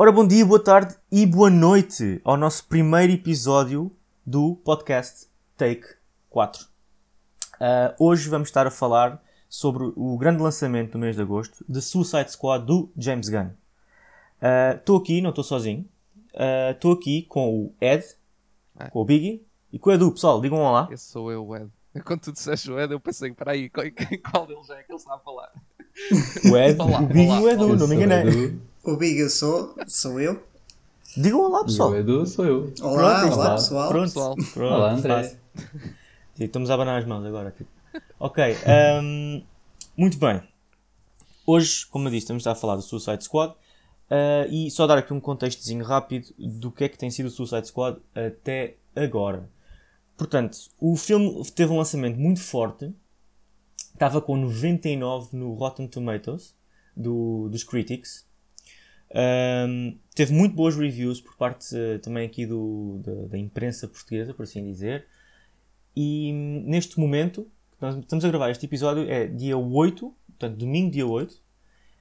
Ora, bom dia, boa tarde e boa noite ao nosso primeiro episódio do podcast Take 4. Uh, hoje vamos estar a falar sobre o grande lançamento do mês de agosto de Suicide Squad do James Gunn. Estou uh, aqui, não estou sozinho. Estou uh, aqui com o Ed, ah. com o Biggie e com o Edu. Pessoal, digam olá. Esse sou eu, o Ed. Quando tu disseste o Ed, eu pensei, peraí, qual, qual deles é que ele sabe falar? O Ed, olá, o Biggie e o Edu, não me enganei. O Big sou, sou eu. Digam olá, pessoal. O Edu sou eu. Olá, Pronto, olá, pessoal. Pronto, pessoal. Pronto, Olá, André. Sim, estamos a abanar as mãos agora. Tipo. Ok, um, muito bem. Hoje, como eu disse, estamos a falar do Suicide Squad. Uh, e só dar aqui um contextozinho rápido do que é que tem sido o Suicide Squad até agora. Portanto, o filme teve um lançamento muito forte. Estava com 99 no Rotten Tomatoes do, dos critics. Um, teve muito boas reviews por parte uh, também aqui do, da, da, imprensa portuguesa, por assim dizer. E um, neste momento, nós estamos a gravar este episódio, é dia 8, portanto, domingo, dia 8.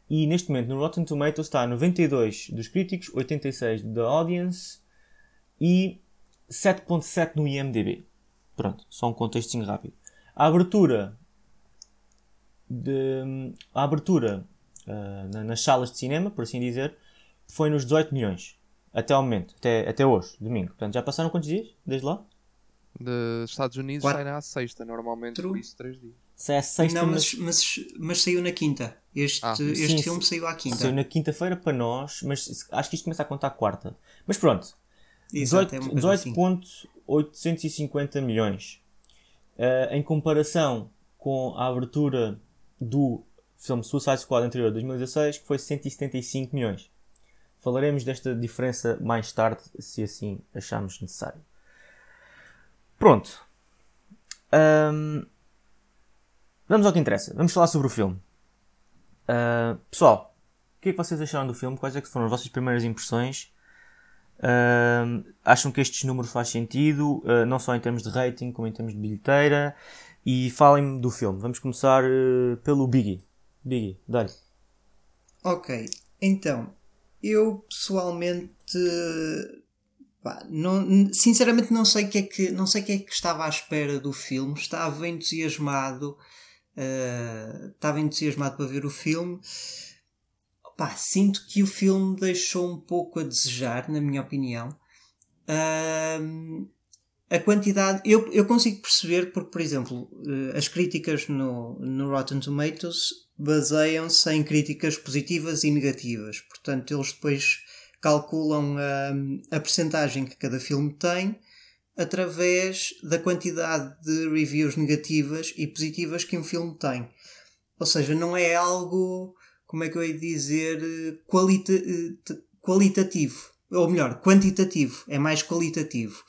E neste momento no Rotten Tomatoes está 92 dos críticos, 86 da audience e 7.7 no IMDB. Pronto, só um contexto rápido. A abertura de, a abertura uh, nas salas de cinema, por assim dizer, foi nos 18 milhões. Até ao momento, até, até hoje, domingo. Portanto, já passaram quantos dias desde lá? De Estados Unidos Quatro. sai na sexta, normalmente True. por isso 3 dias. Sai à sexta, Não, mas, mas, mas saiu na quinta. Este, ah, este sim, filme saiu à quinta. Saiu na quinta-feira para nós, mas acho que isto começa a contar quarta. Mas pronto. 18.850 18 milhões. Uh, em comparação com a abertura do filme Suicide Squad anterior de 2016, que foi 175 milhões. Falaremos desta diferença mais tarde, se assim acharmos necessário. Pronto. Um, vamos ao que interessa. Vamos falar sobre o filme. Uh, pessoal, o que é que vocês acharam do filme? Quais é que foram as vossas primeiras impressões? Uh, acham que estes números faz sentido, uh, não só em termos de rating, como em termos de bilheteira? E falem-me do filme. Vamos começar uh, pelo Biggie. Biggie, dá-lhe. Ok, então, eu pessoalmente. Pá, não, sinceramente não sei que é que não sei que é que estava à espera do filme. Estava entusiasmado. Uh, estava entusiasmado para ver o filme. Pá, sinto que o filme deixou um pouco a desejar, na minha opinião. Uh, a quantidade. Eu, eu consigo perceber, porque, por exemplo, uh, as críticas no, no Rotten Tomatoes baseiam-se em críticas positivas e negativas. Portanto, eles depois calculam a, a percentagem que cada filme tem através da quantidade de reviews negativas e positivas que um filme tem. Ou seja, não é algo, como é que eu ia dizer, qualita qualitativo. Ou melhor, quantitativo. É mais qualitativo.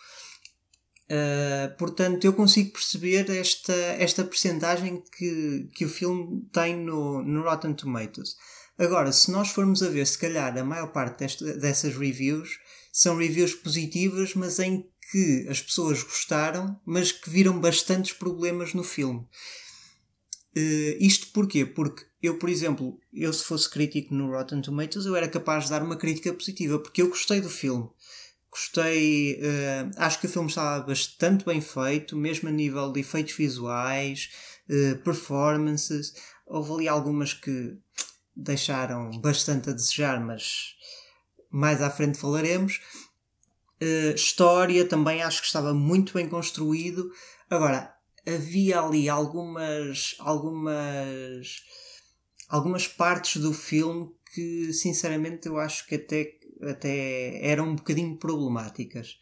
Uh, portanto, eu consigo perceber esta, esta percentagem que, que o filme tem no, no Rotten Tomatoes. Agora, se nós formos a ver, se calhar a maior parte desta, dessas reviews são reviews positivas, mas em que as pessoas gostaram, mas que viram bastantes problemas no filme. Uh, isto porquê? Porque eu, por exemplo, eu se fosse crítico no Rotten Tomatoes, eu era capaz de dar uma crítica positiva, porque eu gostei do filme. Gostei, uh, acho que o filme estava bastante bem feito, mesmo a nível de efeitos visuais, uh, performances. Houve ali algumas que deixaram bastante a desejar, mas mais à frente falaremos. Uh, história também acho que estava muito bem construído. Agora, havia ali algumas, algumas, algumas partes do filme que sinceramente eu acho que até até eram um bocadinho problemáticas.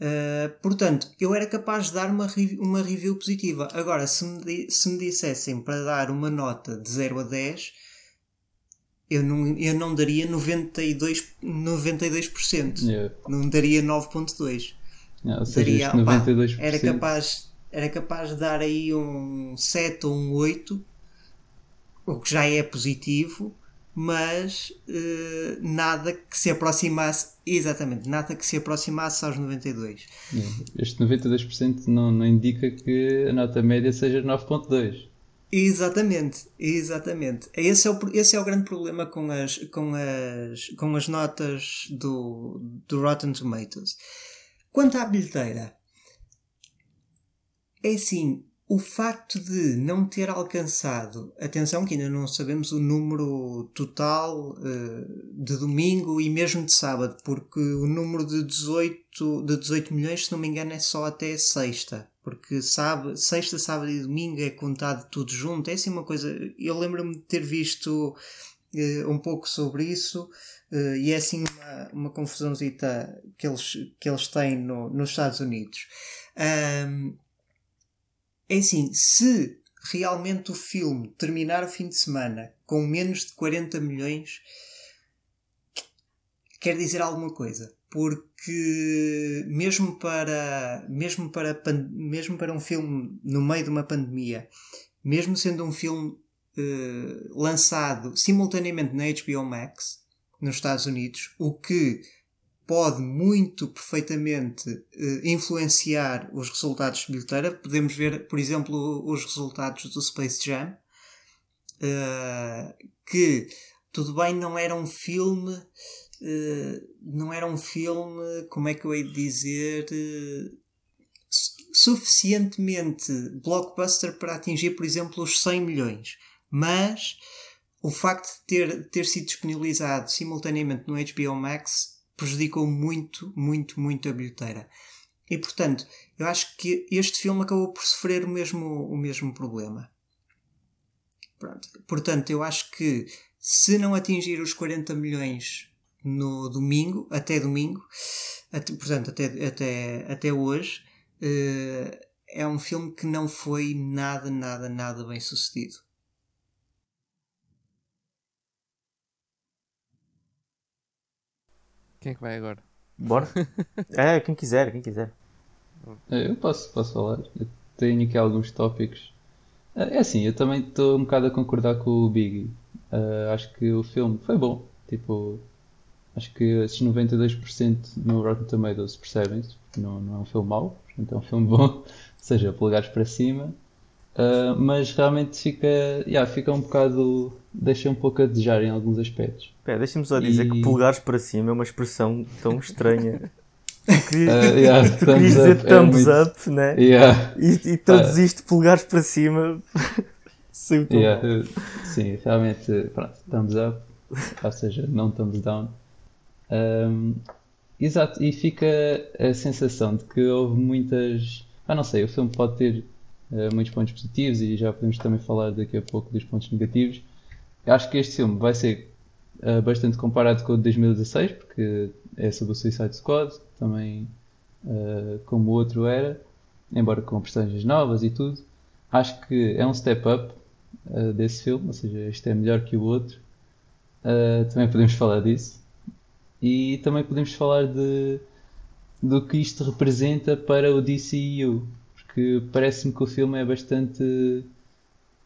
Uh, portanto, eu era capaz de dar uma, uma review positiva. Agora, se me, se me dissessem para dar uma nota de 0 a 10, eu não, eu não daria 92%. 92% yeah. Não daria 9,2%. Yeah, daria, 92%. Opa, era, capaz, era capaz de dar aí um 7 ou um 8, o que já é positivo mas uh, nada que se aproximasse, exatamente, nada que se aproximasse aos 92. Este 92% não, não indica que a nota média seja 9.2. Exatamente, exatamente. Esse é o, esse é o grande problema com as, com as, com as notas do, do Rotten Tomatoes. Quanto à bilheteira, é assim, o facto de não ter alcançado, atenção que ainda não sabemos o número total uh, de domingo e mesmo de sábado, porque o número de 18, de 18 milhões, se não me engano, é só até sexta porque sabe, sexta, sábado e domingo é contado tudo junto. É assim uma coisa. Eu lembro-me de ter visto uh, um pouco sobre isso uh, e é assim uma, uma confusãozita que eles, que eles têm no, nos Estados Unidos. Um, é assim, se realmente o filme terminar o fim de semana com menos de 40 milhões, quer dizer alguma coisa porque mesmo para mesmo para mesmo para um filme no meio de uma pandemia mesmo sendo um filme uh, lançado simultaneamente na HBO Max nos Estados Unidos o que pode muito perfeitamente uh, influenciar os resultados de bilheteira podemos ver por exemplo os resultados do Space Jam uh, que tudo bem não era um filme eh, não era um filme, como é que eu hei de dizer, uh, suficientemente blockbuster para atingir, por exemplo, os 100 milhões. Mas o facto de ter, ter sido disponibilizado simultaneamente no HBO Max prejudicou muito, muito, muito a bilheteira. E portanto, eu acho que este filme acabou por sofrer o mesmo, o mesmo problema. Pronto. Portanto, eu acho que se não atingir os 40 milhões no domingo, até domingo, até, portanto, até, até, até hoje, uh, é um filme que não foi nada, nada, nada bem sucedido. Quem é que vai agora? Bora? é, quem quiser, quem quiser. É, eu posso, posso falar. Eu tenho aqui alguns tópicos. É, é assim, eu também estou um bocado a concordar com o Biggie. Uh, acho que o filme foi bom. Tipo, Acho que esses 92% no Rotten Tomatoes percebem-se, não, não é um filme mau, portanto é um filme bom, ou seja, polegares para cima, uh, mas realmente fica, yeah, fica um bocado, deixa um pouco a desejar em alguns aspectos. Pera, deixa-me só dizer e... que polegares para cima é uma expressão tão estranha. Tu querias, uh, yeah, tu querias dizer up, é thumbs é up, né? Yeah. E, e traduziste uh, polegares para cima. sim, yeah, sim, realmente, pronto, thumbs up, ou seja, não thumbs down. Um, exato, e fica a sensação de que houve muitas. Ah, não sei, o filme pode ter uh, muitos pontos positivos e já podemos também falar daqui a pouco dos pontos negativos. Acho que este filme vai ser uh, bastante comparado com o de 2016, porque é sobre o Suicide Squad, também uh, como o outro era, embora com personagens novas e tudo. Acho que é um step up desse filme, ou seja, este é melhor que o outro. também podemos falar disso. E também podemos falar de, do que isto representa para o DCU, porque parece-me que o filme é bastante.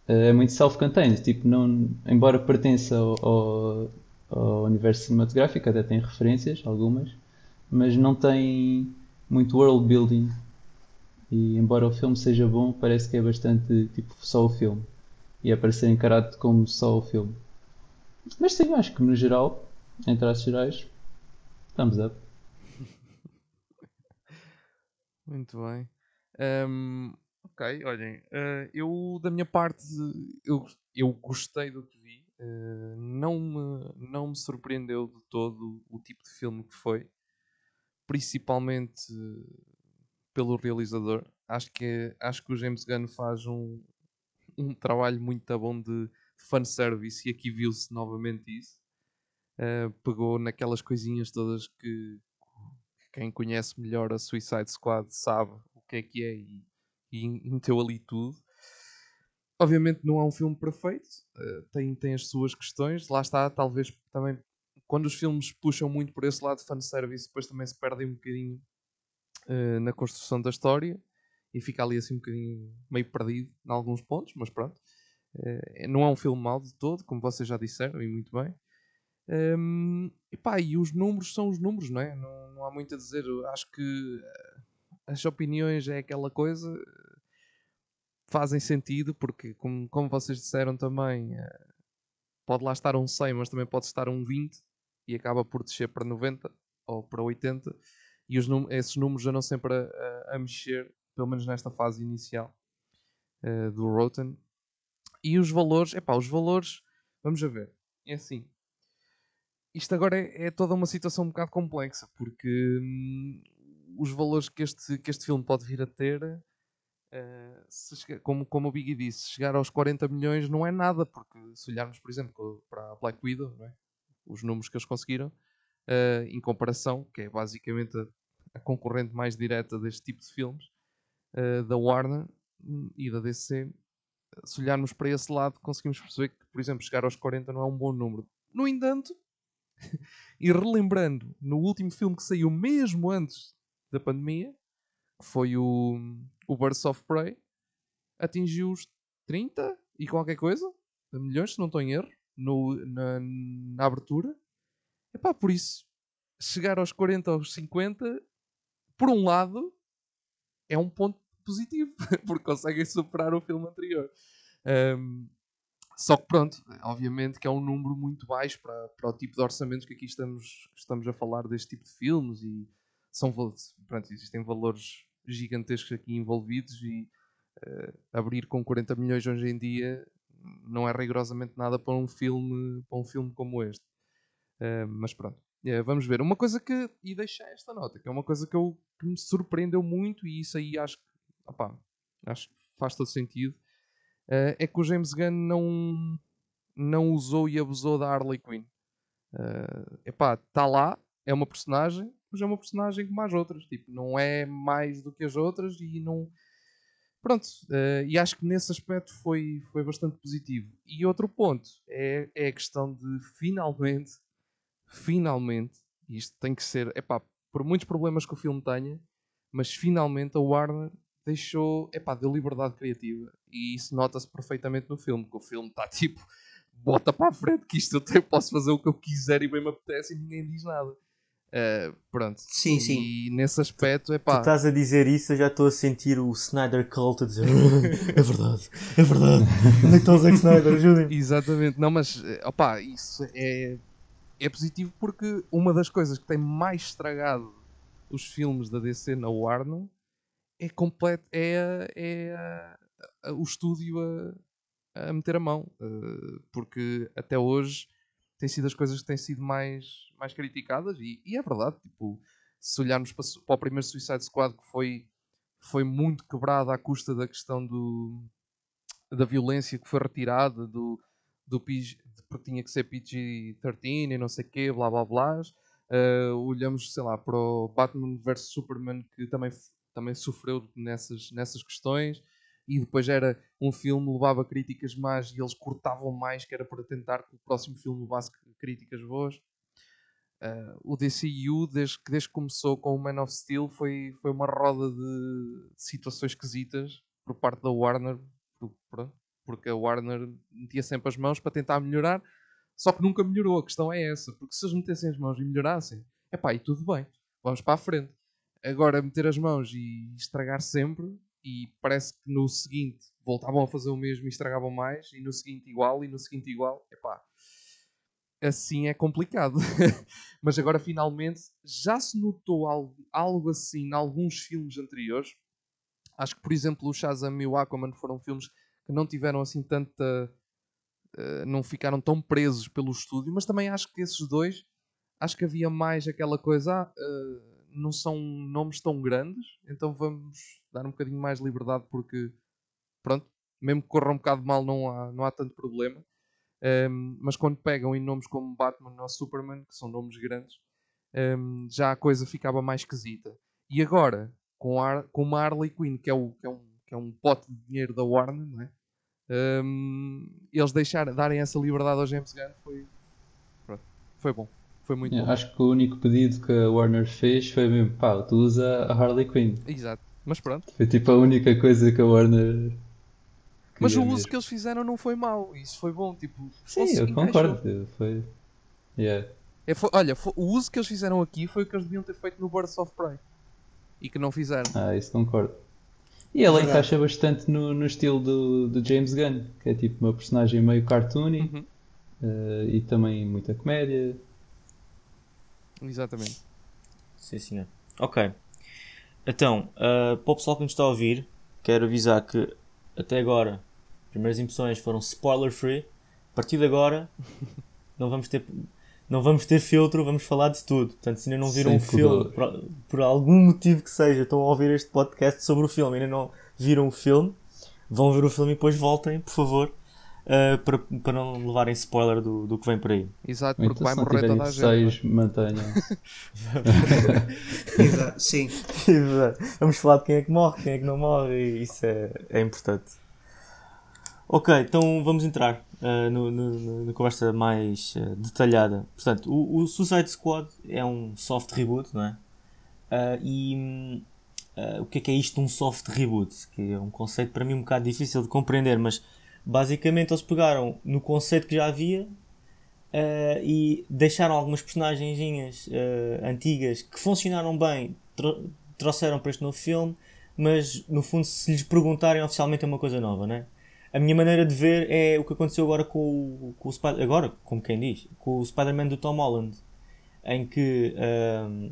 Eh, é muito self-contained, tipo, não, embora pertença ao, ao, ao universo cinematográfico, até tem referências, algumas, mas não tem muito world building. E embora o filme seja bom, parece que é bastante tipo só o filme. E é para ser encarado como só o filme. Mas sim, acho que no geral, em traços gerais, Thumbs up. Muito bem. Um, ok, olhem, uh, eu da minha parte eu, eu gostei do que vi. Uh, não, me, não me surpreendeu de todo o tipo de filme que foi, principalmente pelo realizador. Acho que, acho que o James Gunn faz um, um trabalho muito bom de fanservice e aqui viu-se novamente isso uh, pegou naquelas coisinhas todas que quem conhece melhor a Suicide Squad sabe o que é que é e, e meteu ali tudo. Obviamente não é um filme perfeito, uh, tem, tem as suas questões, lá está, talvez também quando os filmes puxam muito por esse lado de fanservice, depois também se perdem um bocadinho uh, na construção da história e fica ali assim um bocadinho meio perdido em alguns pontos, mas pronto. Uh, não é um filme mau de todo, como vocês já disseram, e muito bem. Um, e pá, e os números são os números, não é? Não, não há muito a dizer. Acho que as opiniões é aquela coisa. fazem sentido, porque, como, como vocês disseram também, uh, pode lá estar um 100, mas também pode estar um 20 e acaba por descer para 90 ou para 80 e os esses números andam sempre a, a, mexer, pelo menos nesta fase inicial uh, do Rotten. E os valores, epá, os valores, vamos a ver, é assim. Isto agora é, é toda uma situação um bocado complexa, porque hum, os valores que este, que este filme pode vir a ter, uh, como, como o Biggie disse, chegar aos 40 milhões não é nada, porque se olharmos, por exemplo, para a Black Widow, é? os números que eles conseguiram, uh, em comparação, que é basicamente a, a, concorrente mais direta deste tipo de filmes, uh, da Warner hum, e da DC, se olharmos para esse lado, conseguimos perceber que, por exemplo, chegar aos 40 não é um bom número. No entanto, e relembrando, no último filme que saiu mesmo antes da pandemia, que foi o, o Birds of Prey, atingiu os 30 e qualquer coisa, milhões, se não estou em erro, no, na, na abertura. Epá, por isso, chegar aos 40 ou aos 50, por um lado, é um ponto positivo, porque conseguem superar o filme anterior. Um, só que pronto, obviamente que é um número muito baixo para, para o tipo de orçamentos que aqui estamos, estamos a falar deste tipo de filmes e são pronto, existem valores gigantescos aqui envolvidos e uh, abrir com 40 milhões hoje em dia não é rigorosamente nada para um filme, para um filme como este. Uh, mas pronto, yeah, vamos ver. Uma coisa que, e deixei esta nota, que é uma coisa que, eu, que me surpreendeu muito, e isso aí acho que, acho que faz todo sentido, uh, é que o James Gunn não, não usou e abusou da Harley Quinn. Uh, epá, está lá, é uma personagem, mas é uma personagem como as outras. Tipo, não é mais do que as outras e não Pronto, uh, e acho que nesse aspecto foi, foi bastante positivo. E outro ponto é, é a questão de finalmente, finalmente, isto tem que ser, epá, por muitos problemas que o filme tenha, mas finalmente a Warner deixou, epá, deu liberdade criativa. E isso nota-se perfeitamente no filme, que o filme está tipo, bota para a frente, que isto eu posso fazer o que eu quiser e bem me apetece e ninguém diz nada. Uh, pronto. Sim, sim. E nesse aspecto, é pá. Tu estás a dizer isso, eu já estou a sentir o Snyder Cult a dizer é verdade, é verdade. Onde é que está o Zack Snyder? Ajudem-me. Exatamente. Não, mas, eh, opá, isso é, é positivo porque uma das coisas que tem mais estragado os filmes da DC na Warner é completo, é, é o estúdio a, a meter a mão. Uh, porque até hoje têm sido as coisas que têm sido mais, mais criticadas e, e é verdade, tipo, se olharmos para, para, o primeiro Suicide Squad que foi, foi muito quebrado à custa da questão do, da violência que foi retirada do, do PG, porque tinha que ser PG-13 e não sei o quê, blá blá blá. Uh, olhamos, sei lá, para o Batman vs Superman que também, também sofreu nessas, nessas questões e depois era um filme levava críticas más e eles cortavam mais que era para tentar que o próximo filme levasse críticas boas. Uh, o DCU, desde que, desde que começou com o Man of Steel, foi, foi uma roda de situações esquisitas por parte da Warner, porque a Warner metia sempre as mãos para tentar melhorar, só que nunca melhorou. A questão é essa, porque se eles metessem as mãos e melhorassem, é pá, e tudo bem, vamos para a frente. Agora, meter as mãos e estragar sempre, e parece que no seguinte voltavam a fazer o mesmo e estragavam mais, e no seguinte igual, e no seguinte igual, epá, assim é complicado. Mas agora finalmente já se notou algo, algo assim em alguns filmes anteriores. Acho que, por exemplo, o Shazam e o Aquaman foram filmes que não tiveram assim tanta. Uh, não ficaram tão presos pelo estúdio, mas também acho que esses dois, acho que havia mais aquela coisa. Uh, não são nomes tão grandes, então vamos dar um bocadinho mais liberdade porque, pronto, mesmo que corra um bocado mal, não há, não há tanto problema. Um, mas quando pegam em nomes como Batman ou Superman, que são nomes grandes, um, já a coisa ficava mais esquisita. E agora, com, com uma Harley Quinn, que é, o, que, é um, que é um pote de dinheiro da Warner, não é? Um, eles deixar, darem essa liberdade ao James Gunn foi, pronto, foi bom. Foi muito yeah, bom. Acho que o único pedido que a Warner fez foi mesmo, pá, tu usa a Harley Quinn. Exato, mas pronto. Foi tipo a única coisa que a Warner. Mas o uso mesmo. que eles fizeram não foi mau, isso foi bom. Tipo, Sim, eu concordo. Foi. Yeah. É, foi, olha, foi, o uso que eles fizeram aqui foi o que eles deviam ter feito no Birds of Prey e que não fizeram. Ah, isso concordo. E ela Verdade. encaixa bastante no, no estilo do, do James Gunn, que é tipo uma personagem meio cartoony uhum. uh, e também muita comédia. Exatamente. Sim, senhor. Ok. Então, uh, para o pessoal que nos está a ouvir, quero avisar que até agora, primeiras impressões foram spoiler free. A partir de agora, não vamos ter não vamos ter filtro, vamos falar de tudo. Portanto, se ainda não viram o um filme, por, por, algum motivo que seja, estão a ouvir este podcast sobre o filme e ainda não viram o filme, vão ver o filme e depois voltem, por favor, uh, para, para não levarem spoiler do, do que vem por aí. Exato, porque então, vai morrer toda a gente. É? Seis, mantenham. Exato, sim. Exato. Vamos falar de quem é que morre, quem é que não morre, e isso é, é importante. Ok, então vamos entrar uh, no, no, na conversa mais uh, detalhada. Portanto, o, o, Suicide Squad é um soft reboot, não é? Uh, e o que é que é isto um soft reboot? Que é um conceito para mim um bocado difícil de compreender, mas basicamente eles pegaram no conceito que já havia e deixaram algumas personagens antigas que funcionaram bem, trouxeram para este novo filme, mas no fundo, se lhes perguntarem oficialmente é uma coisa nova, não é? a minha maneira de ver é o que aconteceu agora com o, com o Spider agora, como quem diz, com o Spider-Man do Tom Holland, em que um,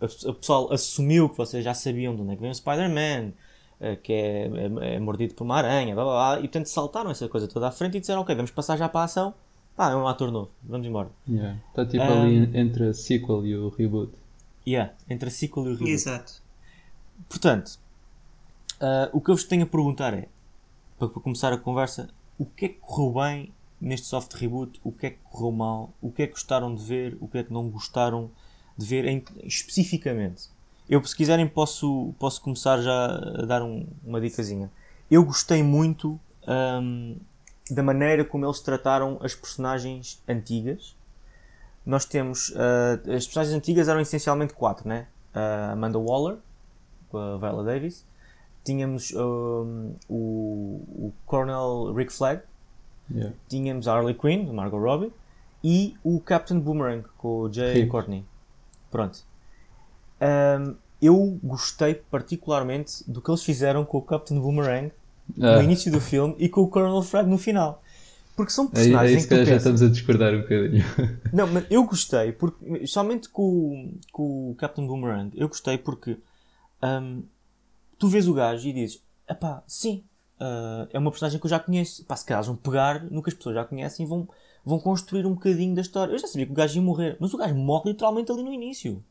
o pessoal assumiu que vocês já sabiam de onde é que vem o Spider-Man, uh, que é, é, é, mordido por uma aranha, blá, blá, blá, e portanto saltaram essa coisa toda à frente e disseram, ok, vamos passar já para a ação, pá, é um ator novo, vamos embora. Yeah. Está tipo um, ali entre a sequel e o reboot. Yeah, entre a sequel e o reboot. Exato. Portanto, uh, o que eu vos tenho a perguntar é, para, começar a conversa, o que é que correu bem neste soft reboot, o que é que correu mal, o que é que gostaram de ver, o que é que não gostaram de ver em, especificamente. Eu, se quiserem, posso, posso começar já a dar um, uma dicasinha. Eu gostei muito um, da maneira como eles trataram as personagens antigas. Nós temos. Uh, as personagens antigas eram essencialmente quatro, né? Uh, Amanda Waller, com a Viola Davis tínhamos um, o, o Colonel Rick Flag, yeah. tínhamos a Harley Quinn, Margot Robbie, e o Captain Boomerang com o Jay Rick. Courtney. Pronto. Um, eu gostei particularmente do que eles fizeram com o Captain Boomerang ah. no início do filme e com o Colonel Flag no final. Porque são personagens. É, é isso que, que já estamos a discordar um bocadinho. Não, mas eu gostei, porque, somente com, com o Captain Boomerang, eu gostei porque um, tu vês o gajo e dizes, epá, sim, uh, é uma personagem que eu já conheço. Pá, se calhar vão pegar no que as pessoas já conhecem e vão, vão construir um bocadinho da história. Eu já sabia que o gajo ia morrer, mas o gajo morre literalmente ali no início.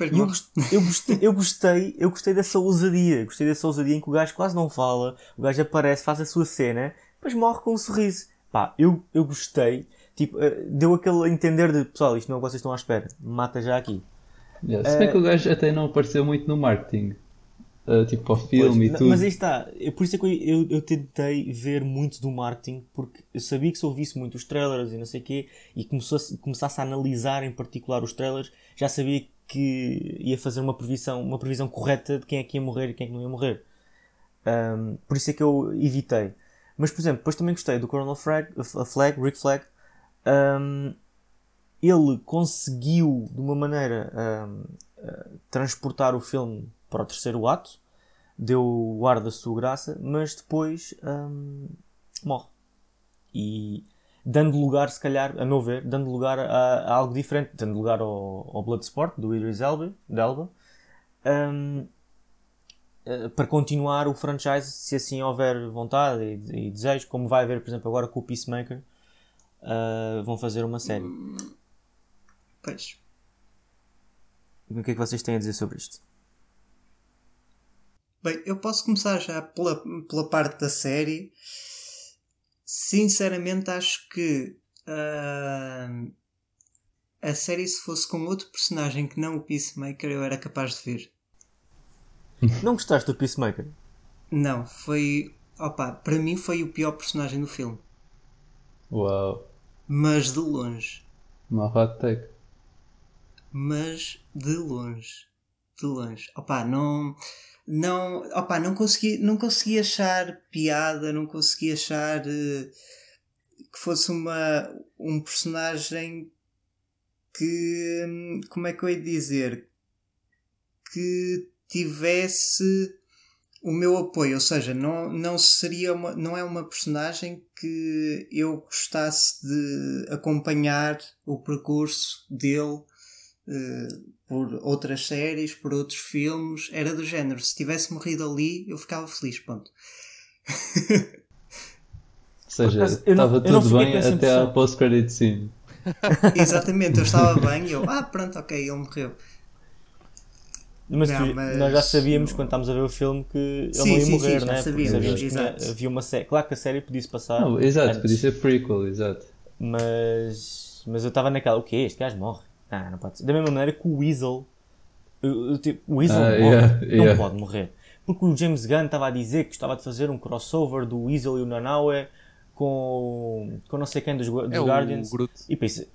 E eu, eu, gostei, eu, gostei, eu gostei dessa ousadia. Gostei dessa ousadia em que o gajo quase não fala, o gajo aparece, faz a sua cena, depois morre com um sorriso. Pá, eu, eu gostei. Tipo, uh, deu aquele a entender de pessoal, isto não é o que vocês estão à espera, mata já aqui. Yeah, se bem uh, que o gajo até não apareceu muito no marketing uh, tipo para o filme pois, e tudo. Mas aí está, por isso é que eu, eu, eu, tentei ver muito do marketing, porque eu sabia que se ouvisse muito os trailers e não sei o quê, e começasse, começasse a analisar em particular os trailers, já sabia que ia fazer uma previsão, uma previsão correta de quem é que ia morrer e quem é que não ia morrer. Um, por isso é que eu evitei. Mas, por exemplo, depois também gostei do Colonel Flag, Flag Rick Flag. Um, ele conseguiu, de uma maneira, um, uh, transportar o filme para o terceiro ato, deu o ar da sua graça, mas depois morre. E dando lugar, se calhar, a meu ver, dando lugar a, a algo diferente, dando lugar ao, ao Bloodsport, do Idris Elba, Elba um, eh, para continuar o franchise, se assim houver vontade e, e, desejo, como vai haver, por exemplo, agora com o Peacemaker, uh, vão fazer uma série. Pois. O que é que vocês têm a dizer sobre isto? Bem, eu posso começar já pela, pela parte da série. Sinceramente, acho que uh, a série, se fosse com outro personagem que não o Peacemaker, eu era capaz de ver. Não gostaste do Peacemaker? Não, foi. Opa, para mim foi o pior personagem do filme. Uau! Mas de longe. Uma hot take. Mas de longe. De longe. Opa, não não, opa, não consegui, não consegui achar piada, não consegui achar uh, que fosse uma, um personagem que, hum, como é que eu ia dizer, que tivesse o meu apoio, ou seja, não, não seria uma, não é uma personagem que eu gostasse de acompanhar o percurso dele uh, por outras séries, por outros filmes, era do género. Se tivesse morrido ali, eu ficava feliz, ponto. Ou seja, estava tudo bem até a post-credit scene. Exatamente, eu estava bem e eu, ah, pronto, ok, ele morreu. Mas, não, tu, mas, nós já sabíamos quando estávamos a ver o filme que ele sim, não ia sim, morrer, sim, né? Sabíamos, sabíamos que tinha, havia uma série. Claro que a série podia-se passar. Não, exato, antes, podia ser prequel, exato. Mas, mas eu estava naquela, o quê? Este gajo morre? Ah, não pode ser. Da mesma maneira que o Weasel. O, tipo, o Weasel uh, morre, yeah, não yeah. pode morrer. Porque o James Gunn estava a dizer que estava de fazer um crossover do Weasel e o Nanaue com, com não sei quem dos, dos é Guardians. O Groot. E pensei,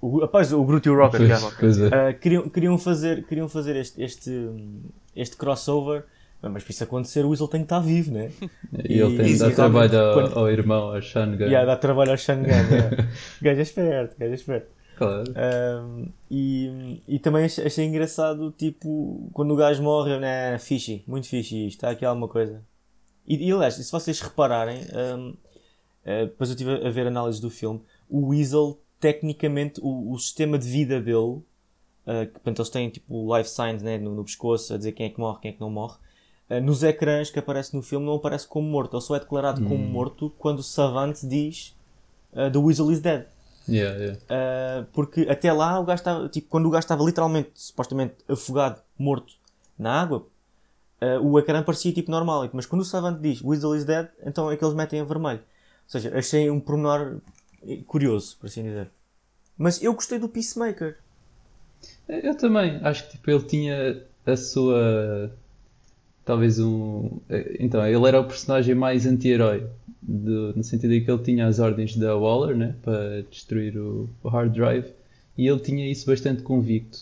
o, após o Groot e o Rocket, pois, é. uh, queriam, queriam fazer, queriam fazer este, este, este crossover, mas para isso acontecer o Weasel tem que estar vivo, né? E, e ele tem que dar trabalho ao, quando... ao, irmão, ao Sean Gunn. Yeah, dá trabalho ao Sean Gunn. yeah. gajo é esperto, gajo é esperto. Claro. Um, e, e também achei, engraçado, tipo, quando o gajo morre, né? Fishy, muito fishy isto, está aqui alguma coisa. E, e aliás, se vocês repararem, um, uh, eh, depois eu estive a ver análises do filme, o Weasel tecnicamente o, o sistema de vida dele, uh, que portanto, eles têm tipo life signs né, no, no, pescoço a dizer quem é que morre, quem é que não morre. Uh, nos ecrãs que aparece no filme não aparece como morto, ele só é declarado como hum. morto quando o Savant diz uh, The Weasel is dead. Yeah, yeah. Uh, porque até lá o gajo estava, tipo, quando o gajo estava literalmente, supostamente afogado, morto na água, uh, o ecrã parecia tipo normal, mas quando o Savant diz Weasel is dead, então é que eles metem a vermelho. Ou seja, achei um pormenor curioso, por assim dizer. Mas eu gostei do Peacemaker. Eu também. Acho que tipo, ele tinha a sua. Talvez um. Então, ele era o personagem mais anti-herói. No sentido em que ele tinha as ordens da Waller né, para destruir o, o hard drive. E ele tinha isso bastante convicto.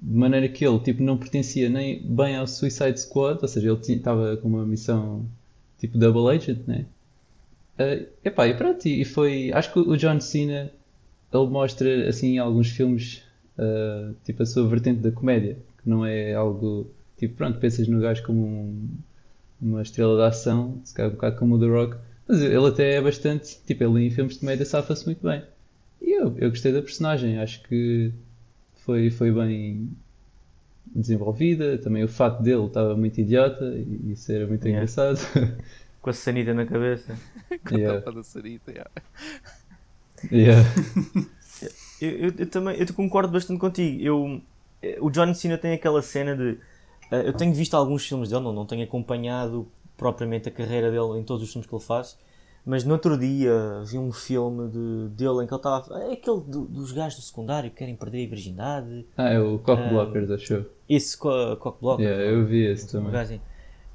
De maneira que ele tipo, não pertencia nem bem ao Suicide Squad, ou seja, ele estava com uma missão tipo Double Agent, né? Uh, epá, e pronto, e foi. Acho que o John Cena ele mostra assim em alguns filmes uh, tipo a sua vertente da comédia, que não é algo tipo, pronto, pensas no gajo como um, uma estrela de ação, se calhar um bocado como o The Rock, mas ele até é bastante, tipo, ele em filmes de comédia safa-se muito bem. E eu, eu gostei da personagem, acho que foi, foi bem desenvolvida, também o fato dele estava muito idiota e isso era muito yeah. engraçado. com a sanita na cabeça. com yeah. a tapa da sanita, yeah. yeah. eu, eu, eu, também eu concordo bastante contigo. Eu, o John Cena tem aquela cena de. Uh, eu tenho visto alguns filmes dele, não, não tenho acompanhado propriamente a carreira dele em todos os filmes que ele faz, mas no outro dia vi um filme de, dele em que ele estava. É aquele do, dos gajos do secundário que querem perder a virgindade. Ah, é o Cockblockers, uh, achou? Isso, co Cockblockers. Yeah, eu vi esse também. Assim.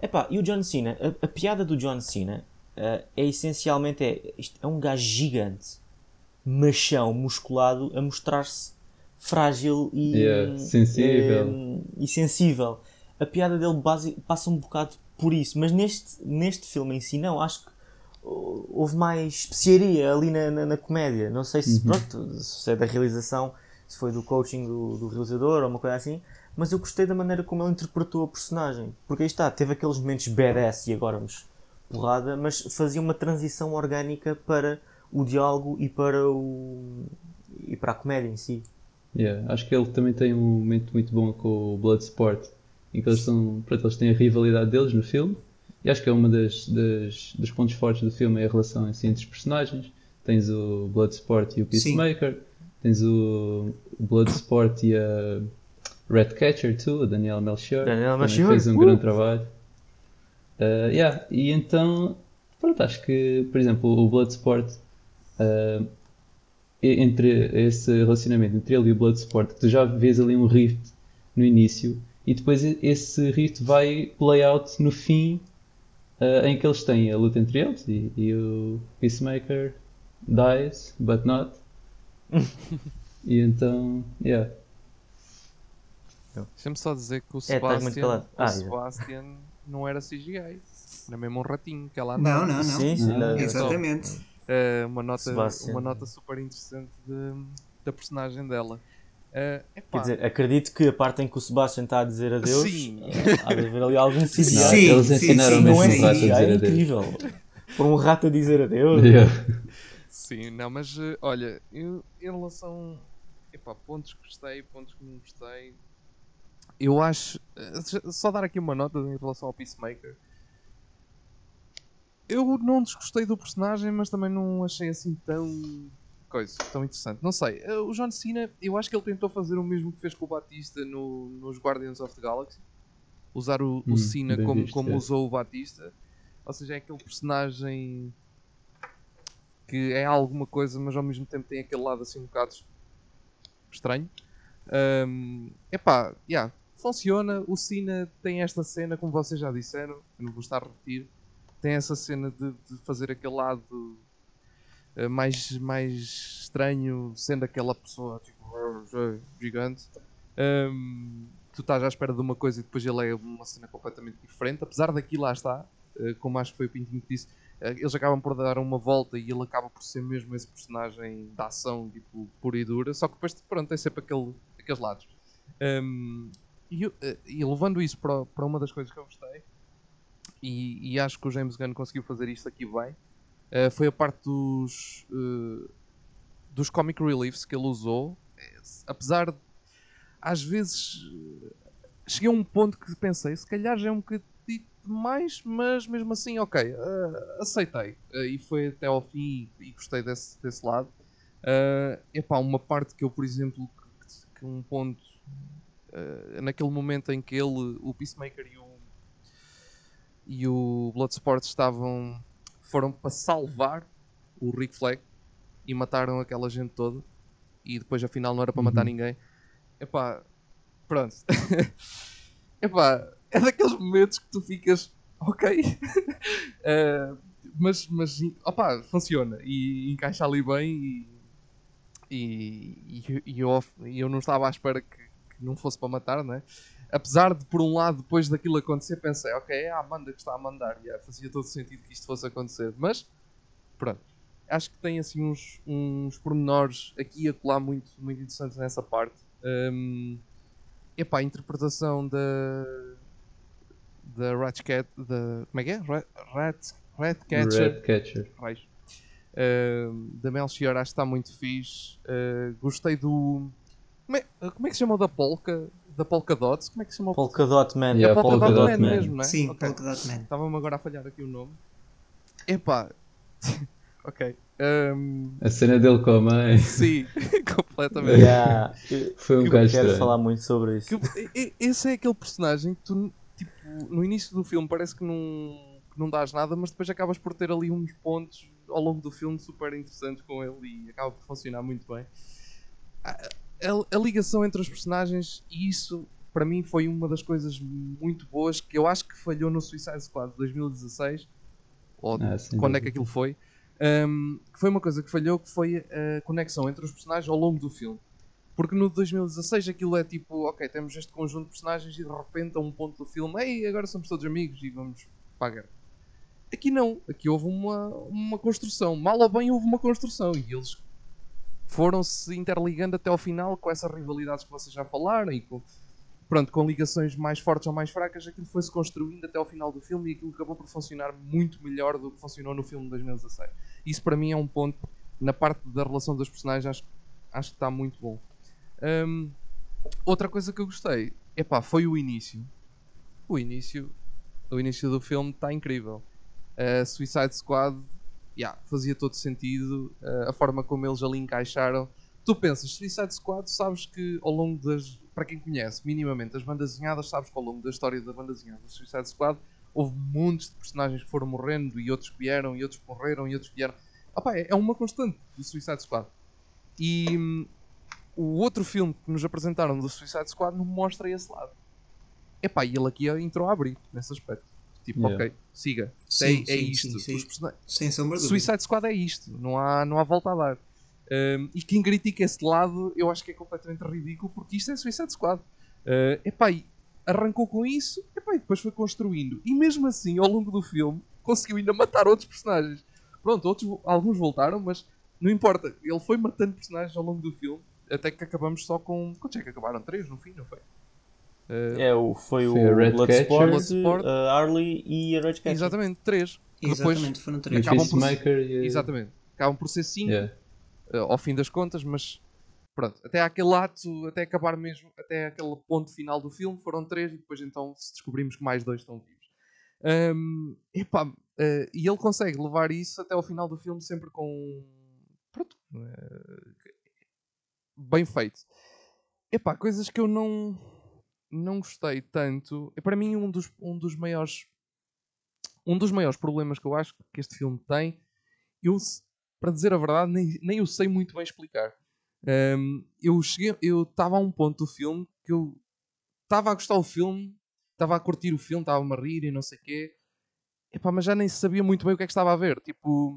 Epá, e o John Cena, a, a piada do John Cena uh, é essencialmente é, é um gajo gigante, machão, musculado, a mostrar-se frágil e, yeah, sensível. Um, e sensível. A piada dele base, passa um bocado por isso, mas neste, neste filme em si não, acho que houve mais especiaria ali na, na, na comédia. Não sei se, uhum. pronto, se é da realização, se foi do coaching do, do realizador ou uma coisa assim, mas eu gostei da maneira como ele interpretou a personagem. Porque aí está, teve aqueles momentos badass e agora nos porrada, mas fazia uma transição orgânica para o diálogo e para o e para a comédia em si. Yeah, acho que ele também tem um momento muito bom com o Bloodsport, em que eles, são, pronto, eles têm a rivalidade deles no filme, e acho que é uma das, das dos pontos fortes do filme é a relação assim, entre os personagens. Tens o Bloodsport e o Peacemaker, Sim. tens o Bloodsport e a Redcatcher, too, a Daniel Melchior. Daniel Melchior. fez um uh! grande trabalho. Uh, yeah. E então, pronto, acho que, por exemplo, o Bloodsport, uh, entre esse relacionamento entre ele e o Bloodsport, que tu já vês ali um rift no início, e depois esse rift vai play out no fim, uh, em que eles têm a luta entre eles, e, e o Peacemaker dies, but not. e então, yeah. Deixa-me só dizer que o Sebastian, ah, o Sebastian não era CGI. Era mesmo um ratinho que ela Não, não, não. Sim, sim, não. Exatamente. Uh, uma, nota, uma nota super interessante de, da personagem dela. Uh, Quer dizer, acredito que a parte em que o Sebastian está a dizer adeus, Sim. há de haver ali algum CGI. Sim, Eles sim, ensinaram sim, mesmo não é sim. um a é dizer adeus. incrível. Por um rato a dizer adeus. Yeah. Sim, não, mas uh, olha, eu, em relação. Epá, pontos que gostei, pontos que não gostei. Eu acho. uh, Só dar aqui uma nota em relação ao Peacemaker. Eu não desgostei do personagem, mas também não achei assim tão. Coisa, tão interessante. Não sei, uh, o John Cena, eu acho que ele tentou fazer o mesmo que fez com o Batista no, nos Guardians of the Galaxy. Usar o, o Hum, Cena bem como, visto, como é. usou o Batista. Ou seja, é aquele personagem que é alguma coisa, mas ao mesmo tempo tem aquele lado assim um bocado estranho. Um, epá, yeah, funciona. O Cena tem esta cena, como vocês já disseram, eu não vou estar a repetir. Tem essa cena de, de fazer aquele lado eh, mais, mais estranho, sendo aquela pessoa tipo, gigante. Um, tu estás à espera de uma coisa e depois ele é uma cena completamente diferente. Apesar daquilo lá está, eh, como acho que foi o Pintinho que disse, eh, eles acabam por dar uma volta e ele acaba por ser mesmo esse personagem da ação, tipo, pura e dura, só que depois, pronto, tem sempre aquele, aqueles lados. Um, e, eh, e levando isso para, para uma das coisas que eu gostei, e, e acho que o James Gunn conseguiu fazer isto aqui bem, eh, foi a parte dos, eh, dos comic reliefs que ele usou, Eh, apesar de, às vezes, cheguei a um ponto que pensei, se calhar já é um bocadinho demais, mas mesmo assim, ok, eh, aceitei. Eh, e foi até ao fim e, e gostei desse, desse lado. É epá, uma parte que eu, por exemplo, que, que um ponto eh, naquele momento em que ele, o Peacemaker e o, e o Bloodsport estavam foram para salvar o Rick Flag e mataram aquela gente toda e depois afinal não era para matar Uhum. ninguém. Epá, pronto. Epá, é daqueles momentos que tu ficas, ok, Eh, mas, mas opá, funciona e encaixa ali bem e, e, e, eu, e eu não estava à espera que, que não fosse para matar, né? Apesar de, por um lado, depois daquilo acontecer, pensei, ok, é a Amanda que está a mandar, yeah, fazia todo sentido que isto fosse acontecer, mas pronto, acho que tem assim uns, uns pormenores aqui e acolá muito, muito interessantes nessa parte. Um, epá, a interpretação da da Ratcat, da como é que é? Rat, Rat, Ratcatcher, Red Catcher. raios. Um, da Melchior acho que está muito fixe. Uh, gostei do. Como é, como é que se chama o da Polka? Da Polka Dots? Como é que se chama o Polka Dot Man. Yeah, é Polka, Polka Dot, Dot Man, Man. mesmo, não é? Sim, Ok. Polka Dot Man. Estava-me agora a falhar aqui o nome. Epá. ok. Um, A cena dele com a mãe sim, completamente. Yeah. Foi um Que- bocado quero falar muito sobre isso. Que- esse é aquele personagem que tu, tipo, no início do filme parece que não, que não dás nada, mas depois acabas por ter ali uns pontos ao longo do filme super interessantes com ele e acaba por funcionar muito bem. A, a- ligação entre os personagens, e isso para mim foi uma das coisas muito boas que eu acho que falhou no Suicide Squad de 2016, ou Ah, sem quando é que aquilo foi. um, que foi uma coisa que falhou, que foi a conexão entre os personagens ao longo do filme. Porque no 2016 aquilo é tipo, ok, temos este conjunto de personagens e de repente a um ponto do filme, ei, agora somos todos amigos e vamos guerra. Aqui não, aqui houve uma, uma construção, mal ou bem houve uma construção e eles foram-se interligando até ao final com essas rivalidades que vocês já falaram e com, pronto, com ligações mais fortes ou mais fracas, aquilo foi-se construindo até ao final do filme e aquilo acabou por funcionar muito melhor do que funcionou no filme de 2016. Isso para mim é um ponto, na parte da relação dos personagens, acho, acho que está muito bom. Hum, outra coisa que eu gostei, epá, foi o início. O início, o início do filme está incrível. Suicide Squad, yeah, fazia todo sentido. uh, a forma como eles ali encaixaram. Tu pensas, Suicide Squad, sabes que ao longo das. Para quem conhece minimamente as bandas desenhadas, sabes que ao longo da história da banda desenhada do Suicide Squad houve montes de personagens que foram morrendo e outros vieram e outros morreram e outros vieram. Opa, é é uma constante do Suicide Squad. E hum, o outro filme que nos apresentaram do Suicide Squad não mostra esse lado. Epá, e ele aqui entrou a abrir nesse aspecto. Tipo, Yeah. ok, siga. Sim, é, é sim, isto. sim, persona- Sem sombra de. Suicide Squad é isto, não há, não há volta a dar. Um, e quem critica esse lado, eu acho que é completamente ridículo, porque isto é Suicide Squad. Uh, epá, e arrancou com isso, epá, e depois foi construindo. E mesmo assim, ao longo do filme, conseguiu ainda matar outros personagens. Pronto, outros, alguns voltaram, mas não importa. Ele foi matando personagens ao longo do filme. até que acabamos só com. Quantos é que acabaram? Três no fim, não foi? Uh, é, o, foi, foi o Bloodsport, Bloodsport, a Harley e a Red Catcher. Exatamente, três. Exatamente, foram três. Acabam por, e... Exatamente. Acabam por ser cinco yeah. uh, ao fim das contas, mas pronto, até aquele ato, até acabar mesmo, até aquele ponto final do filme, foram três e depois então descobrimos que mais dois estão vivos. Um, epá, uh, e ele consegue levar isso até ao final do filme sempre com. Pronto. Uh, bem feito. Epá, coisas que eu não. Não gostei tanto. Para mim, um dos, um dos maiores. Um dos maiores problemas que eu acho que este filme tem, eu, para dizer a verdade, nem, nem eu sei muito bem explicar. Um, eu cheguei, eu estava a um ponto do filme que eu estava a gostar do filme, estava a curtir o filme, estava-me a rir e não sei o quê, Epá, mas já nem sabia muito bem o que é que estava a ver. Tipo,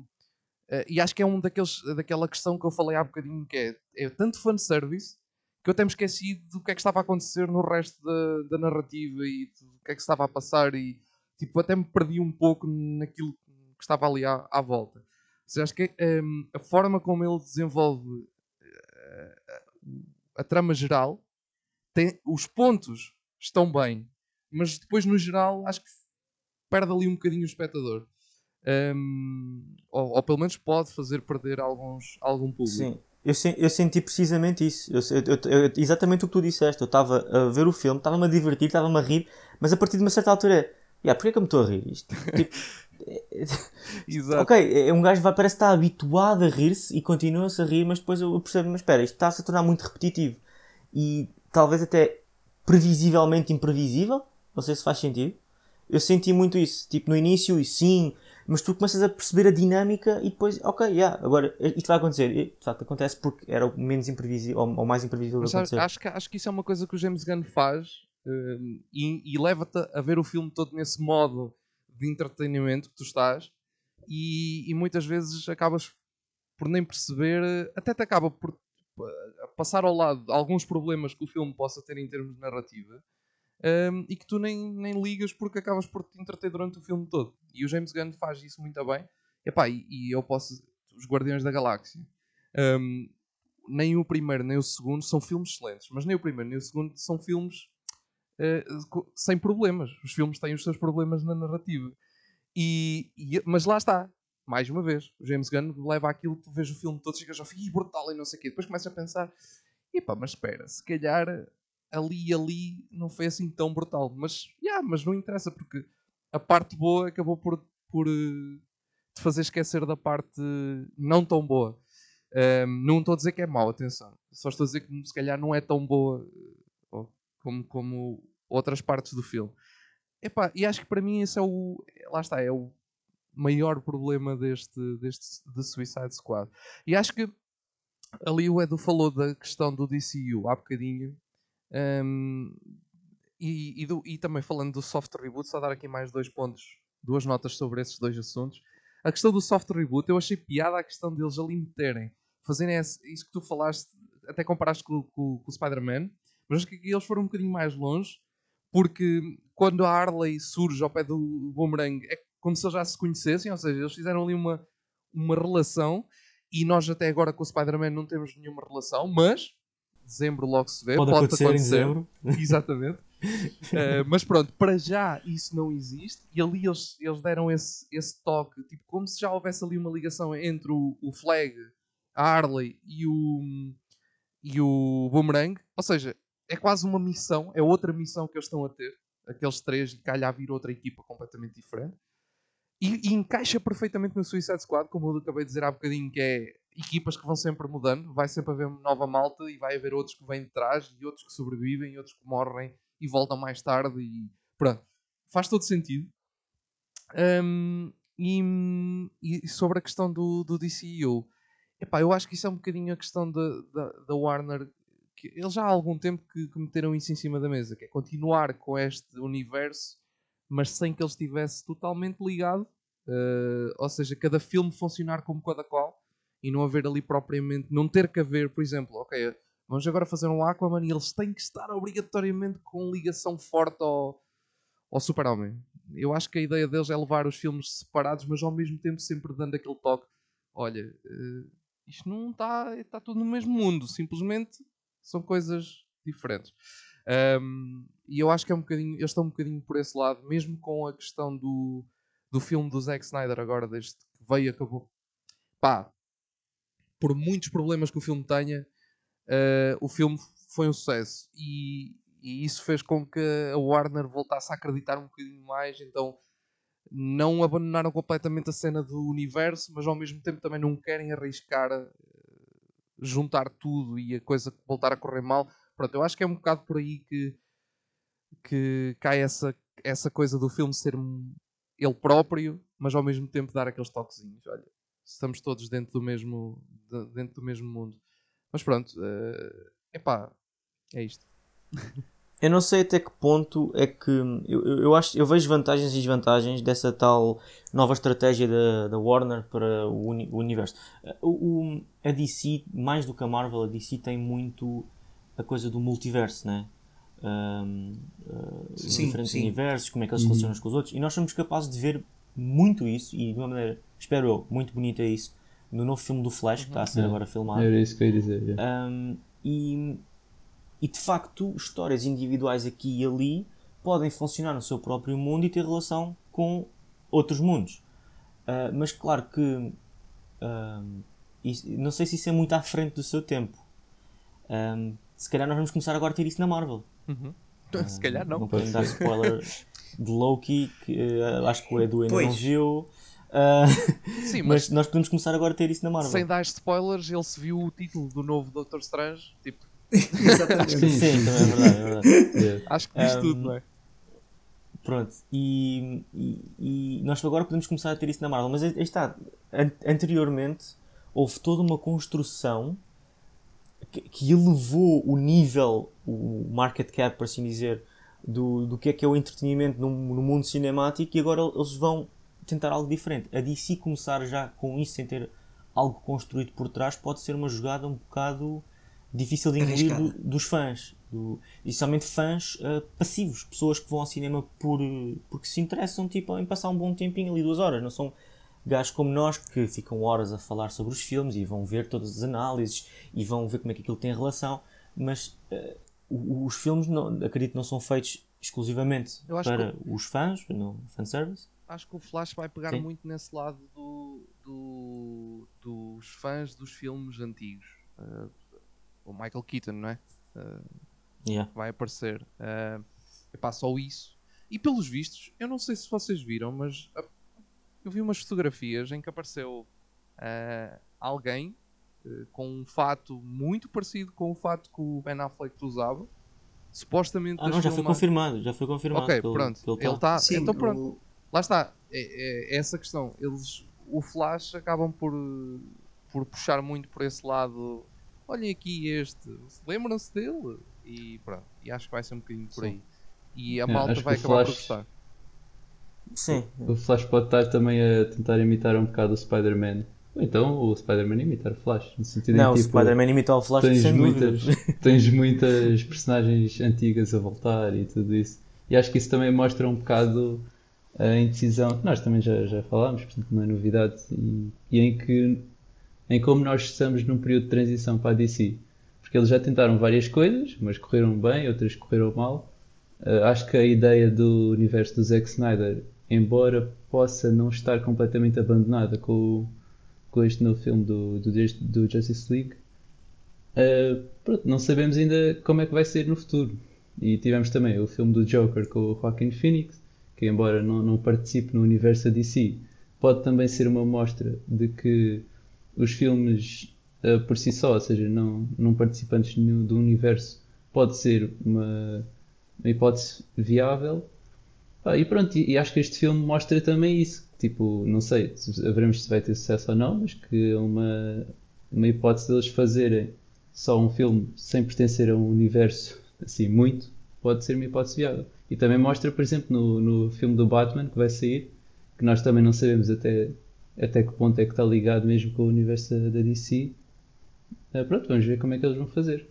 uh, e acho que é um daqueles, daquela questão que eu falei há bocadinho, que é, é tanto fanservice que eu até me esqueci do que é que estava a acontecer no resto da, da narrativa e do que é que estava a passar e tipo, até me perdi um pouco naquilo que estava ali à, à volta. Ou seja, acho que um, a forma como ele desenvolve a trama geral, tem, os pontos estão bem, mas depois no geral acho que perde ali um bocadinho o espectador. Um, ou, ou, pelo menos pode fazer perder alguns, algum público. Sim, eu, eu senti precisamente isso. Eu, eu, exatamente o que tu disseste. Eu estava a ver o filme, estava-me a divertir, estava-me a rir, mas a partir de uma certa altura é. Yeah, porquê que eu me estou a rir? Isto, tipo, Exato. Ok, é um gajo vai, parece estar habituado a rir-se e continua-se a rir, mas depois eu percebo, mas espera, isto está-se a tornar muito repetitivo e talvez até previsivelmente imprevisível. Não sei se faz sentido. Eu senti muito isso, tipo no início, e sim, mas tu começas a perceber a dinâmica e depois, ok, yeah, agora isto vai acontecer. E, de facto, acontece porque era o menos imprevisível ou, ou mais imprevisível mas, acontecer. Acho que, acho que isso é uma coisa que o James Gunn faz uh, e, e leva-te a ver o filme todo nesse modo de entretenimento que tu estás e, e, muitas vezes acabas por nem perceber, até te acaba por passar ao lado alguns problemas que o filme possa ter em termos de narrativa um, e que tu nem, nem ligas porque acabas por te entreter durante o filme todo. E o James Gunn faz isso muito bem. Epá, e, e eu posso. Os Guardiões da Galáxia. Um, nem o primeiro nem o segundo são filmes excelentes, mas nem o primeiro nem o segundo são filmes uh, sem problemas. Os filmes têm os seus problemas na narrativa. E, e, mas lá está, mais uma vez, o James Gunn leva aquilo, tu vês o filme todo, chegas ao fim, brutal e não sei o quê. Depois começa a pensar, epá, mas espera, se calhar ali e ali não foi assim tão brutal. Mas, yeah, mas não interessa, porque a parte boa acabou por, por uh, te fazer esquecer da parte não tão boa. Um, não estou a dizer que é mau, atenção. Só estou a dizer que se calhar não é tão boa como, como outras partes do filme. Epá, e acho que para mim esse é o. Lá está, é o maior problema deste, deste de Suicide Squad. E acho que ali o Edu falou da questão do DCU há bocadinho. Um, e, e, do, e, também falando do soft reboot, só dar aqui mais dois pontos, duas notas sobre esses dois assuntos. A questão do soft reboot, eu achei piada a questão deles ali meterem, fazerem esse, isso que tu falaste, até comparaste com, com, com o Spider-Man, mas acho que eles foram um bocadinho mais longe, porque quando a Harley surge ao pé do Boomerang é como se eles já se conhecessem, ou seja, eles fizeram ali uma, uma relação e nós até agora com o Spider-Man não temos nenhuma relação, mas dezembro logo se vê, pode, pode acontecer, acontecer. em dezembro. Exatamente. uh, mas pronto, para já isso não existe e ali eles, eles deram esse, esse toque, tipo, como se já houvesse ali uma ligação entre o, o Flag, a Harley e o, e o Boomerang, ou seja, é quase uma missão, é outra missão que eles estão a ter, aqueles três, e calhar vir outra equipa completamente diferente. E, e, encaixa perfeitamente no Suicide Squad, como eu acabei de dizer há bocadinho, que é equipas que vão sempre mudando, vai sempre haver nova malta e vai haver outros que vêm de trás e outros que sobrevivem e outros que morrem e voltam mais tarde e pronto. Faz todo sentido. Um, e, e, sobre a questão do, do DCU, epá, eu acho que isso é um bocadinho a questão da Warner que eles já há algum tempo que, que meteram isso em cima da mesa, que é continuar com este universo, mas sem que ele estivesse totalmente ligado, uh, ou seja, cada filme funcionar como cada qual e não haver ali propriamente, não ter que haver, por exemplo, ok, vamos agora fazer um Aquaman e eles têm que estar obrigatoriamente com ligação forte ao, ao Super-Homem. Eu acho que a ideia deles é levar os filmes separados, mas ao mesmo tempo sempre dando aquele toque. Olha, uh, isto não está, está tudo no mesmo mundo, simplesmente São coisas diferentes. Um, e eu acho que é um bocadinho, eles estão um bocadinho por esse lado, mesmo com a questão do, do filme do Zack Snyder agora, desde que veio e acabou. Pá, por muitos problemas que o filme tenha, uh, o filme foi um sucesso. E, e isso fez com que a Warner voltasse a acreditar um bocadinho mais, então não abandonaram completamente a cena do universo, mas ao mesmo tempo também não querem arriscar juntar tudo e a coisa voltar a correr mal. Pronto, eu acho que é um bocado por aí que, que cai essa, essa coisa do filme ser ele próprio, mas ao mesmo tempo dar aqueles toquezinhos. Olha, estamos todos dentro do mesmo, dentro do mesmo mundo. Mas pronto, uh, epá, é isto. Eu não sei até que ponto é que eu, eu, acho eu vejo vantagens e desvantagens dessa tal nova estratégia da, da Warner para o, uni, o universo. O, o, a DC, mais do que a Marvel, a DC tem muito a coisa do multiverso, né? Um, uh, sim, diferentes sim. universos, como é que eles se uhum. relacionam com os outros, e nós somos capazes de ver muito isso, e de uma maneira, espero eu, muito bonita isso, no novo filme do Flash, que está a ser uhum. agora filmado. Era isso que eu ia dizer. Um, e e de facto, histórias individuais aqui e ali podem funcionar no seu próprio mundo e ter relação com outros mundos. Uh, mas claro que uh, isso, não sei se isso é muito à frente do seu tempo. Uh, se calhar nós vamos começar agora a ter isso na Marvel. Uhum. se calhar não. Não podemos dar spoiler de Loki, que acho que o Edu ainda não viu. Uh, Sim, mas, mas, nós podemos começar agora a ter isso na Marvel. Sem dar spoilers, ele se viu o título do novo Doutor Strange, tipo, Exatamente. Sim, sim, também é verdade. É verdade. Acho que diz um, tudo, não é? Pronto, e, e, e, nós agora podemos começar a ter isso na Marvel, mas aí está, anteriormente houve toda uma construção que, elevou o nível, o market cap, por assim dizer, do, do que é que é o entretenimento no, no mundo cinemático e agora eles vão tentar algo diferente. A DC começar já com isso sem ter algo construído por trás pode ser uma jogada um bocado difícil de engolir do, dos fãs. Do, e somente fãs uh, passivos, pessoas que vão ao cinema por, porque se interessam tipo, em passar um bom tempinho ali, duas horas. Não são gajos como nós que ficam horas a falar sobre os filmes e vão ver todas as análises e vão ver como é que aquilo tem relação. Mas uh, os filmes, não, acredito, não são feitos exclusivamente para que... os fãs, no fanservice. Acho que o Flash vai pegar Sim. muito nesse lado do, do, dos fãs dos filmes antigos. Uh, o Michael Keaton, não é? Uh, yeah. Vai aparecer. Uh, epá, só isso. E pelos vistos, eu não sei se vocês viram, mas eu vi umas fotografias em que apareceu uh, alguém uh, com um fato muito parecido com o fato que o Ben Affleck usava. Supostamente. Ah, não, já foi confirmado, já foi confirmado. Ok, pelo, pronto. Pelo ele está. Então pronto. O... Lá está. É, é, é, essa questão. Eles, o Flash acabam por, por puxar muito por esse lado olhem aqui este, lembram-se dele? E pronto, e acho que vai ser um bocadinho por aí. E a é, malta vai acabar Flash... por gostar. Sim. O Flash pode estar também a tentar imitar um bocado o Spider-Man. Ou então o Spider-Man imitar o Flash. No sentido não, em, tipo, o Spider-Man imitar o Flash tens sem muitas, tens muitas personagens antigas a voltar e tudo isso. E acho que isso também mostra um bocado a indecisão que nós também já, já falámos, portanto não é novidade, e, e em que em como nós estamos num período de transição para a DC. Porque eles já tentaram várias coisas, mas correram bem, outras correram mal. Uh, acho que a ideia do universo do Zack Snyder, embora possa não estar completamente abandonada com, com este novo filme do, do, do Justice League, uh, pronto, não sabemos ainda como é que vai ser no futuro. E tivemos também o filme do Joker com o Joaquin Phoenix, que embora não, não participe no universo DC, pode também ser uma mostra de que os filmes uh, por si só, ou seja, não, não participantes do universo, pode ser uma, uma hipótese viável. Ah, e pronto, e, e, acho que este filme mostra também isso. Tipo, não sei, veremos se vai ter sucesso ou não, mas que é uma, uma hipótese deles fazerem só um filme sem pertencer a um universo assim muito, pode ser uma hipótese viável. E também mostra, por exemplo, no, no filme do Batman que vai sair, que nós também não sabemos até até que ponto é que está ligado mesmo com o universo da DC. Uh, eh, pronto, vamos ver como é que eles vão fazer.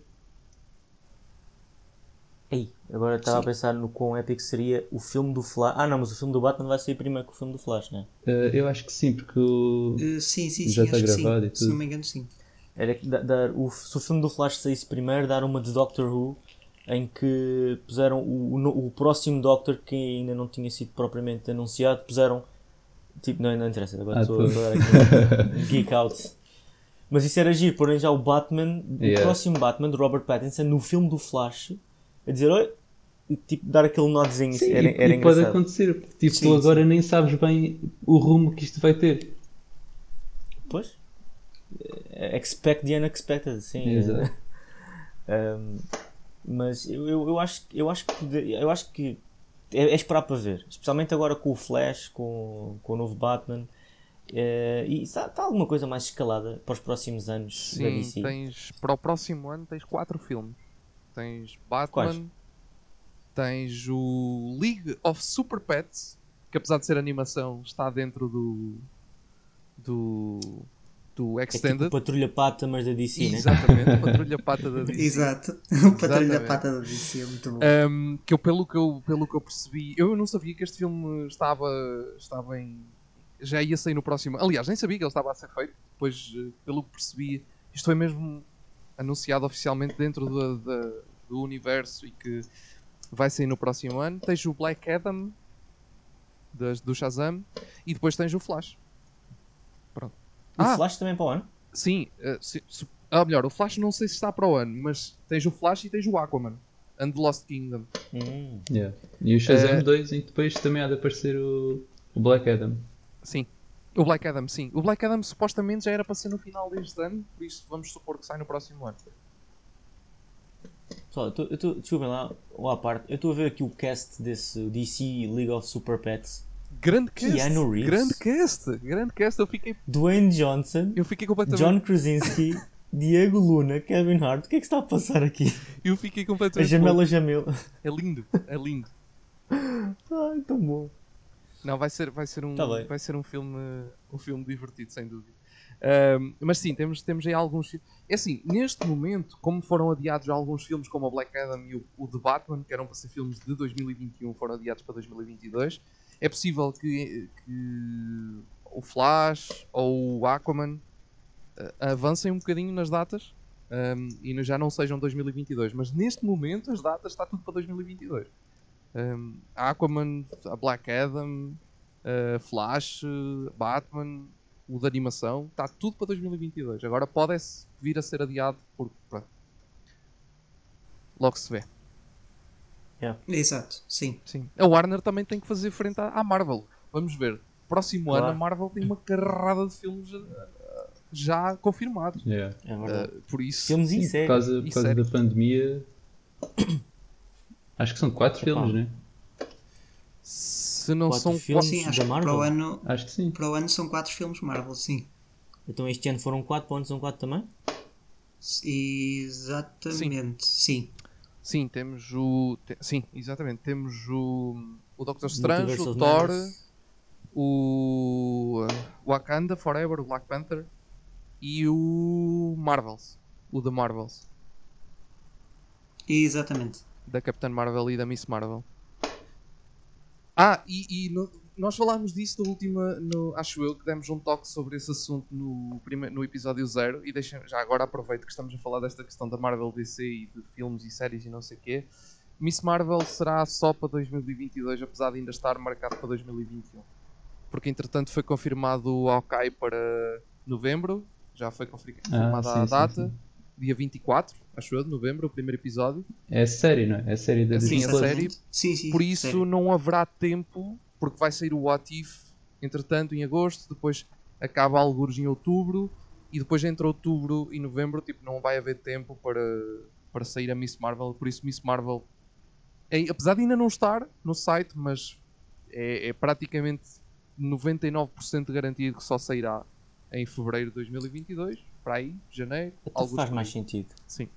Ei, agora estava a pensar no quão épico seria o filme do Flash. Ah, não, mas o filme do Batman vai sair primeiro que o filme do Flash, não é? Uh, eu acho que sim, porque o. Uh, sim, sim, já sim, está gravado e tudo. Se não me engano, sim. Era dar, o, se o filme do Flash saísse primeiro, dar uma de Doctor Who em que puseram o, o, o, próximo Doctor que ainda não tinha sido propriamente anunciado, puseram tipo, não, não interessa, agora ah, estou a dar aqui um geek out. Mas isso era giro, porém já o Batman, yeah. o próximo Batman de Robert Pattinson no filme do Flash, a dizer oi, e tipo dar aquele nodezinho, sim, era, era e, pode acontecer, porque tipo, sim, tu agora sim. nem sabes bem o rumo que isto vai ter. Pois, expect the unexpected, sim. Exato. um, mas eu, eu, eu, acho, eu, acho que, eu acho que é, é, esperar para ver. Especialmente agora com o Flash, com, com o novo Batman. Uh, e está, está, alguma coisa mais escalada para os próximos anos Sim, da DC? Tens, para o próximo ano tens quatro filmes. Tens Batman, Quais? tens o League of Super Pets, que apesar de ser animação, está dentro do. do do Extended. É tipo Patrulha Pata, mas da DC, né? Exatamente, Patrulha Pata da DC. Exato, Patrulha Pata da DC, é muito bom. Um, que eu pelo, que eu, pelo que eu percebi, eu não sabia que este filme estava, estava em. já ia sair no próximo. Aliás, nem sabia que ele estava a ser feito, depois, eh, pelo que percebi, isto foi mesmo anunciado oficialmente dentro do, do, do universo e que vai sair no próximo ano. Tens o Black Adam do Shazam e depois tens o Flash. O ah, Flash também para o ano? Sim, uh, se, se, ah, melhor, o Flash não sei se está para o ano, mas tens o Flash e tens o Aquaman. And the Lost Kingdom. Hum. Yeah. E o Shazam uh, 2 e depois também há de aparecer o, o Black Adam. Sim. O Black Adam, sim. O Black Adam supostamente já era para ser no final deste ano, por isso vamos supor que sai no próximo ano. Pessoal, eu tô, eu tô, desculpem lá, lá à parte, eu estou a ver aqui o cast desse DC League of Super Pets Grande cast. Keanu Reeves. Grande cast. Grande cast. Eu fiquei. Dwayne Johnson. Eu fiquei completamente. John Krasinski. Diego Luna, Kevin Hart, o que é que está a passar aqui? Eu fiquei completamente. A Jamela Jamil. É lindo, é lindo. Ai, tão bom. Não, vai ser, vai ser um, tá vai ser um filme, um filme divertido, sem dúvida. Um, mas sim, temos, temos aí alguns filmes. É assim, neste momento, como foram adiados alguns filmes como o Black Adam e o, o The Batman, que eram para ser filmes de 2021, foram adiados para 2022 é possível que, que o Flash ou o Aquaman uh, avancem um bocadinho nas datas um, e já não sejam 2022, mas neste momento as datas está tudo para 2022. Um, Aquaman, a Black Adam, uh, Flash, Batman, o da animação, está tudo para 2022. Agora pode vir a ser adiado por. Logo se vê. Yeah. Exato, sim. sim. A Warner também tem que fazer frente à, Marvel. Vamos ver. Próximo claro. ano a Marvel tem uma carrada de filmes uh, já confirmados. Yeah. É uh, por isso. Filmes por causa, por causa da pandemia. Acho que são quatro filmes, né? Se não quatro são filmes sim, acho da Marvel? Para o, ano, acho que sim. para o ano são quatro filmes Marvel, sim. Então este ano foram quatro, para o ano são quatro também? Exatamente, sim. sim. Sim, temos o. Te, sim, exatamente. Temos o. O Doctor Strange, o Thor, o. Wakanda Forever, o Black Panther e o Marvels. O The Marvels. Exatamente. Da Capitã Marvel e da Miss Marvel. Ah, e, e no, nós falámos disso no último, no, acho eu, que demos um toque sobre esse assunto no, primeiro, no episódio 0 e deixa, já agora aproveito que estamos a falar desta questão da Marvel DC e de filmes e séries e não sei o quê. Miss Marvel será só para 2022, apesar de ainda estar marcado para 2021. Porque entretanto foi confirmado o Hawkeye para novembro, já foi confirmada ah, sim, a data, sim, sim. Dia 24, acho eu, de novembro, o primeiro episódio. É a série, não é? É a série da Sim, a série. Sim, sim, por isso série. não haverá tempo porque vai sair o What If, entretanto, em agosto, depois acaba alguns em outubro, e depois entre outubro e novembro, tipo, não vai haver tempo para, para sair a Miss Marvel, por isso Miss Marvel, é, apesar de ainda não estar no site, mas é, é praticamente 99% de garantia que só sairá em fevereiro de 2022, para aí, janeiro. Então faz mais sentido. Sim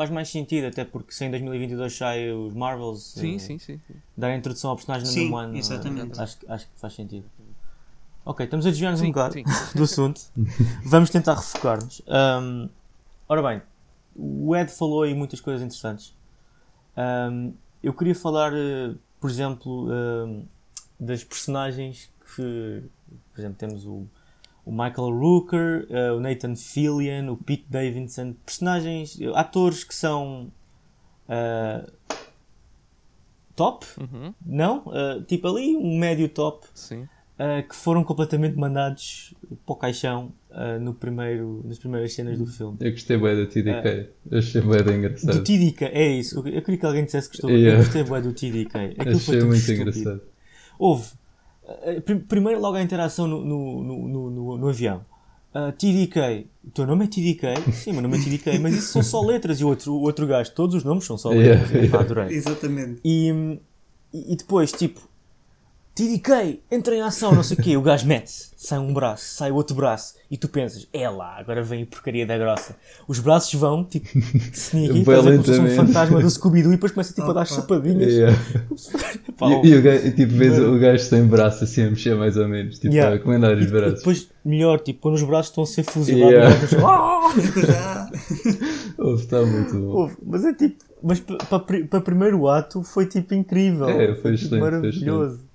faz mais sentido, até porque se em 2022 sai os Marvels, sim, uh, sim, sim, sim. dar a introdução ao personagem no sim, mesmo ano, exatamente. acho, acho que faz sentido. Ok, estamos a desviar-nos um bocado do assunto. Vamos tentar refocar-nos. Um, ora bem, o Ed falou aí muitas coisas interessantes. Um, eu queria falar, uh, por exemplo, uh, das personagens que, por exemplo, temos o, o Michael Rooker, uh, o Nathan Fillion, o Pete Davidson, personagens, atores que são uh, top, Uhum. não? Uh, tipo ali, um médio top, Sim. uh, que foram completamente mandados para o caixão uh, no primeiro, nas primeiras cenas do filme. Eu gostei bem do TDK. Eu achei bem Do engraçado. TDK, é isso. Eu queria que alguém dissesse que gostou. Yeah. Eu gostei bem do TDK. Aquilo foi Achei muito estúpido. engraçado. Houve. Eh, prim- primeiro, logo a interação no, no, no, no, no- avião. Ah, TDK, o teu nome é TDK? Sim, meu nome é TDK, mas isso são só letras. E o outro, o outro gajo, todos os nomes são só Yeah, letras. yeah. Pá, adorei. Exatamente. E, e, e depois, tipo, TDK, entra em ação, não sei o quê. O gajo mete-se, sai um braço, sai outro braço. E tu pensas, é lá, agora vem a porcaria da grossa. Os braços vão, tipo, sneaky, estás a ver como se fosse um fantasma do Scooby-Doo e depois começa tipo, a dar chapadinhas. Yeah. Pá, E, e o gajo, e, tipo, vês o gajo sem braço assim a mexer mais ou menos, tipo, Yeah. a comandar os E braços. depois, melhor, tipo, quando os braços estão a ser fuzilados, Yeah. o gajo "Ah!" Ouve, está muito bom. Houve, mas é tipo, mas para primeiro ato foi tipo incrível. É, foi tipo, excelente, foi maravilhoso.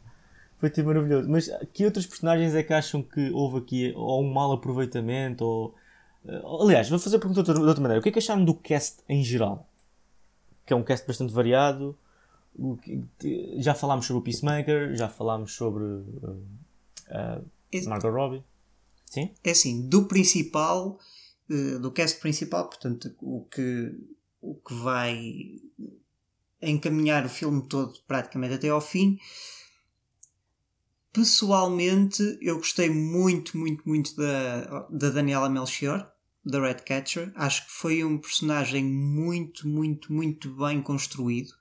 Foi tipo maravilhoso. Mas que outros personagens é que acham que houve aqui ou um mau aproveitamento ou. eh, Aliás, vou fazer a pergunta de outra, maneira. O que é que acharam do cast em geral? Que é um cast bastante variado. Já falámos sobre o Peacemaker, já falámos sobre uh, uh, Margot Robbie. Sim? É assim, do principal, eh, do cast principal, portanto, o que, o que vai encaminhar o filme todo praticamente até ao fim. Pessoalmente, eu gostei muito, muito, muito da, da Daniela Melchior, da Red Catcher. Acho que foi um personagem muito, muito, muito bem construído.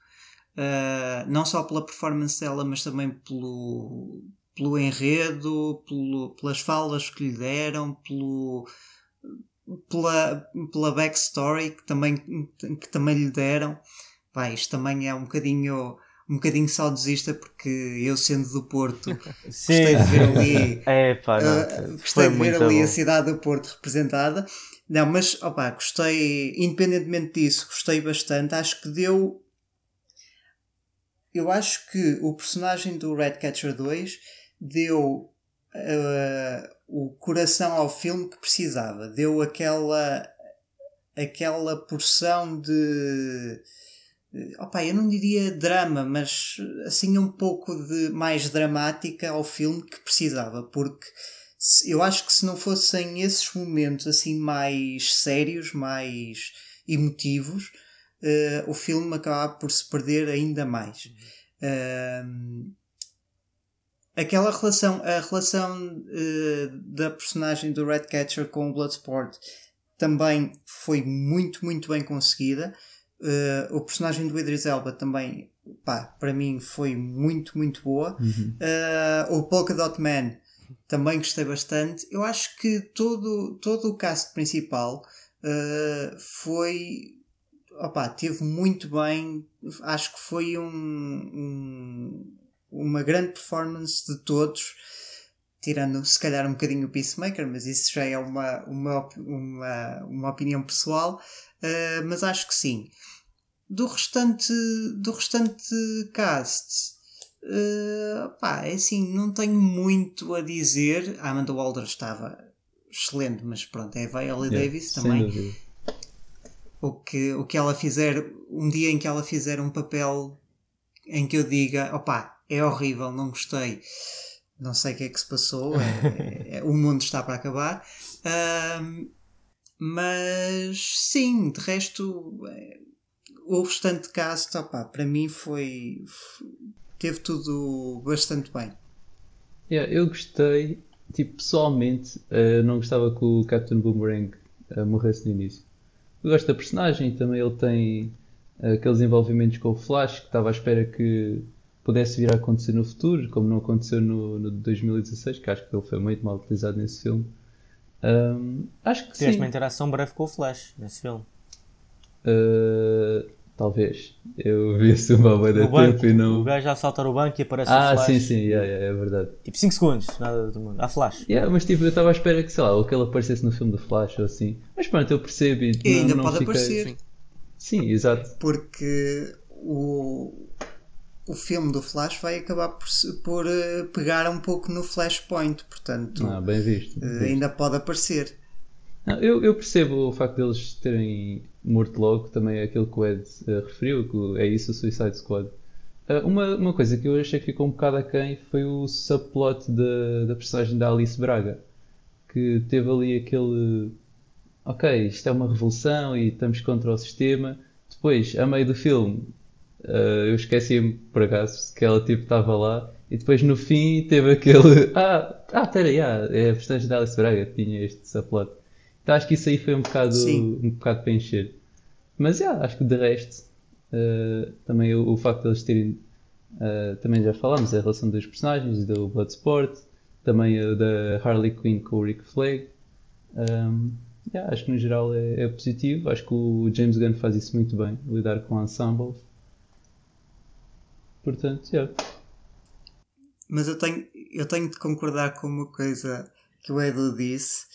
Uh, não só pela performance dela, mas também pelo, pelo enredo, pelo, pelas falas que lhe deram, pelo, pela, pela backstory que também, que também lhe deram. Pá, isto também é um bocadinho, um bocadinho saudosista, porque eu sendo do Porto, gostei de ver ali É pá, não. Uh, gostei de ver ali bom. a cidade do Porto representada. Não, mas opá, gostei, independentemente disso, gostei bastante. Acho que deu. Eu acho que o personagem do Redcatcher 2 deu uh, o coração ao filme que precisava. Deu aquela, aquela porção de. Opa, eu não diria drama, mas assim um pouco de mais dramática ao filme que precisava, porque eu acho que se não fossem esses momentos assim mais sérios, mais emotivos, eh, o filme acabava por se perder ainda mais. Ahm, aquela relação, a relação eh, da personagem do Redcatcher com o Bloodsport também foi muito, muito bem conseguida. Eh, o personagem do Idris Elba também, pá, para mim foi muito, muito boa. Uhum. Eh, o Polka Dot Man também gostei bastante. Eu acho que todo, todo o cast principal eh, foi. Teve muito bem. Acho que foi um, um- uma grande performance de todos. Tirando se calhar um bocadinho o Peacemaker, mas isso já é uma, uma, uma, uma opinião pessoal. eh, mas acho que sim. Do restante, do restante cast, Uh, pá, é assim, não tenho muito a dizer. A Amanda Waller estava excelente, mas pronto, é a Viola Yeah, Davis também. O que, o que ela fizer, um dia em que ela fizer um papel em que eu diga, opá, é horrível, não gostei, não sei o que é que se passou, é- é- o mundo está para acabar. Ahm, mas sim, de resto, é, o restante cast, opá, para mim foi. f- teve tudo bastante bem. Yeah, eu gostei, tipo, pessoalmente, eh, não gostava que o Captain Boomerang eh, morresse no início. Eu gosto da personagem e também ele tem eh, aqueles envolvimentos com o Flash que estava à espera que pudesse vir a acontecer no futuro, como não aconteceu no, no 2016, que acho que ele foi muito mal utilizado nesse filme. Ahm, acho que Tiveste sim. uma interação breve com o Flash nesse filme. Eh, talvez. Eu vi esse uma boa da banco, tempo e não. o gajo a saltar o banco e aparece o Ah, Flash. sim, sim, yeah, yeah, é verdade. Tipo 5 segundos, nada do mundo. Há Flash. Yeah, mas tipo, eu estava à espera que, sei lá, ou que ele aparecesse no filme do Flash ou assim. Mas pronto, eu percebo e, E ainda não, não pode fiquei... aparecer. Sim. Sim, exato. porque o, o filme do Flash vai acabar por, por uh, pegar um pouco no Flashpoint, portanto, ah, bem visto, bem visto. ainda pode aparecer. Não, eu, eu, percebo o facto deles terem morto logo, também é aquilo que o Ed uh, referiu, que é isso o Suicide Squad. Uh, uma, uma coisa que eu achei que ficou um bocado aquém foi o subplot da, da personagem da Alice Braga, que teve ali aquele. Ok, isto é uma revolução e estamos contra o sistema. Depois, a meio do filme, uh, eu esqueci-me por acaso que ela tipo estava lá e depois no fim teve aquele. Ah, ah peraí, ah, é a personagem da Alice Braga tinha este subplot. Então acho que isso aí foi um bocado, um bocado para encher. Mas yeah, acho que de resto, uh, também o, o, facto de eles terem. Uh, também já falámos, a relação dos personagens, do Bloodsport, também uh, da Harley Quinn com o Rick Flag. Um, yeah, acho que no geral é, é, positivo. Acho que o James Gunn faz isso muito bem, lidar com ensembles. Portanto, yeah. Mas eu tenho, eu tenho de concordar com uma coisa que o Edu disse,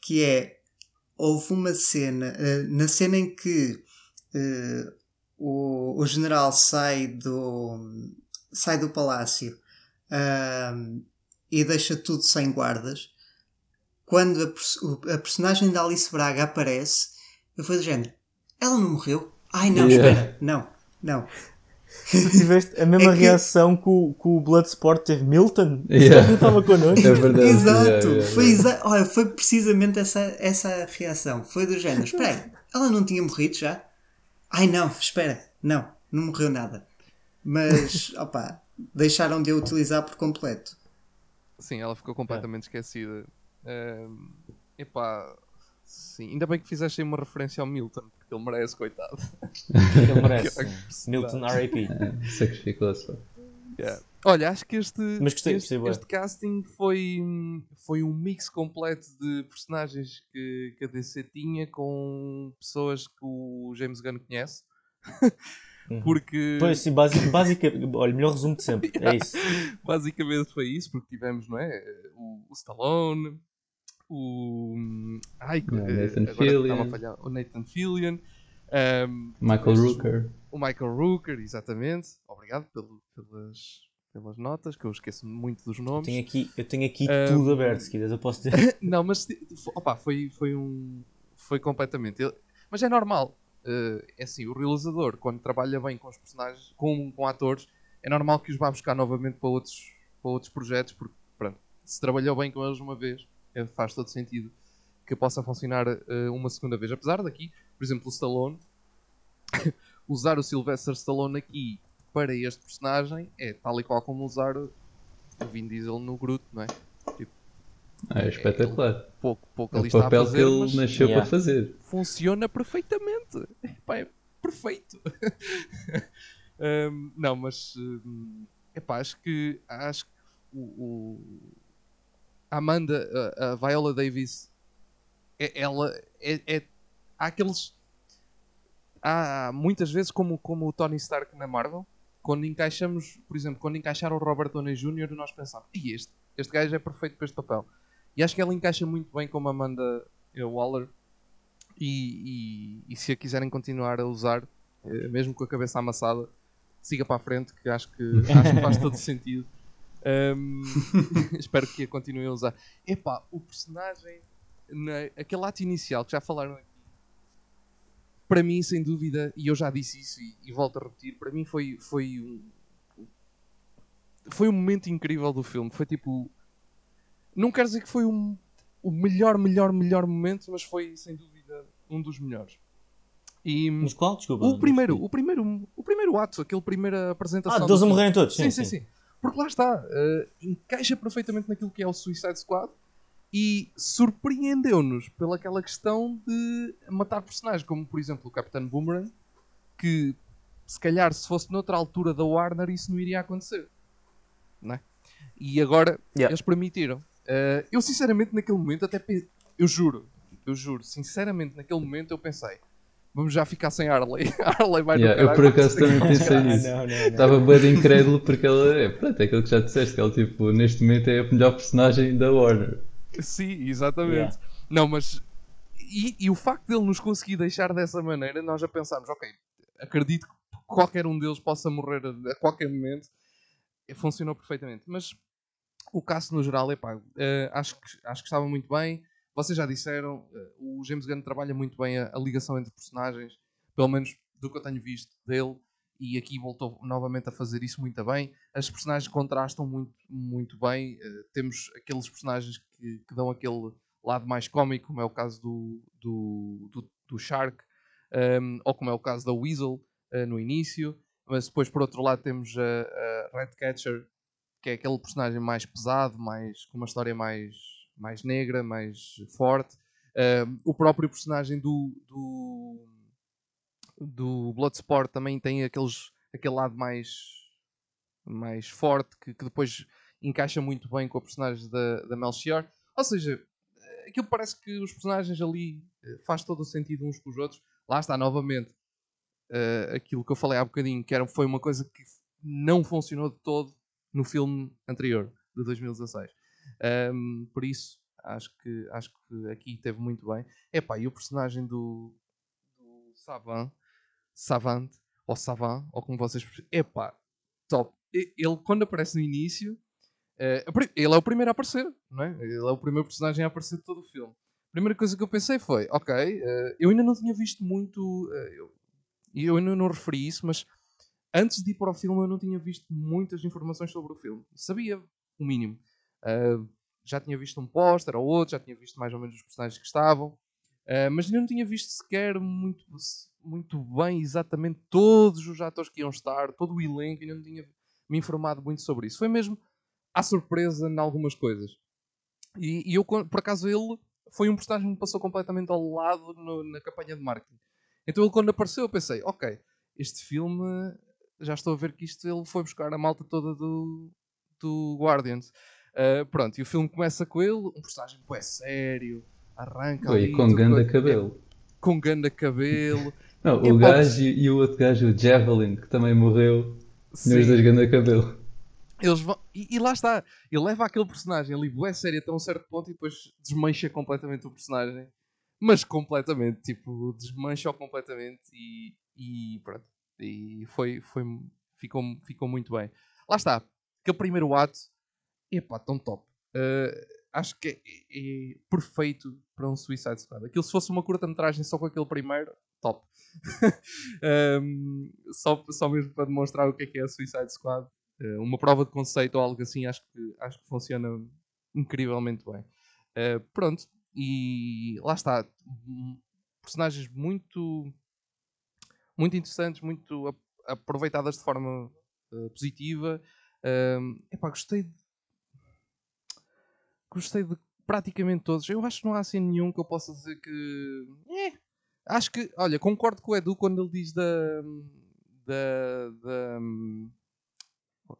que é houve uma cena, uh, na cena em que uh, o, o general sai do, sai do palácio uh, e deixa tudo sem guardas, quando a, a, personagem da Alice Braga aparece, eu fui do género: ela não morreu? Ai não, yeah. espera, não, não. Tu tiveste a mesma é que... reação que o, que o Bloodsport teve Milton? Yeah. não estava connosco. É verdade. Exato. Yeah, yeah, foi, exa Olha, foi precisamente essa, essa reação. Foi do género. Espera, ela não tinha morrido já? Ai não, espera. Não, não morreu nada. Mas, opa, deixaram de a utilizar por completo. Sim, ela ficou completamente esquecida. epá, sim. Ainda bem que fizeste aí uma referência ao Milton que ele merece, coitado. Ele merece. Milton R.A.P. É, Sacrificou-se. Yeah. Olha, acho que este, Mas gostei, este, este casting foi, foi um mix completo de personagens que, que a DC tinha com pessoas que o James Gunn conhece. Uhum. porque. Pois sim, basic, basicamente. Olha, melhor resumo de sempre. É isso. Basicamente foi isso, porque tivemos, não é? O, o Stallone, o. Ai, Nathan Fillion. Falhar, o Nathan Fillion. Um, Michael Rooker. O Michael Rooker, exatamente. Obrigado pelo, pelas, pelas notas, que eu esqueço muito dos nomes. Eu tenho aqui, eu tenho aqui um, tudo aberto, se quiseres, eu posso dizer. não, mas opa, foi, foi um. Foi completamente. Mas é normal. Uh, é assim, o realizador, quando trabalha bem com os personagens, com, com atores, é normal que os vá buscar novamente para outros, para outros projetos, porque pronto, se trabalhou bem com eles uma vez, faz todo sentido que possa funcionar uh, uma segunda vez. Apesar daqui, por exemplo, o Stallone, usar o Sylvester Stallone aqui para este personagem é tal e qual como usar o Vin Diesel no Groot, não é? Tipo, é espetacular. É pouco, pouco é o papel fazer, que ele nasceu yeah. para fazer. Funciona perfeitamente. Epá, é perfeito. um, não, mas epá, acho que acho que o, Amanda, a, a Viola Davis, é, ela é, é, há aqueles há muitas vezes como, como o Tony Stark na Marvel quando encaixamos, por exemplo, quando encaixaram o Robert Downey Jr. nós pensamos, e este, este gajo é perfeito para este papel e acho que ela encaixa muito bem como Amanda Waller e, e, e se a quiserem continuar a usar eh, mesmo com a cabeça amassada siga para a frente que acho que, acho que faz todo sentido um, espero que a continuem a usar. Epá, o personagem, na, aquele ato inicial que já falaram aqui, para mim, sem dúvida, e eu já disse isso e, e volto a repetir, para mim foi, foi um. Foi um momento incrível do filme. Foi tipo. Não quero dizer que foi um, o melhor, melhor, melhor momento, mas foi sem dúvida um dos melhores. E, mas qual? Desculpa. O primeiro, o primeiro, o primeiro ato, aquele primeira apresentação. Ah, deles a morrerem todos. Sim, sim, sim. sim. Porque lá está, uh, encaixa perfeitamente naquilo que é o Suicide Squad e surpreendeu-nos pelaquela questão de matar personagens, como por exemplo o Capitão Boomerang, que se calhar se fosse noutra altura da Warner isso não iria acontecer. Não é? E agora yeah. eles permitiram. Uh, eu sinceramente naquele momento até eu juro, eu juro, sinceramente naquele momento eu pensei vamos já ficar sem Harley. Harley vai yeah, Eu por acaso também pensei nisso. Estava bem incrédulo porque ela é, pronto, é aquilo que já disseste, que ela tipo, neste momento é a melhor personagem da Warner. Sim, exatamente. Yeah. Não, mas e, e, o facto dele nos conseguir deixar dessa maneira, nós já pensámos, ok, acredito qualquer um deles possa morrer a, qualquer momento, funcionou perfeitamente. Mas o caso no geral, epá, uh, acho, que, acho que estava muito bem. Vocês já disseram, uh, o James Gunn trabalha muito bem a, a, ligação entre personagens, pelo menos do que eu tenho visto dele, e aqui voltou novamente a fazer isso muito bem. As personagens contrastam muito, muito bem. Uh, temos aqueles personagens que, que, dão aquele lado mais cómico, como é o caso do, do, do, do Shark, um, ehm, ou como é o caso da Weasel no início. Mas depois, por outro lado, temos a, a Redcatcher, que é aquele personagem mais pesado, mais, com uma história mais, mais negra, mais forte. Uh, o próprio personagem do, do, do Bloodsport também tem aqueles, aquele lado mais, mais forte que, que depois encaixa muito bem com a personagem da, da Melchior. Ou seja, aquilo parece que os personagens ali eh, faz todo o sentido uns com os outros. Lá está novamente uh, aquilo que eu falei há bocadinho, que era, foi uma coisa que não funcionou de todo no filme anterior, de 2016. Um, por isso, acho que, acho que aqui teve muito bem. Epá, e o personagem do, do Savant, Savant, ou Savant, ou como vocês epá, top. Ele, quando aparece no início, uh, ele é o primeiro a aparecer, não é? Ele é o primeiro personagem a aparecer de todo o filme. A primeira coisa que eu pensei foi, ok, uh, eu ainda não tinha visto muito, uh, eu, eu ainda não referi isso, mas antes de ir para o filme eu não tinha visto muitas informações sobre o filme. Sabia o mínimo. Uh, já tinha visto um póster ou outro, já tinha visto mais ou menos os personagens que estavam, uh, mas não tinha visto sequer muito, muito bem exatamente todos os atores que iam estar, todo o elenco, ainda não tinha me informado muito sobre isso. Foi mesmo à surpresa em algumas coisas. E, e eu, por acaso, ele foi um personagem que me passou completamente ao lado no, na campanha de marketing. Então ele quando apareceu eu pensei, ok, este filme já estou a ver que isto ele foi buscar a malta toda do, do Guardians. Uh, pronto, e o filme começa com ele, um personagem é sério, arranca Oi, ali, com ganda cabelo. É, com ganda cabelo. Não, o gajo e o outro gajo, o Javelin, que também morreu, nos dois ganda cabelo. Eles vão, e, e, lá está, ele leva aquele personagem ali, é sério, até um certo ponto e depois desmancha completamente o personagem. Mas completamente, tipo, desmancha-o completamente e, e pronto e foi, foi, ficou, ficou muito bem. Lá está, aquele primeiro ato, epá, tão top. Uh, acho que é, é, perfeito para um Suicide Squad. Aquilo se fosse uma curta-metragem só com aquele primeiro, top. um, só, só mesmo para demonstrar o que é que é a Suicide Squad. Uh, uma prova de conceito ou algo assim, acho que, acho que funciona incrivelmente bem. Uh, pronto, e lá está. Personagens muito muito interessantes, muito aproveitadas de forma uh, positiva. Um, epá, gostei de... gostei de praticamente todos. Eu acho que não há assim nenhum que eu possa dizer que. Eh, acho que, olha, concordo com o Edu quando ele diz da. da. da,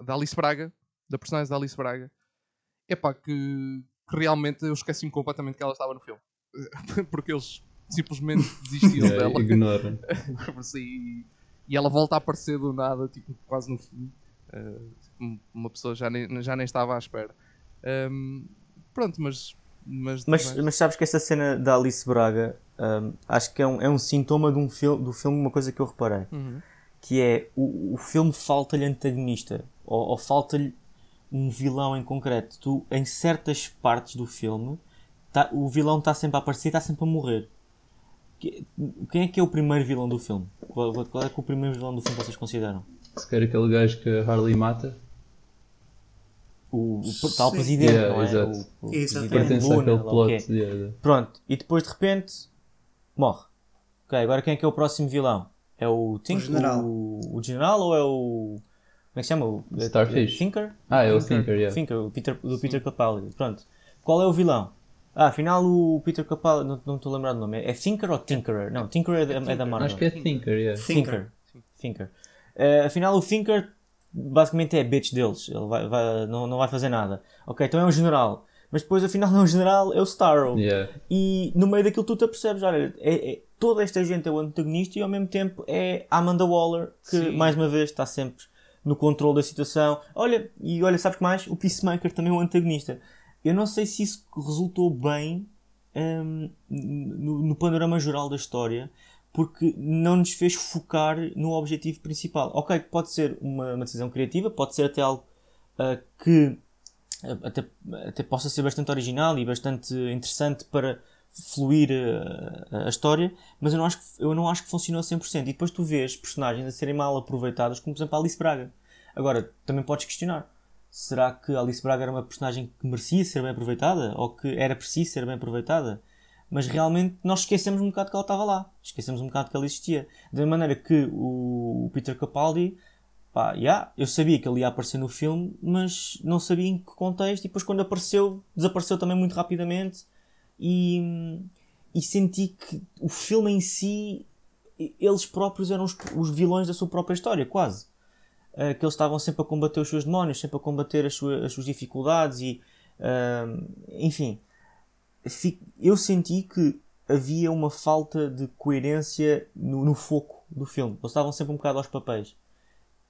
da Alice Braga, da personagem da Alice Braga. Epá, que, que realmente eu esqueci-me completamente que ela estava no filme. Porque eles simplesmente desistiram yeah, dela. Ignoram. e, e ela volta a aparecer do nada, tipo, quase no fim. Uh, uma pessoa já nem, já nem estava à espera. Um, pronto, mas. Mas, mas, mas, sabes que essa cena da Alice Braga um, acho que é um, é um sintoma de um fil do filme, uma coisa que eu reparei. Uhum. Que é o, o filme falta-lhe antagonista. Ou, ou falta-lhe um vilão em concreto. Tu, em certas partes do filme, tá, o vilão está sempre a aparecer e está sempre a morrer. Quem é que é o primeiro vilão do filme? Qual, qual é que é o primeiro vilão do filme que vocês consideram? Se quer aquele gajo que a Harley mata. O, o tal presidente, yeah, não é? Exato. O, o presidente Luna, plot. Yeah. Pronto, e depois de repente morre. Ok, agora quem é que é o próximo vilão? É o Tink, o general. O, o general ou é o. Como é que se chama? O, Starfish. Thinker? Ah, é o Thinker, yeah. Thinker, o Peter, do Peter Capaldi. Pronto. Qual é o vilão? Ah, afinal o Peter Capaldi, não, não estou a lembrar do nome, é Thinker ou Tinkerer? Não, Tinkerer é, da, é da Marvel. Acho que é Thinker, yeah. Thinker. Thinker. Uh, afinal o Thinker basicamente é a bitch deles, ele vai, vai, não, não vai fazer nada. Ok, então é um general. Mas depois afinal não é um general, é o Starro. Yeah. E no meio daquilo tu te percebes, olha, é, é, toda esta gente é o antagonista e ao mesmo tempo é Amanda Waller, que Sim. mais uma vez está sempre no controle da situação. Olha, e olha, sabes que mais? O Peacemaker também é um antagonista. Eu não sei se isso resultou bem um, no, no, panorama geral da história, porque não nos fez focar no objetivo principal. Ok, pode ser uma, uma decisão criativa, pode ser até algo uh, que uh, até, até possa ser bastante original e bastante interessante para fluir a, a, história, mas eu não, acho que, eu não acho que funcionou a 100%. E depois tu vês personagens a serem mal aproveitadas, como por exemplo a Alice Braga. Agora, também podes questionar. Será que Alice Braga era uma personagem que merecia ser bem aproveitada? Ou que era preciso ser bem aproveitada? Mas realmente nós esquecemos um bocado que ela estava lá. Esquecemos um bocado que ela existia. Da maneira que o Peter Capaldi, pá, yeah, eu sabia que ele ia aparecer no filme, mas não sabia em que contexto. E depois quando apareceu, desapareceu também muito rapidamente e, e senti que o filme em si, eles próprios eram os, os vilões da sua própria história, quase. Uh, que eles estavam sempre a combater os seus demónios, sempre a combater as, suas, as suas dificuldades e, uh, enfim, eu senti que havia uma falta de coerência no, no foco do filme. Eles estavam sempre um bocado aos papéis.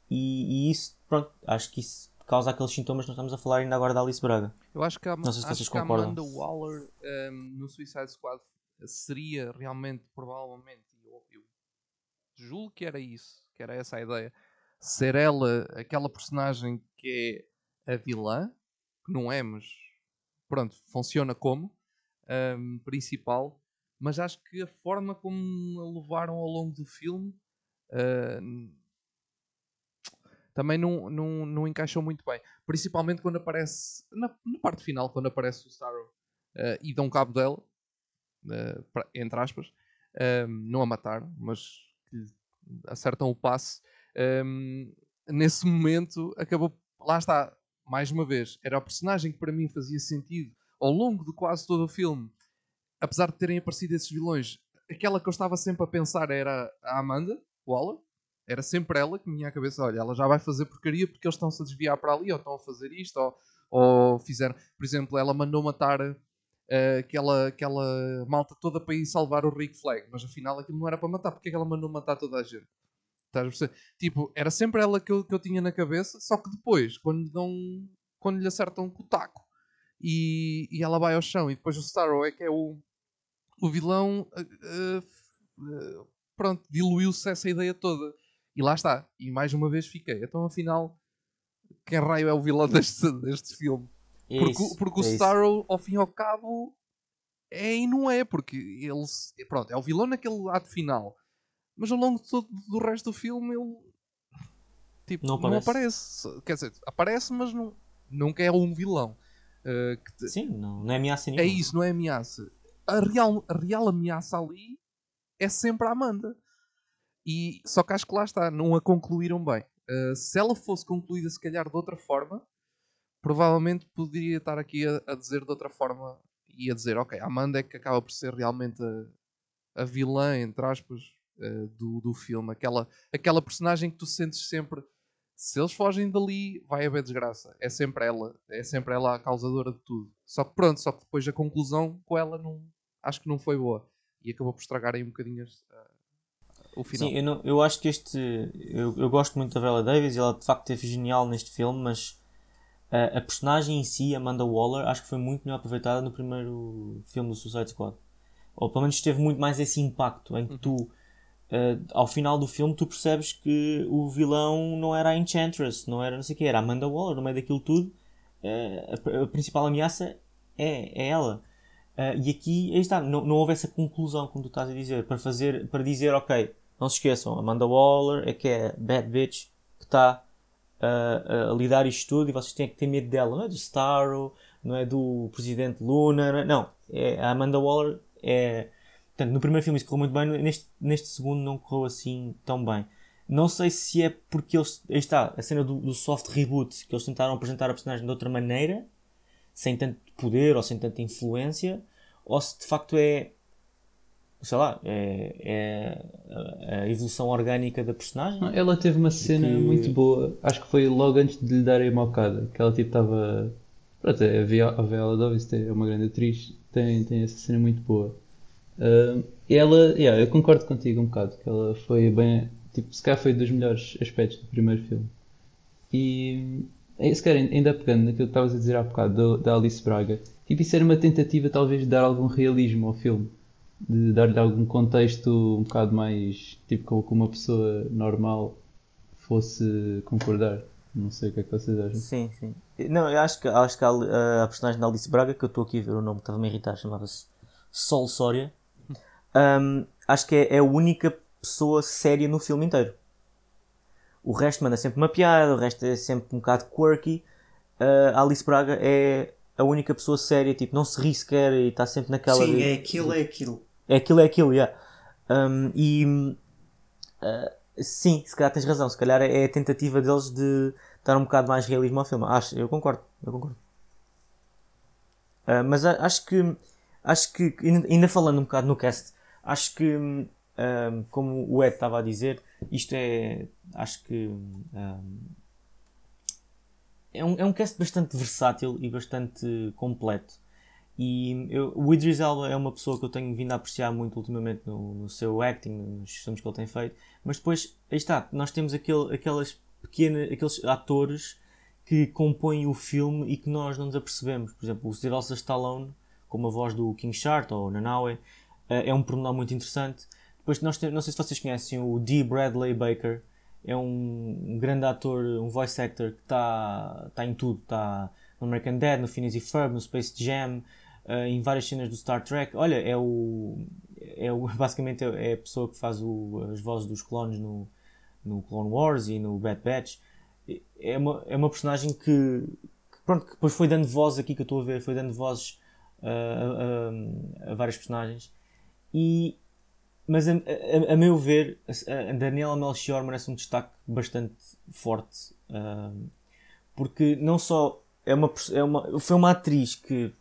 E, e, isso, pronto, acho que isso causa aqueles sintomas que nós estamos a falar ainda agora da Alice Braga. Eu acho que a, Não sei se vocês concordam. Amanda Waller um, no Suicide Squad seria realmente, provavelmente, eu, eu julgo que era isso, que era essa a ideia, ser ela aquela personagem que é a vilã, que não é, mas pronto, funciona como um, principal, mas acho que a forma como a levaram ao longo do filme uh, também não, não, não encaixou muito bem. Principalmente quando aparece, na, na parte final, quando aparece o Starro uh, e dão cabo dela, uh, pra, entre aspas, não a matar, mas acertam o passe. Um, nesse momento acabou, lá está, mais uma vez, era o personagem que para mim fazia sentido ao longo de quase todo o filme, apesar de terem aparecido esses vilões, aquela que eu estava sempre a pensar era a Amanda Waller, era sempre ela que me vinha à cabeça: olha, ela já vai fazer porcaria porque eles estão-se a desviar para ali, ou estão a fazer isto, ou, ou fizeram. Por exemplo, ela mandou matar uh, aquela, aquela malta toda para ir salvar o Rick Flag, mas afinal aquilo não era para matar, porque é que ela mandou matar toda a gente? Tipo, era sempre ela que eu, que eu tinha na cabeça, só que depois, quando, dão, quando lhe acertam o taco e, e ela vai ao chão, e depois o Starro é que é o, o vilão. Uh, uh, pronto, diluiu-se essa ideia toda. E lá está. E mais uma vez fiquei. Então, afinal, quem raio é o vilão deste, deste filme? Porque, isso, porque o é Starro, ao fim e ao cabo, é e não é. Porque ele, pronto, é o vilão naquele ato final. Mas ao longo todo do resto do filme, ele. Tipo, não aparece. não aparece. Quer dizer, aparece, mas não, nunca é um vilão. Uh, te... Sim, não, não é ameaça nenhuma. É isso, não é ameaça. A real, a real ameaça ali é sempre a Amanda. E, só que acho que lá está, não a concluíram bem. Uh, se ela fosse concluída, se calhar, de outra forma, provavelmente poderia estar aqui a, a, dizer de outra forma e a dizer, ok, a Amanda é que acaba por ser realmente a, a vilã, entre aspas, uh, do, do filme. Aquela, aquela personagem que tu sentes sempre, se eles fogem dali, vai haver desgraça. É sempre ela, é sempre ela a causadora de tudo. Só que pronto, só que depois a conclusão com ela não, acho que não foi boa. E acabou por estragar aí um bocadinho uh, o final. Sim, eu, não, eu acho que este. Eu, eu gosto muito da Vela Davis e ela de facto teve genial neste filme, mas a, a personagem em si, Amanda Waller, acho que foi muito melhor aproveitada no primeiro filme do Suicide Squad. Ou pelo menos teve muito mais esse impacto em que uhum. tu. Uh, ao final do filme tu percebes que o vilão não era a Enchantress, não era não sei o que, era a Amanda Waller, no meio daquilo tudo, uh, a, a, principal ameaça é, é ela. Uh, e aqui, aí está, não, não houve essa conclusão, como tu estás a dizer, para fazer, para dizer, ok, não se esqueçam, Amanda Waller é que é bad bitch que está a, a lidar isto tudo e vocês têm que ter medo dela. Não é do Starro, não é do Presidente Luna, não é, é a Amanda Waller é. Portanto, no primeiro filme isso correu muito bem, neste, neste segundo não correu assim tão bem. Não sei se é porque eles. Aí está, a cena do, do soft reboot, que eles tentaram apresentar a personagem de outra maneira, sem tanto poder ou sem tanta influência, ou se de facto é sei lá, é, é a evolução orgânica da personagem. ela teve uma cena que... muito boa, acho que foi logo antes de lhe darem a mocada, que ela tipo estava. Pronto, a Viola Davis é uma grande atriz, tem, tem essa cena muito boa. Uh, ela, yeah, eu concordo contigo um bocado, que ela foi bem. Tipo, se calhar foi dos melhores aspectos do primeiro filme. E se calhar ainda pegando naquilo que estavas a dizer há bocado da Alice Braga, tipo, isso era uma tentativa talvez de dar algum realismo ao filme de dar-lhe algum contexto um bocado mais tipo como uma pessoa normal fosse concordar. Não sei o que é que vocês acham. Sim, sim. Não, eu acho que, acho que a, a personagem da Alice Braga, que eu estou aqui a ver o nome que estava-me a irritar, chamava-se Sol Sória. Um, acho que é, é, a única pessoa séria no filme inteiro. O resto manda sempre uma piada, o resto é sempre um bocado quirky. Uh, a Alice Braga é a única pessoa séria, tipo, não se ri sequer e está sempre naquela. Sim, de... é aquilo, é aquilo. É aquilo, é aquilo, yeah. Um, e uh, sim, se calhar tens razão, se calhar é a tentativa deles de dar um bocado mais realismo ao filme. Acho, eu concordo, eu concordo. Uh, mas acho que acho que ainda falando um bocado no cast, acho que um, como o Ed estava a dizer, isto é acho que um, é um, é um cast bastante versátil e bastante completo. E eu, o Idris Elba é uma pessoa que eu tenho vindo a apreciar muito ultimamente no, no seu acting, nos filmes que ele tem feito. Mas depois, aí está, nós temos aquele, aquelas pequenas, aqueles atores que compõem o filme e que nós não nos apercebemos. Por exemplo, o Sylvester Stallone, como a voz do King Shark ou Nanaue, é um pormenor muito interessante. Depois nós não sei se vocês conhecem o D. Bradley Baker, é um, grande ator, um voice actor que está tá em tudo. Está no American Dad, no Phineas e Ferb, no Space Jam, uh, em várias cenas do Star Trek. Olha, é o. É o, basicamente é a pessoa que faz o, as vozes dos clones no, no Clone Wars e no Bad Batch. É uma, é uma personagem que, que pronto, que depois foi dando voz aqui que eu estou a ver, foi dando vozes uh, a, a, a, várias personagens. E, mas a, a, a meu ver, a, Daniela Melchior merece um destaque bastante forte. Porque não só é uma, é uma, foi uma atriz que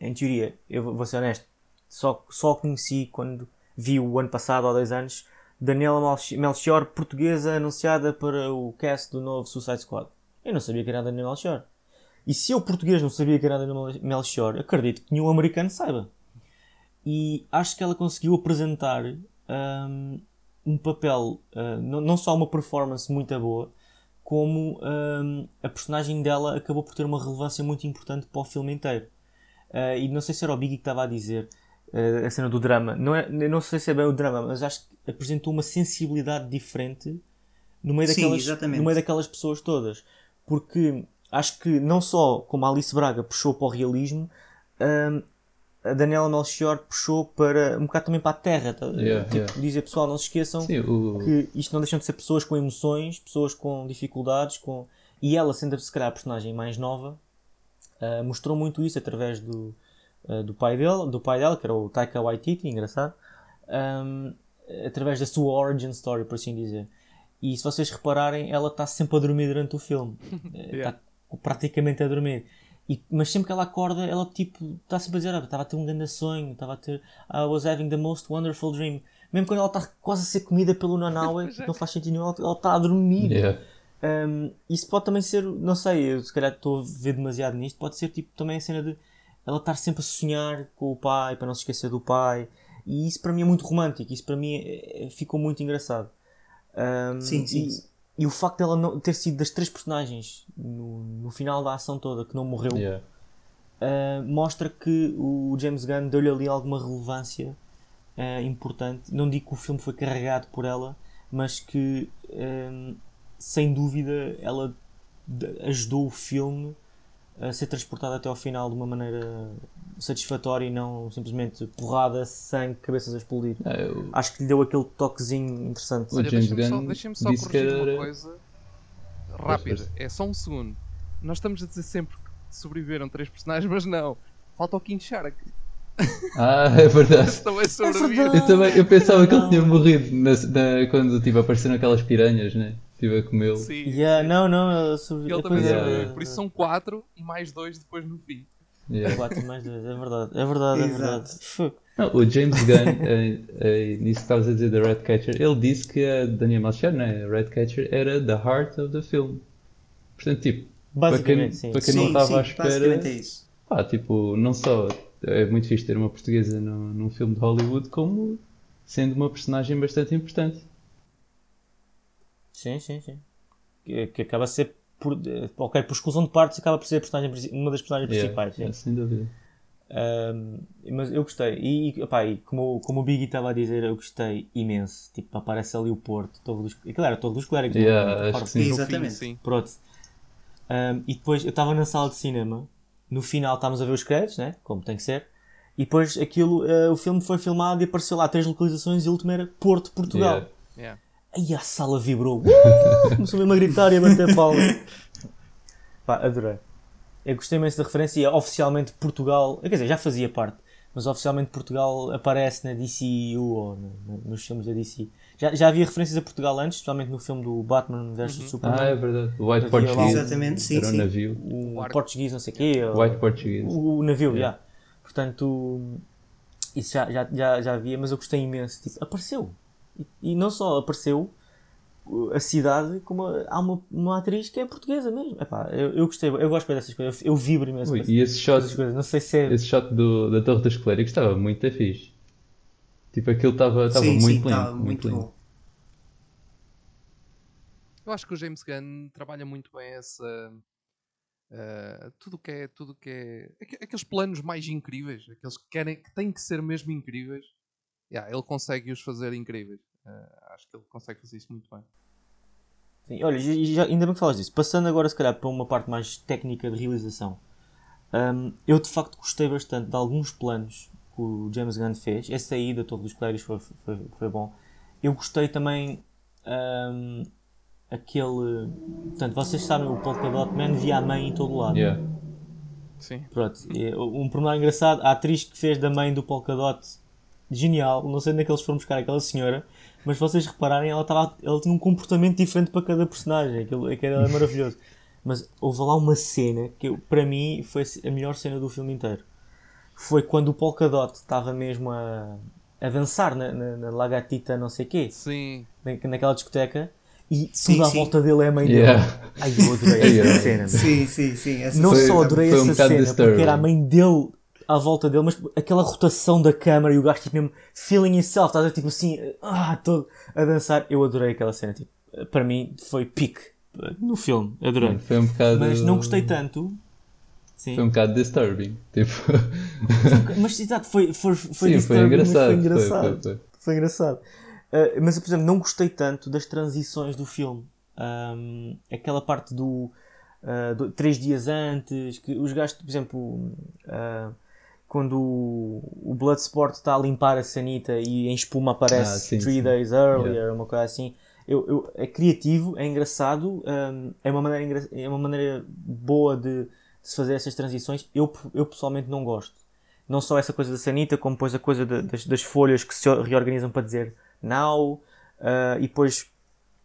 em teoria, eu vou ser honesto, só, só conheci quando vi o ano passado, há dois anos, Daniela Melchior, portuguesa, anunciada para o cast do novo Suicide Squad. Eu não sabia que era a Daniela Melchior. E se eu, português, não sabia que era a Daniela Melchior, acredito que nenhum americano saiba. E acho que ela conseguiu apresentar um, um papel, uh, não, só uma performance muito boa, como um, a personagem dela acabou por ter uma relevância muito importante para o filme inteiro. Uh, e não sei se era o Biggie que estava a dizer uh, a cena do drama. Não, é, não sei se é bem o drama, mas acho que apresentou uma sensibilidade diferente no meio, Sim, daquelas, no meio daquelas pessoas todas. Porque acho que não só como a Alice Braga puxou para o realismo, uh, a Daniela Melchior puxou para um bocado também para a terra. Tá? Yeah, tipo, yeah. dizer pessoal, não se esqueçam Sim, o... que isto não deixam de ser pessoas com emoções, pessoas com dificuldades, com... e ela sendo se calhar a personagem mais nova, Uh, mostrou muito isso através do, uh, do, pai dele, do pai dela, que era o Taika Waititi, engraçado, um, através da sua origin story, por assim dizer. E se vocês repararem, ela está sempre a dormir durante o filme. Está yeah. praticamente a dormir. E, mas sempre que ela acorda, ela tipo está sempre a dizer: ah, estava a ter um grande sonho, estava a ter. I was having the most wonderful dream. Mesmo quando ela está quase a ser comida pelo Nanaue, não faz sentido nenhum, ela está a dormir. Yeah. Um, isso pode também ser, não sei, eu se calhar estou a ver demasiado nisto, pode ser tipo também a cena de ela estar sempre a sonhar com o pai, para não se esquecer do pai, e isso para mim é muito romântico, isso para mim é, é, ficou muito engraçado. Um, sim, sim. E, e, o facto dela não ter sido das três personagens no, no final da ação toda que não morreu yeah. uh, mostra que o James Gunn deu-lhe ali alguma relevância uh, importante. Não digo que o filme foi carregado por ela, mas que um, sem dúvida, ela ajudou o filme a ser transportado até ao final de uma maneira satisfatória e não simplesmente porrada, sangue, cabeças a explodir. É, eu... Acho que lhe deu aquele toquezinho interessante. Olha, James Gunn deixem-me só, corrigir era... uma coisa rápida, é só um segundo. Nós estamos a dizer sempre que sobreviveram três personagens, mas não. Falta o King Shark. Ah, é verdade. Também sobreviveu. É eu, também, eu pensava que ele tinha morrido na, na, quando tipo, apareceram aquelas piranhas, né? Estive a comê-lo. Sim. Yeah, não, não, sobre... Ele também yeah, yeah. Por isso são quatro e mais dois depois no fim. Yeah. 4 mais 2, é verdade, é verdade, é verdade. Não, o James Gunn, é, é, nisso que estavas a dizer da Redcatcher, ele disse que a Daniel Melchior, né, a Redcatcher, era the heart of the film. Portanto, tipo, para quem, sim. Para quem sim, não estava sim, à espera, é isso. Pá, tipo, não só é muito fixe ter uma portuguesa no, num filme de Hollywood, como sendo uma personagem bastante importante. Sim, sim, sim. Que, que acaba a ser, por, ok, por exclusão de partes, acaba por ser personagem, uma das personagens yeah, principais. Yeah, sem dúvida. Um, mas eu gostei. E, epá, e como, como o Biggie estava a dizer, eu gostei imenso. Tipo, aparece ali o Porto. Torre dos, aquilo era Torre dos Clérigos. Yeah, sim. Exatamente. Sim. Pronto. Um, e depois eu estava na sala de cinema. No final estávamos a ver os créditos, né? Como tem que ser. E depois aquilo, uh, o filme foi filmado e apareceu lá três localizações e a última era Porto, Portugal. Yeah. Yeah. Aí a sala vibrou. Uh! Começou mesmo a gritar e a bater palmas. Pá, adorei. Eu gostei imenso da referência e é oficialmente Portugal. Quer dizer, já fazia parte. Mas oficialmente Portugal aparece na DCU ou no- no- nos filmes da DC. Já, já havia referências a Portugal antes, especialmente no filme do Batman vs Superman. Ah, é verdade. O White Portuguese. Exatamente, sim, Era um sim. navio. o Barco. português, não sei o quê. ou- White Portuguese. o, o navio, Yeah. já. Portanto, isso já, já, já, já havia, mas eu gostei imenso. Tipo, apareceu. E, e não só apareceu uh, a cidade, como a- há uma, uma atriz que é portuguesa mesmo. Epá, eu, eu gostei, eu gosto dessas coisas. Eu, eu vibro imenso Ui, e esse shot, coisas. Não sei se é. esse shot do, da Torre dos Clérigos estava muito fixe. Tipo, aquilo estava muito sim, lindo. tá muito muito lindo. bom. Eu acho que o James Gunn trabalha muito bem essa. eh, tudo que é. Tudo que é aque- aqueles planos mais incríveis, aqueles que querem que têm que ser mesmo incríveis. Yeah, ele consegue os fazer incríveis. Eh, acho que ele consegue fazer isso muito bem. Sim, olha, já- já- ainda bem que falas disso. Passando agora, se calhar, para uma parte mais técnica de realização. Hum, eu de facto gostei bastante de alguns planos que o James Gunn fez. Esse aí da Torre dos Clérigos foi, foi, foi bom. Eu gostei também hum, aquele. Portanto, vocês sabem, o Polka Dot Man via a mãe em todo lado. Yeah. Sim. Pronto, um pormenor engraçado, a atriz que fez da mãe do Polkadot, genial, não sei onde é que eles foram buscar aquela senhora, mas se vocês repararem, ela, estava, ela tinha um comportamento diferente para cada personagem, aquilo, aquilo é maravilhoso. Mas houve lá uma cena que eu- para mim foi a melhor cena do filme inteiro. Foi quando o Polkadot estava mesmo a, a dançar na, na, na lagatita não sei quê, Sim. na, naquela discoteca, e Sim, tudo à sim. volta dele é a mãe Yeah. dele. Ai, eu adorei essa Yeah. cena. Sim, sim, sim. Essa Não Foi- só adorei foi um essa bocado cena, disturbing. porque era a mãe dele à volta dele, mas aquela rotação da câmara e o gajo tipo mesmo feeling himself, estás a ver, tipo assim, ah, todo a dançar. Eu adorei aquela cena, tipo, para mim foi pique no filme, adorei. Foi um bocado. Mas não gostei tanto. Sim, Foi um bocado disturbing. Tipo. mas exato, foi, foi, foi, Sim, foi disturbing, engraçado. Foi Foi, engraçado. foi, foi. Foi engraçado. Uh, mas, por exemplo, não gostei tanto das transições do filme. Um, aquela parte do, uh, do- Três dias antes, que os gajos, por exemplo, uh, quando o, o Bloodsport está a limpar a sanita e em espuma Ah, aparece sim, Three sim. Days Earlier, Yeah. uma coisa assim. Eu, eu- é criativo, é engraçado, um, é, uma maneira é uma maneira boa de, de se fazer essas transições. Eu, eu pessoalmente não gosto não só essa coisa da sanita, como depois a coisa da- das, das folhas que se reorganizam para dizer now, ah, e depois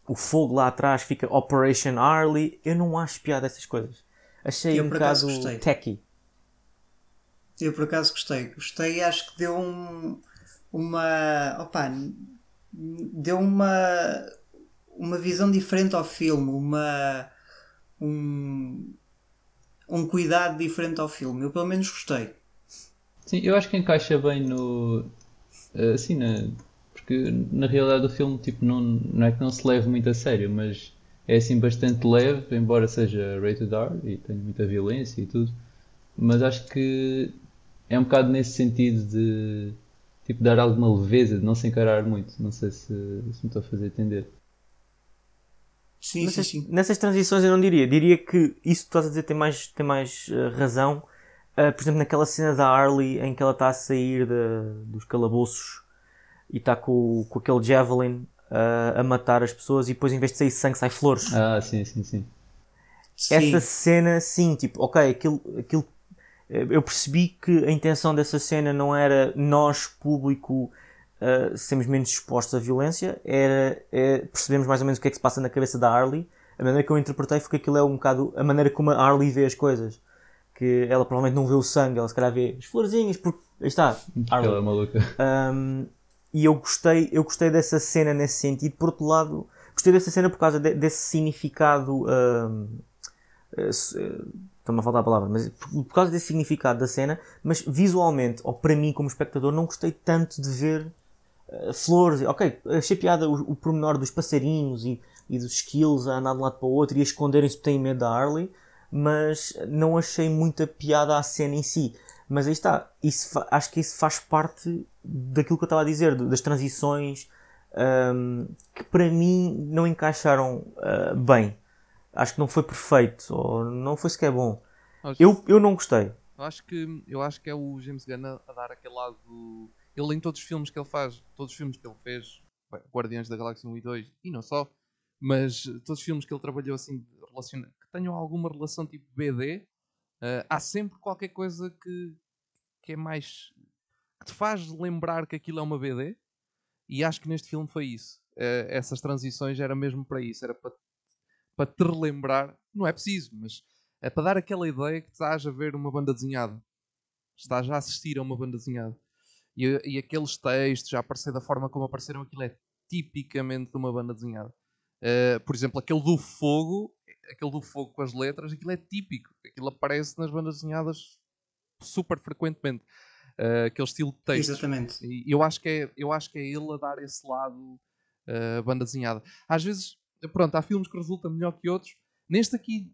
o fogo lá atrás fica Operation Arlie. Eu não acho piada essas coisas. Achei Eu, um bocado gostei. Eu por acaso gostei. Gostei, acho que deu um, uma. Opa, deu uma. Uma visão diferente ao filme, uma. Um, um cuidado diferente ao filme. Eu pelo menos gostei. Sim, eu acho que encaixa bem no. Assim, na, porque na realidade o filme tipo, não, não é que não se leve muito a sério, mas é assim bastante leve, embora seja rated R e tenha muita violência e tudo. Mas acho que é um bocado nesse sentido de tipo, dar alguma leveza, de não se encarar muito. Não sei se, se me estou a fazer entender. Sim, Nessas, sim, sim. nessas transições eu não diria. Diria que isso que estás a dizer tem mais, tem mais eh, razão. Ah, por exemplo, naquela cena da Harley em que ela está a sair de- dos calabouços e está com, com aquele javelin ah, a matar as pessoas e depois em vez de sair sangue sai flores. Ah, sim, sim, sim. Sim. Essa cena, sim, tipo, ok, aquilo, aquilo. Eh, Eu percebi que a intenção dessa cena não era nós, público, uh, sermos menos expostos à violência, era é, percebemos mais ou menos o que é que se passa na cabeça da Harley. A maneira que eu interpretei foi que aquilo é um bocado a maneira como a Harley vê as coisas. Que ela provavelmente não vê o sangue, ela se calhar vê as florzinhas, porque. Aí está, Harley. Aquela maluca. Um, e eu gostei, eu gostei dessa cena nesse sentido. Por outro lado, gostei dessa cena por causa de- desse significado. um, Está-me a faltar a palavra, mas por, causa desse significado da cena, mas visualmente, ou para mim como espectador, não gostei tanto de ver eh, flores. Ok, achei piada o, o pormenor dos passarinhos e, e dos skills a andar de um lado para o outro e a esconderem-se porque têm medo da Harley, mas não achei muita piada à cena em si. Mas aí está, isso, acho que isso faz parte daquilo que eu estava a dizer, das transições um, que para mim não encaixaram uh, bem. Acho que não foi perfeito, ou não foi sequer bom. Acho, eu, eu não gostei. Eu acho, que, eu acho que é o James Gunn a, a dar aquele lado. Do... Ele, em todos os filmes que ele faz, todos os filmes que ele fez, bem, Guardiões da Galáxia 1 e 2, e não só, mas todos os filmes que ele trabalhou assim, que tenham alguma relação tipo BD, Uh, há sempre qualquer coisa que, que é mais. que te faz lembrar que aquilo é uma BD. E acho que neste filme foi isso. Uh, essas transições era mesmo para isso. Era para, para te relembrar. Não é preciso, mas é para dar aquela ideia que estás a ver uma banda desenhada. Estás a assistir a uma banda desenhada. E, e aqueles textos, a aparecer da forma como apareceram, aquilo é tipicamente de uma banda desenhada. Uh, por exemplo, aquele do fogo aquele do fogo com as letras, aquilo é típico. Aquilo aparece nas bandas desenhadas super frequentemente. Uh, aquele estilo de texto. Exatamente. E eu acho, que é, eu acho que é ele a dar esse lado uh, banda desenhada. Às vezes, pronto, há filmes que resultam melhor que outros. Neste aqui,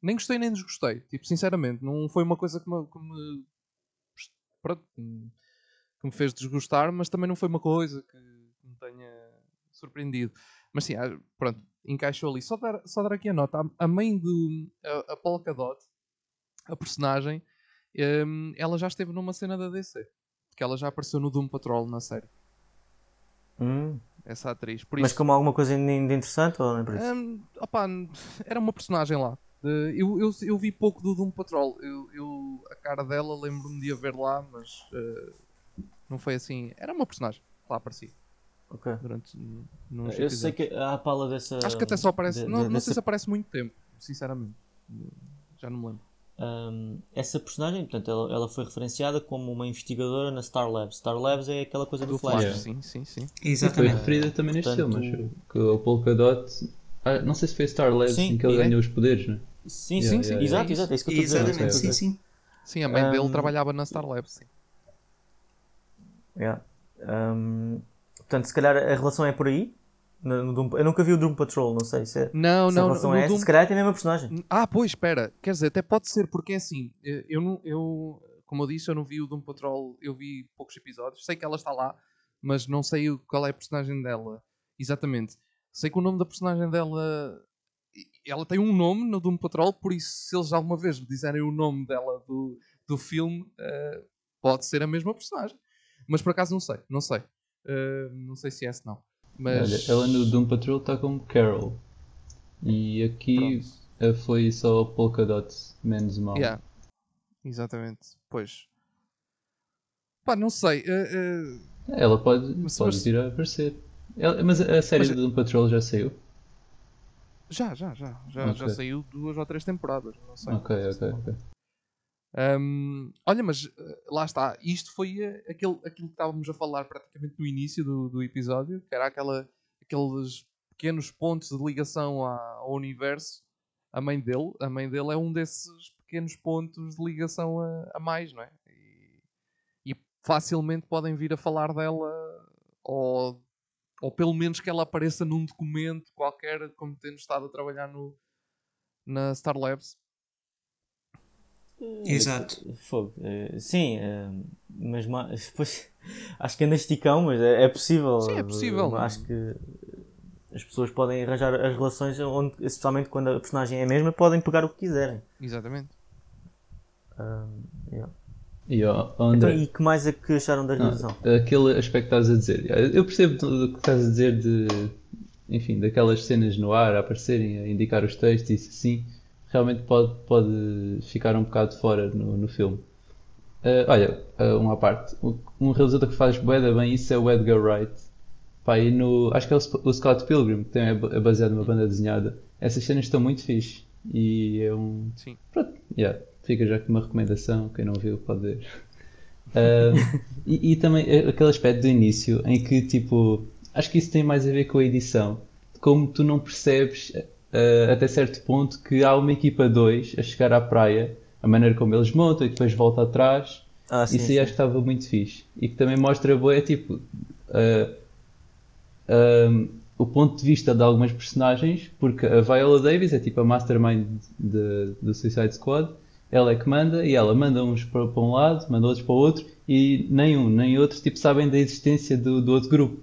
nem gostei nem desgostei. Tipo, sinceramente, não foi uma coisa que me, que me, pronto, que me fez desgostar, mas também não foi uma coisa que me tenha surpreendido. Mas sim, ah, pronto, encaixou ali. Só dar, só dar aqui a nota: a mãe de. A, a Polka Dot, a personagem, um, ela já esteve numa cena da DC. Que ela já apareceu no Doom Patrol na série. Hum. Essa atriz. Por Mas isso, como alguma coisa de interessante ou não é por isso? Um, opa, era uma personagem lá. Eu, eu, eu vi pouco do Doom Patrol. Eu, eu a cara dela lembro-me de a ver lá, mas uh, não foi assim. Era uma personagem. Lá aparecia. Ok. Durante, eu sei que há a pala dessa. Acho que até só aparece. De, não, de, não sei se aparece muito tempo, sinceramente. Já não me lembro. Um, essa personagem, portanto, ela, ela, foi referenciada como uma investigadora na Star Labs. Star Labs é aquela coisa do, do Flash. Flash. Sim, sim, sim. Exatamente. Foi referida também neste portanto, filme, acho que o Polka Dot. Ah, não sei se foi Star Labs sim, em que ele é. ganhou os poderes, não é? Sim, sim, sim. Exato, exato. É isso que eu estou a dizer. Sim, sim. Sim, a mãe um, dele trabalhava na Star Labs, sim. Yeah. Um, Portanto, se calhar a relação é por aí. No, no Doom, eu nunca vi o Doom Patrol, não sei se, é, não, se não, a relação é. Doom... Se calhar tem a mesma personagem. Ah, pois, espera. Quer dizer, até pode ser, porque é assim, eu, não, eu, como eu disse, eu não vi o Doom Patrol, eu vi poucos episódios. Sei que ela está lá, mas não sei qual é a personagem dela. Exatamente. Sei que o nome da personagem dela. Ela tem um nome no Doom Patrol, por isso, se eles alguma vez disserem o nome dela do, do filme, uh, pode ser a mesma personagem. Mas por acaso não sei, não sei. Uh, não sei se é esse não. Mas... Olha, ela no Doom Patrol está como Carol. E aqui Pronto. foi só Polka Dot menos mal. Yeah. Exatamente. Pois. Pá, não sei. Uh, uh... Ela pode, mas, pode mas... vir a aparecer. Ela, mas a série mas... do Doom Patrol já saiu? Já, já, já. Já, okay. já saiu duas ou três temporadas. Não sei. Ok, ok, ok. Um, olha, mas uh, lá está, isto foi uh, aquele, aquilo que estávamos a falar praticamente no início do, do episódio, que era aquela, aqueles pequenos pontos de ligação ao universo. A mãe dele, a mãe dele é um desses pequenos pontos de ligação a, a mais, não é? E, e, facilmente podem vir a falar dela, ou, ou pelo menos que ela apareça num documento qualquer, como tendo estado a trabalhar no, na Star Labs Exato. Fogo. Eh, sim, eh, mas depois acho que anda esticão, mas é, é possível. Sim, é possível. Acho que as pessoas podem arranjar as relações onde, especialmente quando a personagem é a mesma, podem pegar o que quiserem. Exatamente. Um, yeah. E, ó, André, então, e que mais é que acharam da realização? Ah, aquele aspecto que estás a dizer. Eu percebo o que estás a dizer de enfim, daquelas cenas no ar a aparecerem, a indicar os textos e isso assim realmente pode, pode ficar um bocado fora no, no filme. Uh, olha, uh, uma parte. Um realizador que faz bué bem isso é o Edgar Wright. Pá, e no, acho que é o, o Scott Pilgrim, que também é baseado numa banda desenhada. Essas cenas estão muito fixe. E é um. Sim. Pronto, yeah, fica já aqui uma recomendação. Quem não viu pode ver. Uh, e, e, também aquele aspecto do início em que, tipo, acho que isso tem mais a ver com a edição. Como tu não percebes uh, até certo ponto que há uma equipa 2 a chegar à praia, a maneira como eles montam e depois volta atrás. Ah, sim, Isso aí sim. acho que estava muito fixe. E que também mostra boa, é tipo. Uh, um, o ponto de vista de algumas personagens, porque a Viola Davis é tipo a mastermind de, do Suicide Squad ela é que manda e ela manda uns para, para um lado, manda outros para o outro e nem um nem outro tipo, sabem da existência do, do outro grupo.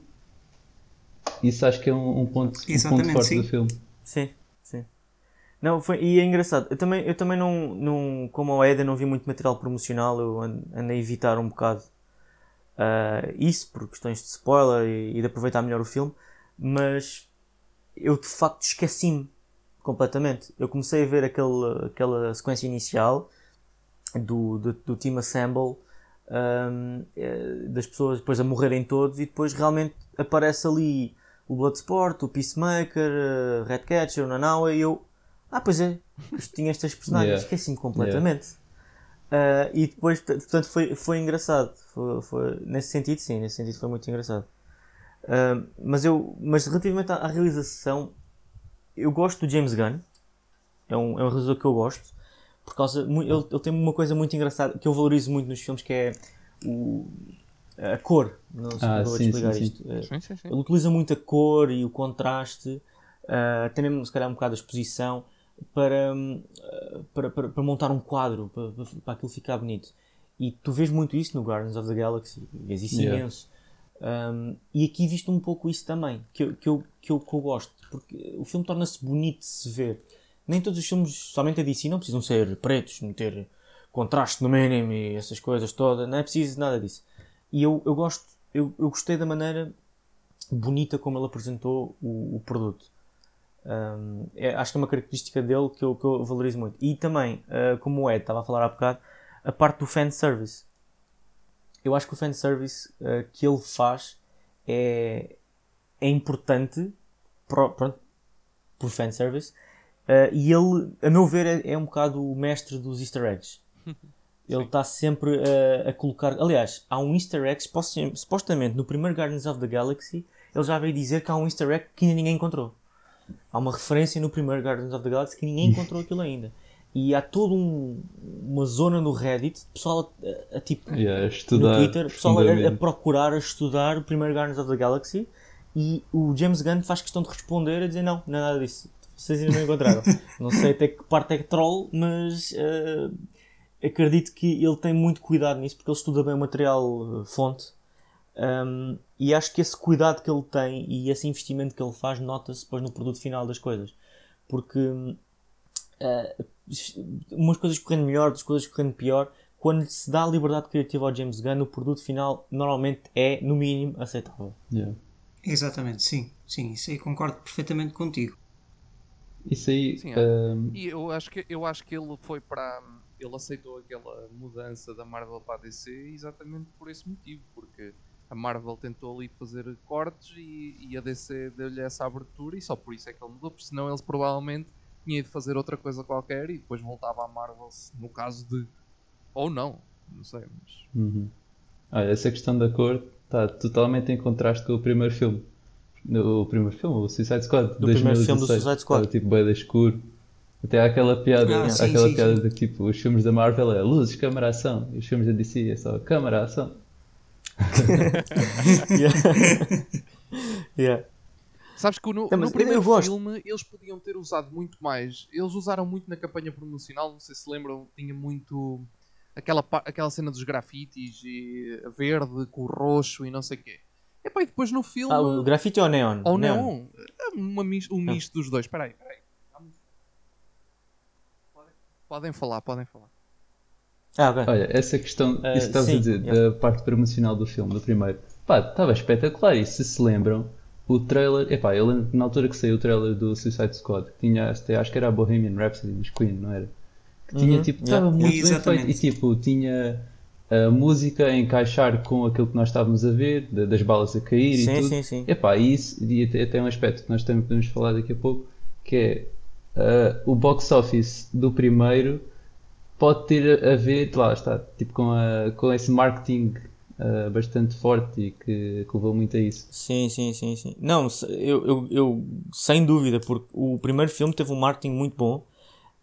Isso acho que é um, um ponto, um ponto forte sim. do filme. Sim, sim. Não, foi, e é engraçado. Eu também, eu também não, não, como a Eda, não vi muito material promocional. Eu ando a evitar um bocado uh, isso, por questões de spoiler e, e, de aproveitar melhor o filme. Mas eu de facto esqueci-me completamente. Eu comecei a ver aquele, aquela sequência inicial do, do, do Team Assemble. Um, eh, das pessoas depois a morrerem todos e depois realmente aparece ali o Bloodsport, o Peacemaker, uh, Redcatcher, o Nanawa e eu ah, pois é, tinha estas personagens, yeah. esqueci-me completamente. Yeah. Uh, e depois, portanto, foi, foi engraçado. Foi, foi, nesse sentido, sim, nesse sentido foi muito engraçado. Uh, mas, eu, mas relativamente à, à, realização, eu gosto do James Gunn. É um, é um realizador que eu gosto. Por causa, ele, ele tem uma coisa muito engraçada que eu valorizo muito nos filmes, que é o, a cor. Não sei ah, vou sim, explicar sim, isto. É, sim. Sim, ele utiliza muito a cor e o contraste, uh, até mesmo se calhar um bocado a exposição para, para, para, para montar um quadro, para, para aquilo ficar bonito. E tu vês muito isso no Guardians of the Galaxy, vês isso yeah. imenso. Um, e aqui visto um pouco isso também, que eu, que eu, que eu, que eu gosto, porque o filme torna-se bonito de se ver. Nem todos os filmes, somente a DC, não precisam ser pretos, não ter contraste no mínimo e essas coisas todas, não é preciso nada disso. E eu, eu gosto, eu, eu gostei da maneira bonita como ele apresentou o, o produto. Um, é, acho que é uma característica dele que eu, que eu valorizo muito. E também, uh, como o Ed estava a falar há bocado, a parte do fanservice. Eu acho que o fanservice uh, que ele faz é, é importante pro, pronto, por fanservice. Uh, e ele, a meu ver, é, é, um bocado o mestre dos easter eggs. Ele está sempre a, a, colocar. Aliás, há um easter egg, supostamente no primeiro Guardians of the Galaxy, ele já veio dizer que há um easter egg que ainda ninguém encontrou. Há uma referência no primeiro Guardians of the Galaxy que ninguém encontrou aquilo ainda. E há toda um, uma zona no Reddit, pessoal a, a, a tipo yeah, no Twitter, pessoal a, a, procurar, a estudar o primeiro Guardians of the Galaxy e o James Gunn faz questão de responder a dizer não, não é nada disso. Vocês ainda não encontraram. não sei até que parte é que troll, mas uh, acredito que ele tem muito cuidado nisso porque ele estuda bem o material uh, fonte um, e acho que esse cuidado que ele tem e esse investimento que ele faz nota-se depois no produto final das coisas. Porque uh, umas coisas correndo melhor, outras coisas correndo pior. Quando se dá a liberdade criativa ao James Gunn, o produto final normalmente é, no mínimo, aceitável. Yeah. Exatamente, sim. Sim, isso aí concordo perfeitamente contigo. Isso aí. Sim, um... E eu acho, que, eu acho que ele foi para. Ele aceitou aquela mudança da Marvel para a DC exatamente por esse motivo, porque a Marvel tentou ali fazer cortes e, e a DC deu-lhe essa abertura e só por isso é que ele mudou, porque senão ele provavelmente tinha de fazer outra coisa qualquer e depois voltava à Marvel no caso de. Ou não, não sei, mas. Uhum. Ah, essa questão da cor está totalmente em contraste com o primeiro filme. O primeiro filme, o Suicide Squad, do primeiro filme do Suicide Squad. tipo bem escuro. Até há aquela piada, ah, sim, aquela sim, piada sim. de tipo, os filmes da Marvel é luzes, câmara, ação, e os filmes da DC é só câmara, ação yeah. yeah. Sabes que no, no primeiro filme eles podiam ter usado muito mais. Eles usaram muito na campanha promocional, não sei se lembram, tinha muito aquela, aquela cena dos grafites e verde com o roxo e não sei o quê. E pá, e depois no filme. Ah, o grafite ou neon? Ou neon? neon. É uma, um misto dos dois. Espera aí, espera aí. Podem falar, podem falar. Ah, okay. Olha, essa questão, uh, isso que estás sim, a dizer, yeah. da parte promocional do filme, do primeiro, pá, estava espetacular. E se se lembram, o trailer, epá, eu lembro na altura que saiu o trailer do Suicide Squad, que tinha, acho que era a Bohemian Rhapsody dos Queen, não era? Que tinha, uhum, tipo, estava yeah. muito Exatamente. bem feito. E tipo, tinha a música a encaixar com aquilo que nós estávamos a ver, das balas a cair sim, e tudo. Sim, sim. Epá, e isso, e até um aspecto que nós também podemos falar daqui a pouco, que é uh, o box office do primeiro pode ter a ver, lá está, tipo com, a, com esse marketing uh, bastante forte e que, que levou muito a isso. Sim, sim, sim, sim. Não, eu, eu, eu sem dúvida, porque o primeiro filme teve um marketing muito bom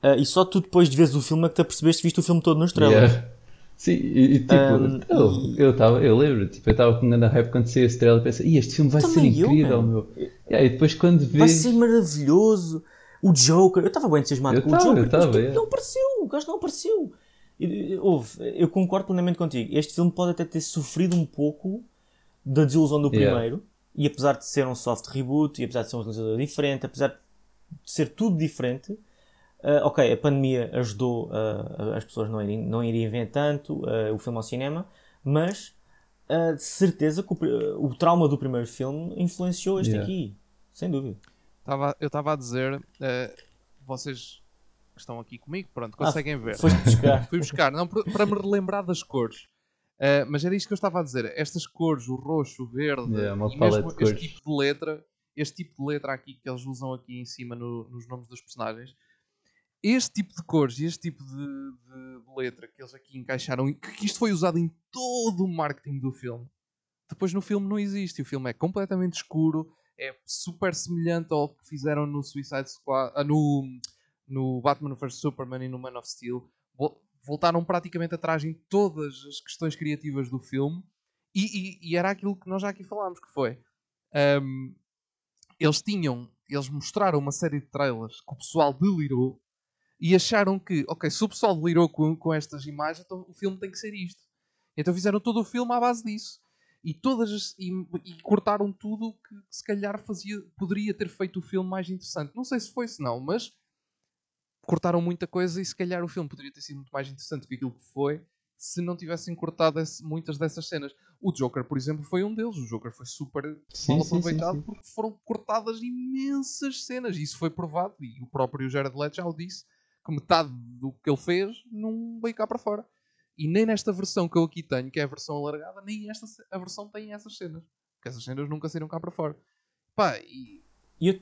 uh, e só tu depois de veres o filme é que te apercebeste viste o filme todo nos trailers. Yeah. Sim, e, e tipo, um, eu, eu, tava, eu lembro, tipo, eu estava com grande hype quando saiu esse trailer e pensei, este filme vai ser incrível, eu, meu. E aí depois quando vês... Vai ser maravilhoso O Joker, eu estava bem entusiasmado eu com tava, o Joker, tava, mas é. não apareceu, o gajo não apareceu. Houve, eu concordo plenamente contigo. Este filme pode até ter sofrido um pouco da desilusão do Yeah. primeiro, e apesar de ser um soft reboot, e apesar de ser um realizador diferente, apesar de ser tudo diferente, ah, ok, a pandemia ajudou ah, as pessoas não irem, não irem ver tanto ah, o filme ao cinema, mas de certeza que o, o trauma do primeiro filme influenciou este Yeah. aqui, sem dúvida. Tava, eu estava a dizer, eh, vocês que estão aqui comigo, pronto, Ah, conseguem ver. Foste buscar. Fui buscar, não, para me relembrar das cores. Eh, mas era isto que eu estava a dizer. Estas cores, o roxo, o verde, Yeah, uma e mesmo este cores. tipo de letra, este tipo de letra aqui que eles usam aqui em cima no- nos nomes dos personagens, este tipo de cores e este tipo de, de- de letra que eles aqui encaixaram, que isto foi usado em todo o marketing do filme. Depois no filme não existe. O filme é completamente escuro, é super semelhante ao que fizeram no Suicide Squad, ah, no, no Batman vs Superman e no Man of Steel. Vol- Voltaram praticamente atrás em todas as questões criativas do filme e, e- e era aquilo que nós já aqui falámos, que foi ahm, eles tinham, eles mostraram uma série de trailers que o pessoal delirou e acharam que, ok, se o pessoal delirou com, com estas imagens, então o filme tem que ser isto. Então fizeram todo o filme à base disso. E, todas as- e, e cortaram tudo que se calhar fazia, poderia ter feito o filme mais interessante. Não sei se foi, se não, mas cortaram muita coisa e se calhar o filme poderia ter sido muito mais interessante do que aquilo que foi se não tivessem cortado esse- muitas dessas cenas. O Joker, por exemplo, foi um deles. O Joker foi super Sim, mal sim, sim, aproveitado sim. porque foram cortadas imensas cenas. E isso foi provado. E o próprio Jared Leto já o disse que metade do que ele fez não veio cá para fora. E nem nesta versão que eu aqui tenho, que é a versão alargada, nem esta a versão tem essas cenas. Porque essas cenas nunca saíram cá para fora. Pá, e eu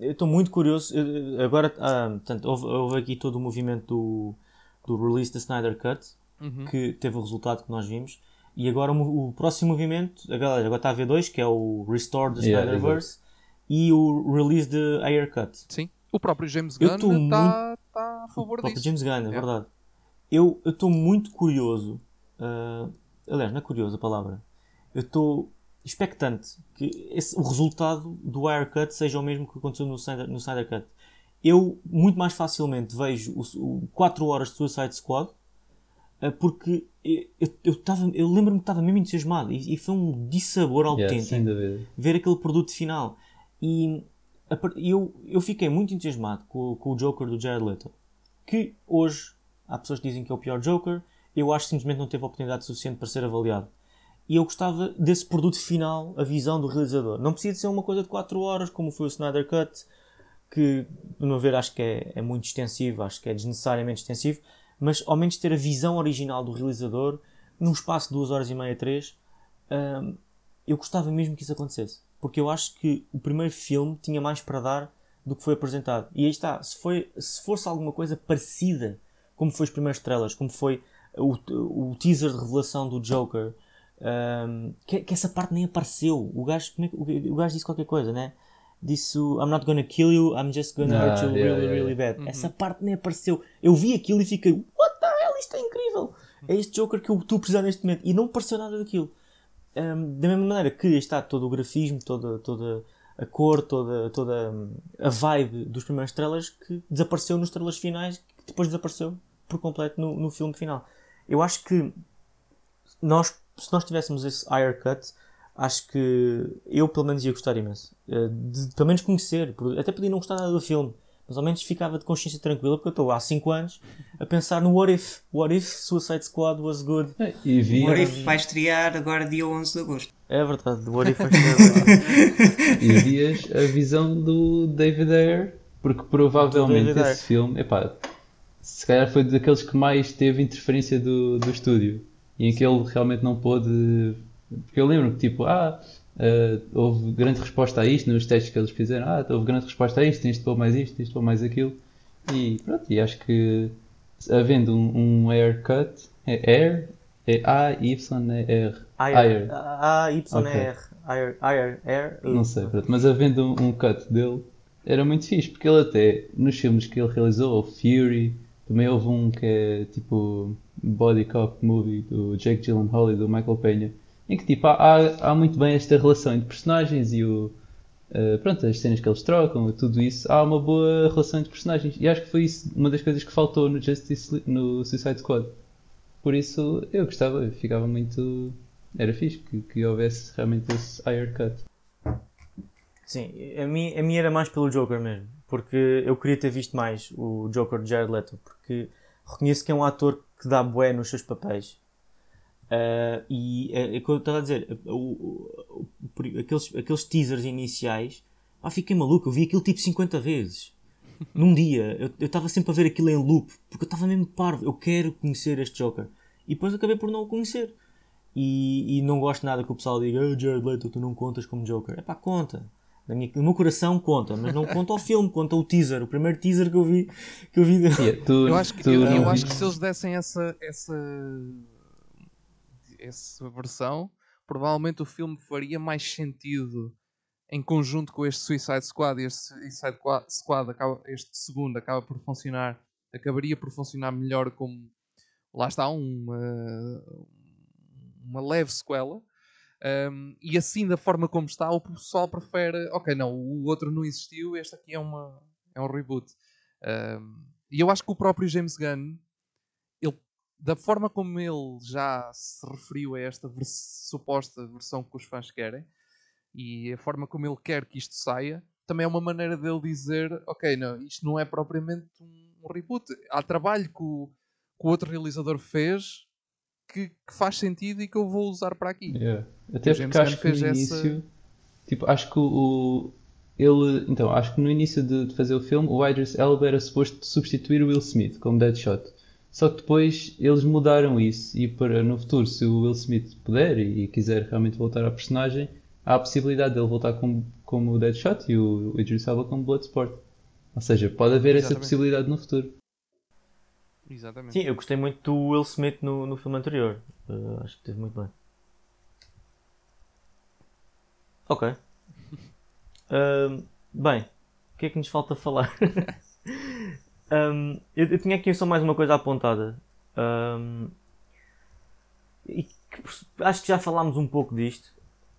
estou muito curioso. eu- Agora, ah, portanto, houve, houve aqui todo o movimento do, do release da Snyder Cut, Uhum. que teve o resultado que nós vimos. E agora o, o próximo movimento, agora, agora está a ver dois, que é o Restore the Yeah, Snyderverse e o release de Ayer Cut. sim, o próprio James Gunn está tá a favor O próprio disso. James Gunn, é Yeah. verdade. Eu estou muito curioso. ah, aliás, não é curioso a palavra. Eu estou expectante que esse- o resultado do Ayer Cut seja o mesmo que aconteceu no Snyder, no Snyder Cut. Eu muito mais facilmente vejo o, 4 horas de Suicide Squad ah, porque eu, eu, eu, tava- eu lembro-me que estava mesmo entusiasmado e, e foi um dissabor Yeah, autêntico dúvida. ver aquele produto final. E a eu, eu fiquei muito entusiasmado com, com o Joker do Jared Leto. Que hoje há pessoas que dizem que é o pior Joker. Eu acho que simplesmente não teve oportunidade suficiente para ser avaliado. E eu gostava desse produto final, a visão do realizador. Não precisa de ser uma coisa de 4 horas, como foi o Snyder Cut, que, no meu ver, acho que é, é muito extensivo, acho que é desnecessariamente extensivo, mas ao menos ter a visão original do realizador num espaço de 2 horas e meia, 3, hum, eu gostava mesmo que isso acontecesse. Porque eu acho que o primeiro filme tinha mais para dar do que foi apresentado. E aí está, se, foi, se fosse alguma coisa parecida, como foi os primeiros trailers, como foi o, o teaser de revelação do Joker, hum, que, que essa parte nem apareceu. O gajo, como é que- o, o gajo disse qualquer coisa, né? Disse I'm not gonna kill you, I'm just gonna Ah, hurt you yeah, really, yeah, really bad. Essa parte nem apareceu. Eu vi aquilo e fiquei, what the hell, isto é incrível! É este Joker que eu estou a precisar neste momento. E não pareceu nada daquilo. Um, da mesma maneira que está todo o grafismo, toda, toda a cor, toda, toda a vibe dos primeiros trailers que desapareceu nos trailers finais, depois desapareceu por completo no, no filme final. Eu acho que nós, se nós tivéssemos esse higher cut, acho que eu pelo menos ia gostar imenso. Eh, De, pelo menos conhecer, por- até podia não gostar nada do filme, mas ao menos ficava de consciência tranquila, porque eu estou há 5 anos a pensar no What If. What If Suicide Squad was good? É, E vi, O What If vai estrear agora dia 11 de agosto. É verdade, What If vai ser e vias a visão do David Ayer, porque provavelmente David esse filme, epá, se calhar foi daqueles que mais teve interferência do, do estúdio e em que ele realmente não pôde. Porque eu lembro que, tipo, ah, ah, houve grande resposta a isto nos testes que eles fizeram, ah, houve grande resposta a isto, tens de pôr mais isto, tens de pôr mais aquilo, e pronto, e acho que havendo um, um Air Cut, é Air, é A-Y-R. Ayer. A-Y-R. Ok. Ayer. Ayer. Ayer. Não sei, pronto, mas havendo um, um cut dele, era muito fixe, porque ele até, nos filmes que ele realizou, o Fury, também houve um que é tipo Body Cop Movie do Jake Gyllenhaal e do Michael Peña, em que tipo há, há- muito bem esta relação entre personagens e o, uh, pronto, as cenas que eles trocam, tudo isso, há uma boa relação entre personagens. E acho que foi isso uma das coisas que faltou no Justice no Suicide Squad. Por isso eu gostava, ficava muito. Era fixe que, que houvesse realmente esse higher cut. Sim, a mim, a mim era mais pelo Joker mesmo, porque eu queria ter visto mais o Joker de Jared Leto, porque reconheço que é um ator que dá bué nos seus papéis. Uh, e é, é o que eu estava a dizer, o, o, o, aqueles, aqueles teasers iniciais, ah, fiquei maluco, eu vi aquilo tipo 50 vezes. Num dia, eu estava sempre a ver aquilo em loop, porque eu estava mesmo parvo, eu quero conhecer este Joker. E depois acabei por não o conhecer. E, e não gosto nada que o pessoal diga, oh, Jared Leto, tu não contas como Joker. É pá, conta. Minha, no meu coração conta, mas não conta o filme, conta o teaser, o primeiro teaser que eu vi. Que eu, vi de... yeah, tu, eu, acho que, eu, eu acho que se eles dessem essa, essa, essa versão, provavelmente o filme faria mais sentido em conjunto com este Suicide Squad. E este Suicide Squad, acaba, este segundo, acaba por funcionar, acabaria por funcionar melhor como lá está uma, uma leve sequela um, e assim, da forma como está, o pessoal prefere. Ok, não, o outro não existiu, este aqui é, uma, é um reboot. Um, e eu acho que o próprio James Gunn, ele, da forma como ele já se referiu a esta vers suposta versão que os fãs querem, e a forma como ele quer que isto saia, também é uma maneira dele dizer: Ok, não, isto não é propriamente um, reboot. Há trabalho que o, que o outro realizador fez que, que, faz sentido e que eu vou usar para aqui. Yeah. Até o porque acho que no início, essa... tipo, acho que o, ele, então, acho que no início de, de fazer o filme, o Idris Elba era suposto substituir o Will Smith como Deadshot. Só que depois eles mudaram isso e para no futuro, se o Will Smith puder e, quiser realmente voltar à personagem, há a possibilidade dele voltar como, como o Deadshot e o, o Idris Elba como Bloodsport. Ou seja, pode haver Exatamente. essa possibilidade no futuro. Exatamente. Sim, eu gostei muito do Will Smith no, no filme anterior. Uh, acho que teve muito bem. Ok. Uh, bem, o que é que nos falta falar? um, eu, eu, tinha aqui só mais uma coisa apontada. Um, e que, acho que já falámos um pouco disto.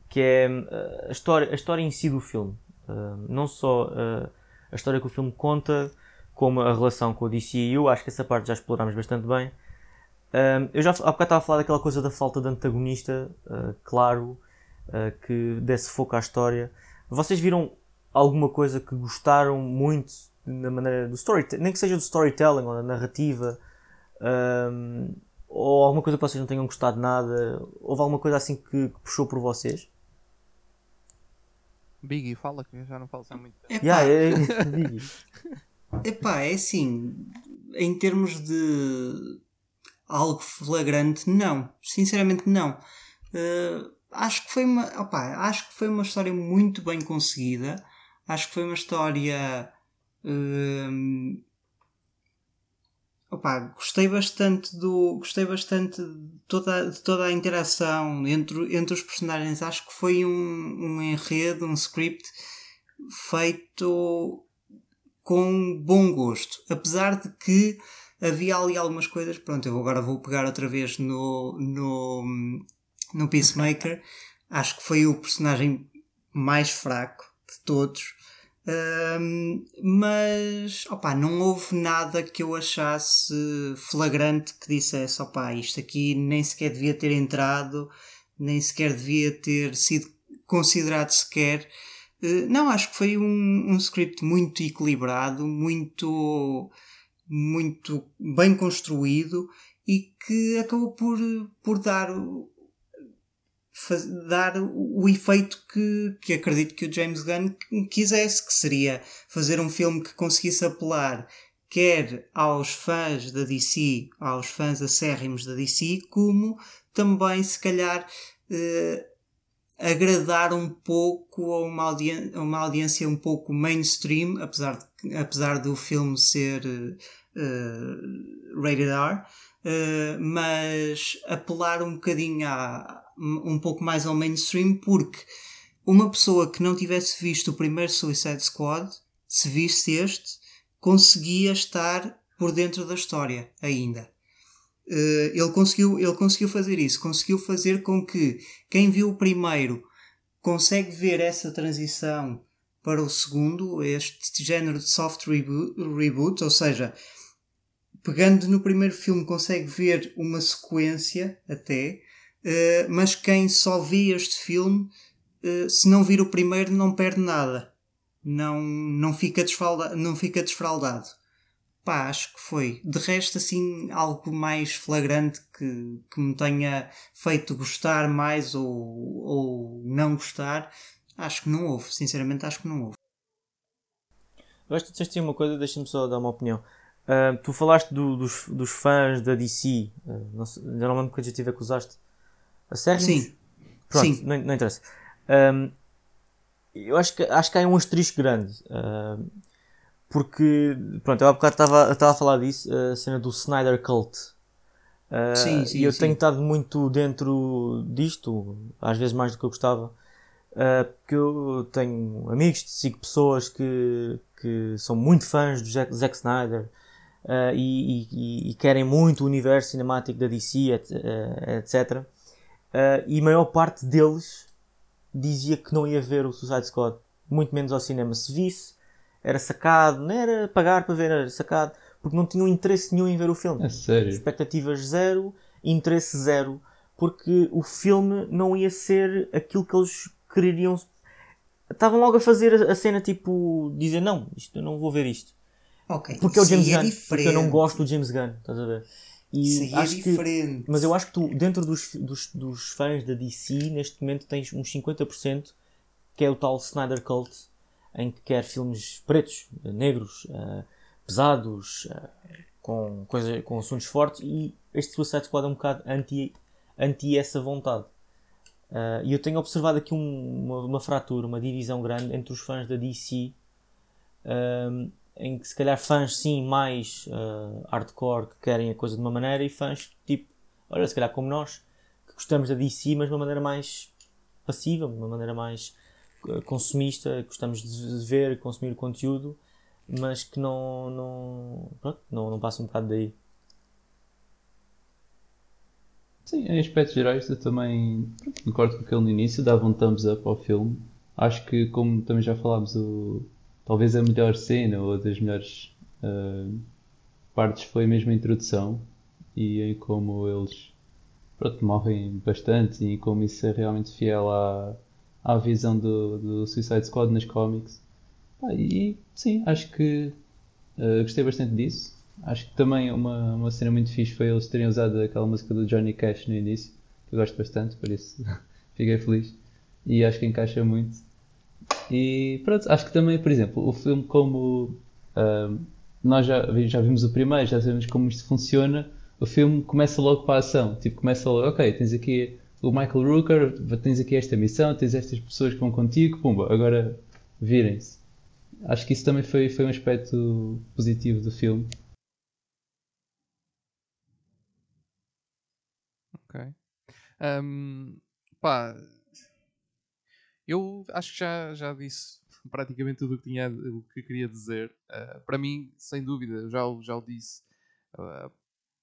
Que é uh, a, história, a história em si do filme. não só uh, a história que o filme conta como a relação com o DCU, acho que essa parte já explorámos bastante bem. Um, eu já há bocado estava a falar daquela coisa da falta de antagonista, uh, claro, uh, que desse foco à história. Vocês viram alguma coisa que gostaram muito na maneira do storytelling, nem que seja do storytelling ou da narrativa, um, ou alguma coisa que vocês não tenham gostado nada? Houve alguma coisa assim que, que puxou por vocês? Biggie, fala que eu já não falo assim muito. Yeah, é, é, Biggie. Epá, é assim, em termos de algo flagrante, não. Sinceramente, não. Uh, acho que foi uma, opa, acho que foi uma história muito bem conseguida. Acho que foi uma história. Uh, opa, gostei bastante do. Gostei bastante de toda, de toda a interação entre, entre os personagens. Acho que foi um, um enredo, um script feito com bom gosto. Apesar de que havia ali algumas coisas. Pronto, eu agora vou pegar outra vez no, no, no Peacemaker. Acho que foi o personagem mais fraco de todos. Um, mas opa, não houve nada que eu achasse flagrante que dissesse opa, isto aqui nem sequer devia ter entrado, nem sequer devia ter sido considerado sequer. Eh, não, acho que foi um, um script muito equilibrado, muito, muito bem construído e que acabou por, por dar, faz, dar o efeito que, que acredito que o James Gunn quisesse, que seria fazer um filme que conseguisse apelar quer aos fãs da DC, aos fãs acérrimos da DC, como também, se calhar, eh, agradar um pouco a uma, audi uma audiência um pouco mainstream, apesar, de, apesar do filme ser uh, rated R, uh, mas apelar um bocadinho a, um pouco mais ao mainstream, porque uma pessoa que não tivesse visto o primeiro Suicide Squad, se visse este, conseguia estar por dentro da história ainda. Uh, ele, conseguiu, ele conseguiu fazer isso, conseguiu fazer com que quem viu o primeiro consegue ver essa transição para o segundo, este género de soft reboot, reboot ou seja, pegando no primeiro filme consegue ver uma sequência até, uh, mas quem só vê este filme, uh, se não vir o primeiro, não perde nada. Não, não, fica, desfalda, não fica desfraldado. Pá, acho que foi. De resto, assim, algo mais flagrante que, que me tenha feito gostar mais ou, ou não gostar, acho que não houve. Sinceramente, acho que não houve. Acho que disseste uma coisa, deixa-me só dar uma opinião. Uh, tu falaste do, dos, dos fãs da DC, uh, não sei, já não lembro que adjetivo é que usaste. A sério? Sim. Pronto, Sim. Não, não interessa. Um, eu acho que, acho que há um asterisco grande. Uh, porque, pronto, eu há bocado estava, estava a falar disso, a cena do Snyder Cult. Uh, sim, sim, e eu sim. tenho estado muito dentro disto, às vezes mais do que eu gostava. Uh, porque eu tenho amigos, sigo pessoas que, que são muito fãs do Zack, Zack Snyder uh, e, e, e, querem muito o universo cinemático da DC, etc. e a maior parte deles dizia que não ia ver o Suicide Squad, muito menos ao cinema. Se visse, era sacado, não era pagar para ver, era sacado, porque não tinham interesse nenhum em ver o filme. É sério? Expectativas zero, interesse zero, porque o filme não ia ser aquilo que eles queriam. Estavam logo a fazer a cena tipo, dizer não, isto eu não vou ver isto. Okay, porque é o James é Gunn, diferente. porque eu não gosto do James Gunn, estás a ver? E isso é diferente. Que, mas eu acho que tu, dentro dos, dos, dos fãs da DC, neste momento tens uns 50% que é o tal Snyder Cult, em que quer filmes pretos, negros, uh, pesados, uh, com, coisa, com assuntos fortes, e este Suicide Squad é um bocado anti, anti essa vontade. Uh, e eu tenho observado aqui um, uma, uma, fratura, uma divisão grande entre os fãs da DC, um, em que se calhar fãs sim mais hardcore que querem a coisa de uma maneira e fãs tipo, olha, se calhar como nós, que gostamos da DC, mas de uma maneira mais passiva, de uma maneira mais consumista, gostamos de ver consumir conteúdo, mas que não, não, pronto, não, não passa um bocado daí. Sim, em aspectos gerais eu também concordo com aquele no início, dava um thumbs up ao filme. Acho que, como também já falámos, o, talvez a melhor cena ou das melhores uh, partes foi mesmo a introdução e em como eles pronto, morrem bastante e como isso é realmente fiel à, à visão do, do Suicide Squad nas cómics. E sim, acho que uh, gostei bastante disso. Acho que também uma, uma cena muito fixe foi eles terem usado aquela música do Johnny Cash no início, que eu gosto bastante, por isso fiquei feliz. E acho que encaixa muito. E pronto, acho que também, por exemplo, o filme como uh, nós já, já vimos o primeiro, já sabemos como isto funciona, o filme começa logo para a ação. Tipo, começa logo, ok, tens aqui o Michael Rooker, tens aqui esta missão, tens estas pessoas que vão contigo, pumba, agora virem-se. Acho que isso também foi, foi um aspecto positivo do filme. Ok. Um, pá, eu acho que já, já disse praticamente tudo o que, tinha, o que queria dizer. Uh, para mim, sem dúvida, já, já o disse. Uh,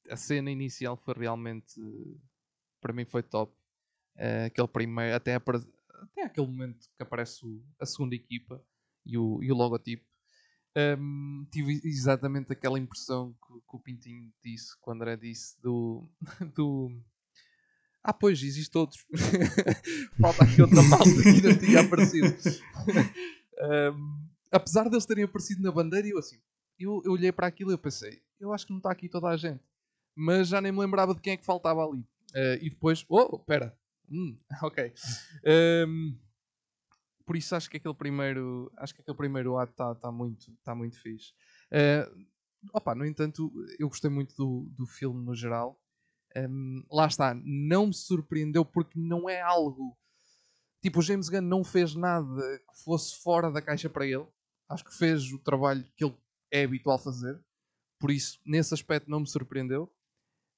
a cena inicial foi realmente. Para mim, foi top. Uh, aquele primeiro. Até, até aquele momento que aparece o, a segunda equipa e o, e o logotipo. Um, tive exatamente aquela impressão que, que, o Pintinho disse quando André disse do, do ah, pois, existe outros. Falta aqui outra malta que ainda tinha aparecido. um, apesar deles terem aparecido na bandeira, eu assim, eu, eu olhei para aquilo e eu pensei, eu acho que não está aqui toda a gente. Mas já nem me lembrava de quem é que faltava ali. Uh, e depois, oh, espera. Hum, ok. Um, por isso acho que aquele primeiro, acho que aquele primeiro ato está tá muito, tá muito fixe. Uh, opa, no entanto, eu gostei muito do, do filme no geral. Um, lá está, não me surpreendeu porque não é algo. Tipo, o James Gunn não fez nada que fosse fora da caixa para ele. Acho que fez o trabalho que ele é habitual fazer. Por isso, nesse aspecto, não me surpreendeu.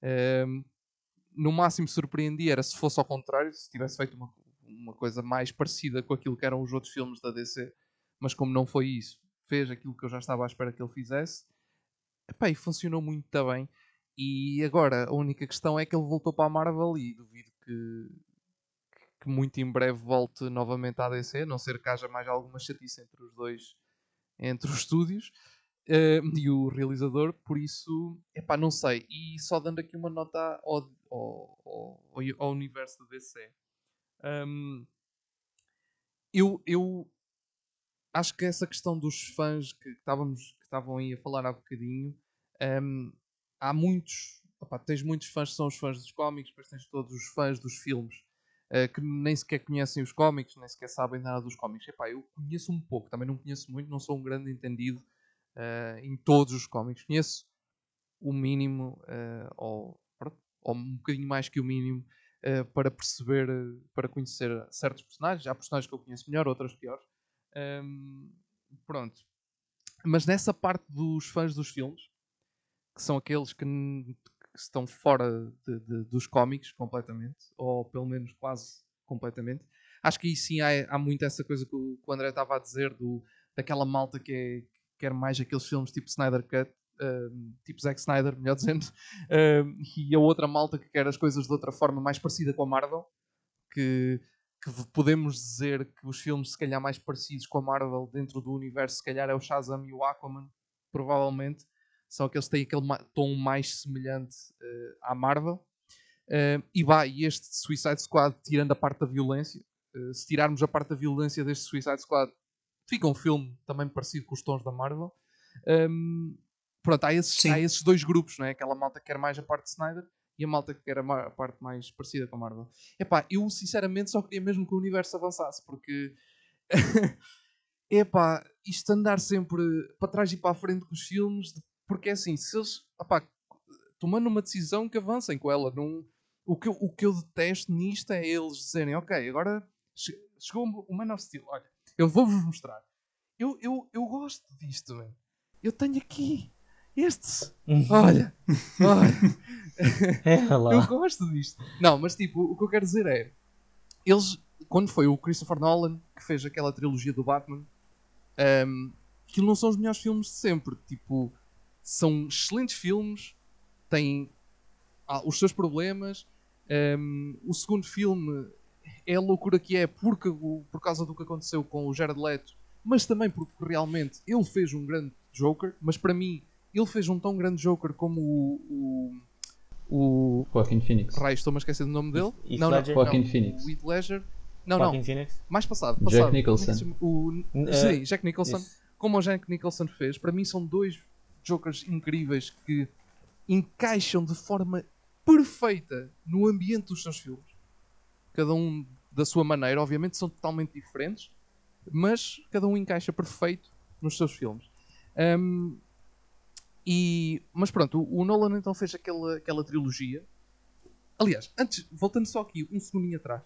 Um, no máximo, surpreendi era se fosse ao contrário, se tivesse feito uma, uma coisa mais parecida com aquilo que eram os outros filmes da DC. Mas, como não foi isso, fez aquilo que eu já estava à espera que ele fizesse. Epá, e funcionou muito bem. E agora a única questão é que ele voltou para a Marvel e duvido que, que muito em breve volte novamente à DC, a não ser que haja mais alguma chatice entre os dois, entre os estúdios uh, e o realizador, por isso, epá, não sei. E só dando aqui uma nota ao, ao, ao, ao universo da DC. Um, eu, eu acho que essa questão dos fãs que, estávamos, que estavam aí a falar há bocadinho, um, há muitos, opa, tens muitos fãs que são os fãs dos cómics, depois tens todos os fãs dos filmes uh, que nem sequer conhecem os cómics, nem sequer sabem nada dos cómics. Epá, eu conheço um pouco, também não conheço muito, não sou um grande entendido uh, em todos os cómics. Conheço o mínimo, uh, ou, ou um bocadinho mais que o mínimo, para perceber, para conhecer certos personagens. Há personagens que eu conheço melhor, outras piores. Um, pronto. Mas nessa parte dos fãs dos filmes, que são aqueles que, que estão fora de, de, dos cómics completamente, ou pelo menos quase completamente. Acho que aí sim há, há muito essa coisa que o, que o André estava a dizer, do, daquela malta que, é, que quer mais aqueles filmes tipo Snyder Cut, uh, tipo Zack Snyder, melhor dizendo, uh, e a outra malta que quer as coisas de outra forma, mais parecida com a Marvel, que, que podemos dizer que os filmes se calhar mais parecidos com a Marvel dentro do universo, se calhar é o Shazam e o Aquaman, provavelmente, aqueles que têm aquele tom mais semelhante uh, à Marvel. E vai, e este Suicide Squad, tirando a parte da violência, uh, se tirarmos a parte da violência deste Suicide Squad, fica um filme também parecido com os tons da Marvel. Um, pronto, há esses, há esses dois grupos, não é? Aquela malta que quer mais a parte de Snyder e a malta que quer a, parte mais parecida com a Marvel. Epá, eu sinceramente só queria mesmo que o universo avançasse, porque. Epá, isto andar sempre para trás e para a frente com os filmes, porque é assim, se eles, opá, tomando uma decisão que avancem com ela, não, o, que eu, o que eu detesto nisto é eles dizerem, ok, agora chegou o Man of Steel, olha, eu vou-vos mostrar. Eu, eu, eu gosto disto, man. Eu tenho aqui estes. Olha, olha. É lá. eu gosto disto. Não, mas tipo, o que eu quero dizer é, eles, quando foi o Christopher Nolan que fez aquela trilogia do Batman, um, aquilo não são os melhores filmes de sempre. Tipo, são excelentes filmes, têm ah, os seus problemas. Um, o segundo filme é a loucura que é porque, por causa do que aconteceu com o Jared Leto, mas também porque realmente ele fez um grande Joker. Mas para mim, ele fez um tão grande Joker como o. o, o... Joaquin Phoenix. Rai, estou-me a esquecer do nome dele. E não, não, Joaquin não, Phoenix. O Heath Ledger. Não, Joaquin não. Phoenix? Mais passado. passado. Jack Nicholson. O, uh, sim, Jack Nicholson. Isso. Como o Jack Nicholson fez, para mim são dois Jokers incríveis que encaixam de forma perfeita no ambiente dos seus filmes. Cada um da sua maneira, obviamente são totalmente diferentes, mas cada um encaixa perfeito nos seus filmes. Um, e, mas pronto, o, Nolan então fez aquela, aquela trilogia. Aliás, antes, voltando só aqui um segundinho atrás,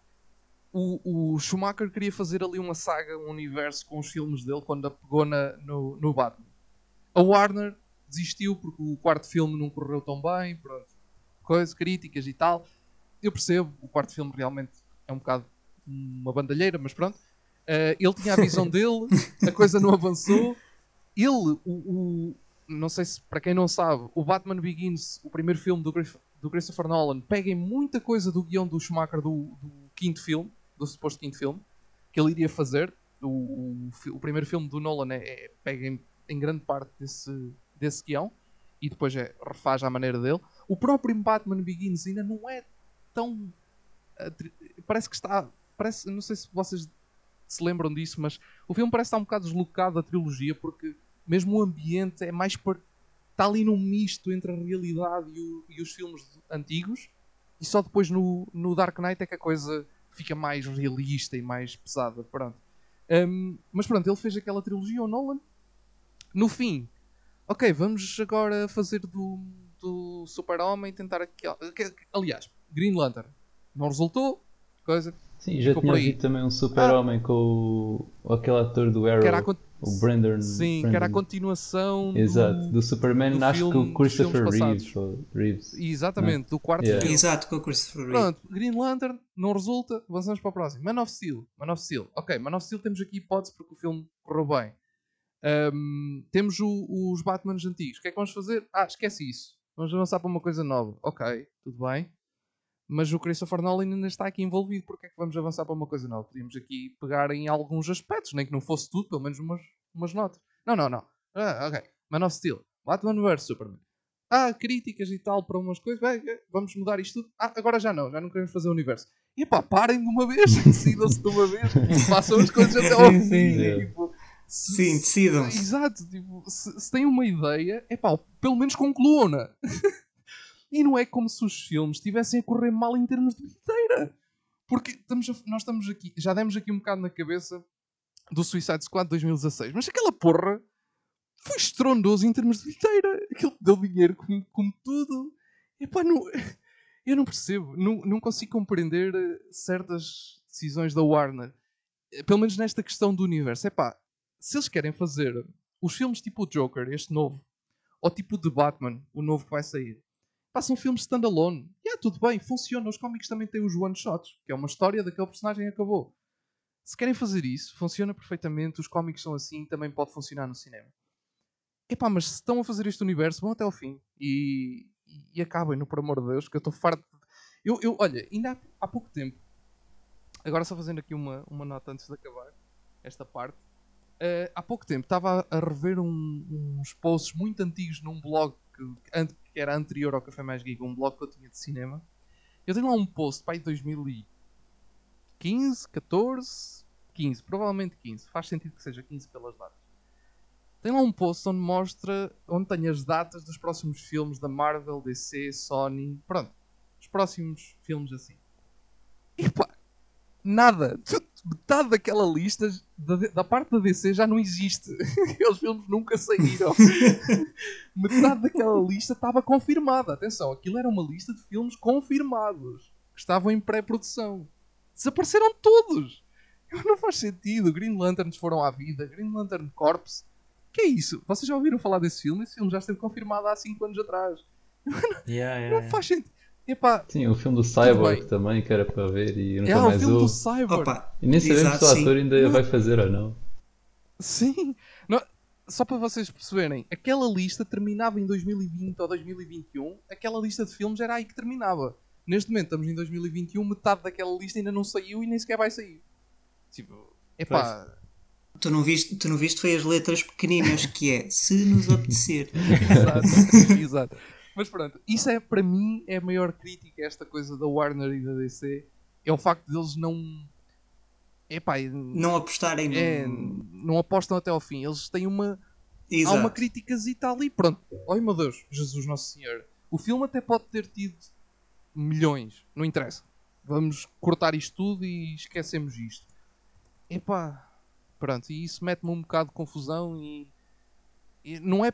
o, o Schumacher queria fazer ali uma saga, um universo com os filmes dele quando a pegou na, no, no Batman. A Warner desistiu porque o quarto filme não correu tão bem, pronto, coisas, críticas e tal. Eu percebo, o quarto filme realmente é um bocado uma bandalheira, mas pronto. Uh, ele tinha a visão dele, a coisa não avançou. Ele, o, o, não sei se para quem não sabe, o Batman Begins, o primeiro filme do, do Christopher Nolan, pega em muita coisa do guião do Schumacher do, do quinto filme, do suposto quinto filme, que ele iria fazer. O, o, o primeiro filme do Nolan é, é pega em, em grande parte desse, desse guião e depois é, refaz à maneira dele. O próprio Batman Begins ainda não é tão. Parece que está. Parece, não sei se vocês se lembram disso, mas o filme parece estar um bocado deslocado da trilogia porque mesmo o ambiente é mais. Par... Está ali num misto entre a realidade e, o, e os filmes antigos e só depois no, no Dark Knight é que a coisa fica mais realista e mais pesada. Pronto. Um, mas pronto, ele fez aquela trilogia, o Nolan. No fim, ok, vamos agora fazer do, do Super-Homem tentar aqui. Aliás, Green Lantern não resultou, coisa. Sim, já tinha visto também um Super-Homem ah, com o, aquele ator do Arrow, o Brandon. Sim, Brandon. que era a continuação Exato, do, do Superman, do acho filme, que o Christopher Reeves, Reeves. Exatamente, não? do quarto yeah. filme. Exato, com o Christopher Reeves. Pronto, Green Lantern não resulta, avançamos para o próximo. Man of Steel, Man of Steel. Ok, Man of Steel temos aqui hipótese porque o filme correu bem. Um, temos o, os Batmans antigos. O que é que vamos fazer? Ah, esquece isso. Vamos avançar para uma coisa nova. Ok, tudo bem. Mas o Christopher Nolan ainda está aqui envolvido. Porque é que vamos avançar para uma coisa nova? Podíamos aqui pegar em alguns aspectos, nem que não fosse tudo, pelo menos umas, umas notas. Não, não, não. Ah, ok. Man of Steel. Batman vs Superman. Ah, críticas e tal para umas coisas. Bem, vamos mudar isto tudo. Ah, agora já não. Já não queremos fazer o universo. E pá, parem de uma vez. Decidam-se de uma vez. Façam as coisas até ao fim. Tipo, Sim, decidam-se. Exato. Tipo, se, se têm uma ideia, é pá, pelo menos concluam-na. e não é como se os filmes estivessem a correr mal em termos de bilheteira. Porque estamos a, nós estamos aqui, já demos aqui um bocado na cabeça do Suicide Squad 2016, mas aquela porra foi estrondoso em termos de bilheteira. Aquilo deu dinheiro como, como tudo. E pá, não, eu não percebo, não, não consigo compreender eh, certas decisões da Warner. Eh, pelo menos nesta questão do universo. É pá, se eles querem fazer os filmes tipo o Joker, este novo, ou tipo o de Batman, o novo que vai sair, pá, são filmes standalone. E é tudo bem, funciona. Os cómics também têm os one-shots, que é uma história daquele personagem e acabou. Se querem fazer isso, funciona perfeitamente. Os cómics são assim, também pode funcionar no cinema. Epá, mas se estão a fazer este universo, vão até ao fim. E, e, e acabem, no por amor de Deus, que eu estou farto. De... Eu, eu, olha, ainda há, há, pouco tempo, agora só fazendo aqui uma, uma nota antes de acabar esta parte. Uh, há pouco tempo estava a rever um, uns posts muito antigos num blog que, que, era anterior ao Café Mais Geek, um blog que eu tinha de cinema. Eu tenho lá um post aí de 2015, 14, 15, provavelmente 15. Faz sentido que seja 15 pelas datas tem lá um post onde mostra, onde tem as datas dos próximos filmes da Marvel, DC, Sony, pronto, os próximos filmes assim. E pá, nada, metade daquela lista da, da parte da DC já não existe. Aqueles filmes nunca saíram. metade daquela lista estava confirmada. Atenção, aquilo era uma lista de filmes confirmados que estavam em pré-produção. Desapareceram todos. Não faz sentido. Green Lanterns foram à vida, Green Lantern Corps que é isso? Vocês já ouviram falar desse filme? Esse filme já esteve confirmado há 5 anos atrás. Yeah, yeah, não faz sentido. Epá, sim, o filme do Cyborg também, que era para ver e nunca é, mais o filme do Cyborg. Opa, e nem sabemos exato, se o ator ainda vai fazer ou não. Sim. Não, só para vocês perceberem, aquela lista terminava em 2020 ou 2021. Aquela lista de filmes era aí que terminava. Neste momento estamos em 2021, metade daquela lista ainda não saiu e nem sequer vai sair. Tipo, epá, pois. Tu não, viste, tu não viste foi as letras pequeninas que é se nos apetecer. exato, exato. Mas pronto, isso é para mim é a maior crítica a esta coisa da Warner e da DC. É o facto deles não. Epá, não apostarem é, no... Não apostam até ao fim. Eles têm uma. Exato. Há uma críticazita ali. Pronto. Ai meu Deus, Jesus Nosso Senhor. O filme até pode ter tido milhões. Não interessa. Vamos cortar isto tudo e esquecemos isto. Epá, Pronto, e isso mete-me um bocado de confusão e, e não é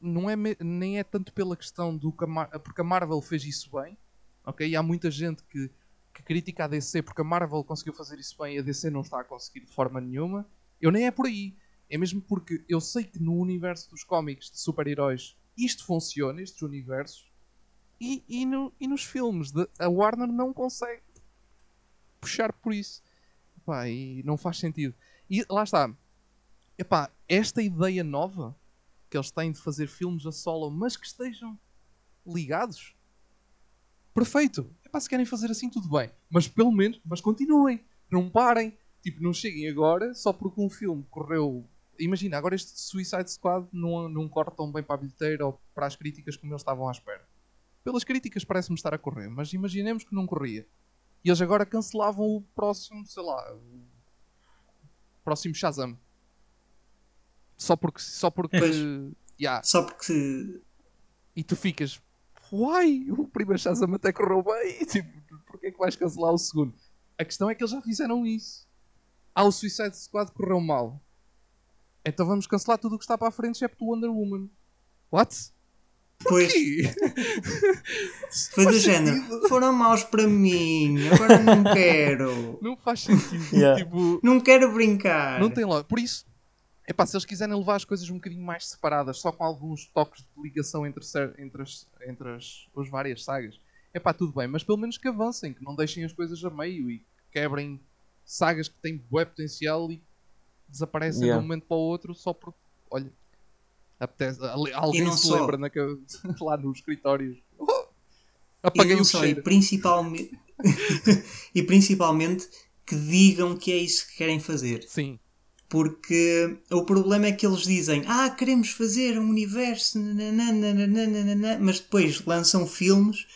não é nem é tanto pela questão do que a porque a Marvel fez isso bem, ok? E há muita gente que, que critica a DC porque a Marvel conseguiu fazer isso bem e a DC não está a conseguir de forma nenhuma. Eu nem é por aí. É mesmo porque eu sei que no universo dos cómics de super-heróis isto funciona, estes universos, e, e, no, e nos filmes de, a Warner não consegue puxar por isso. Pá, e não faz sentido. E lá está. Epá, esta ideia nova que eles têm de fazer filmes a solo, mas que estejam ligados. Perfeito. Epá, se querem fazer assim, tudo bem. Mas pelo menos, mas continuem. Não parem. Tipo, não cheguem agora só porque um filme correu. Imagina, agora este Suicide Squad não, não corre tão bem para a bilheteira ou para as críticas como eles estavam à espera. Pelas críticas parece-me estar a correr, mas imaginemos que não corria. E eles agora cancelavam o próximo, sei lá, próximo Shazam. Só porque. Só porque. Yeah. Só porque. E tu ficas. Uai, o primeiro Shazam até correu bem. Tipo, porquê é que vais cancelar o segundo? A questão é que eles já fizeram isso. Ah, o Suicide Squad correu mal. Então vamos cancelar tudo o que está para a frente, excepto o Wonder Woman. What? Pois. Foi do género. Foram maus para mim, agora não quero. Não faz sentido. Yeah. Tipo, não quero brincar. Não tem logo. Por isso, é pá, se eles quiserem levar as coisas um bocadinho mais separadas, só com alguns toques de ligação entre, entre, as, entre as, as várias sagas, é pá, tudo bem. Mas pelo menos que avancem, que não deixem as coisas a meio e quebrem sagas que têm bué potencial e desaparecem yeah. de um momento para o outro só porque, olha, Apetece, alguém se só... lembra na, lá nos escritórios. Oh, Apaguei e o só, cheiro. E principalmente, e principalmente que digam que é isso que querem fazer. Sim. Porque o problema é que eles dizem ah, queremos fazer um universo, nananana, mas depois lançam filmes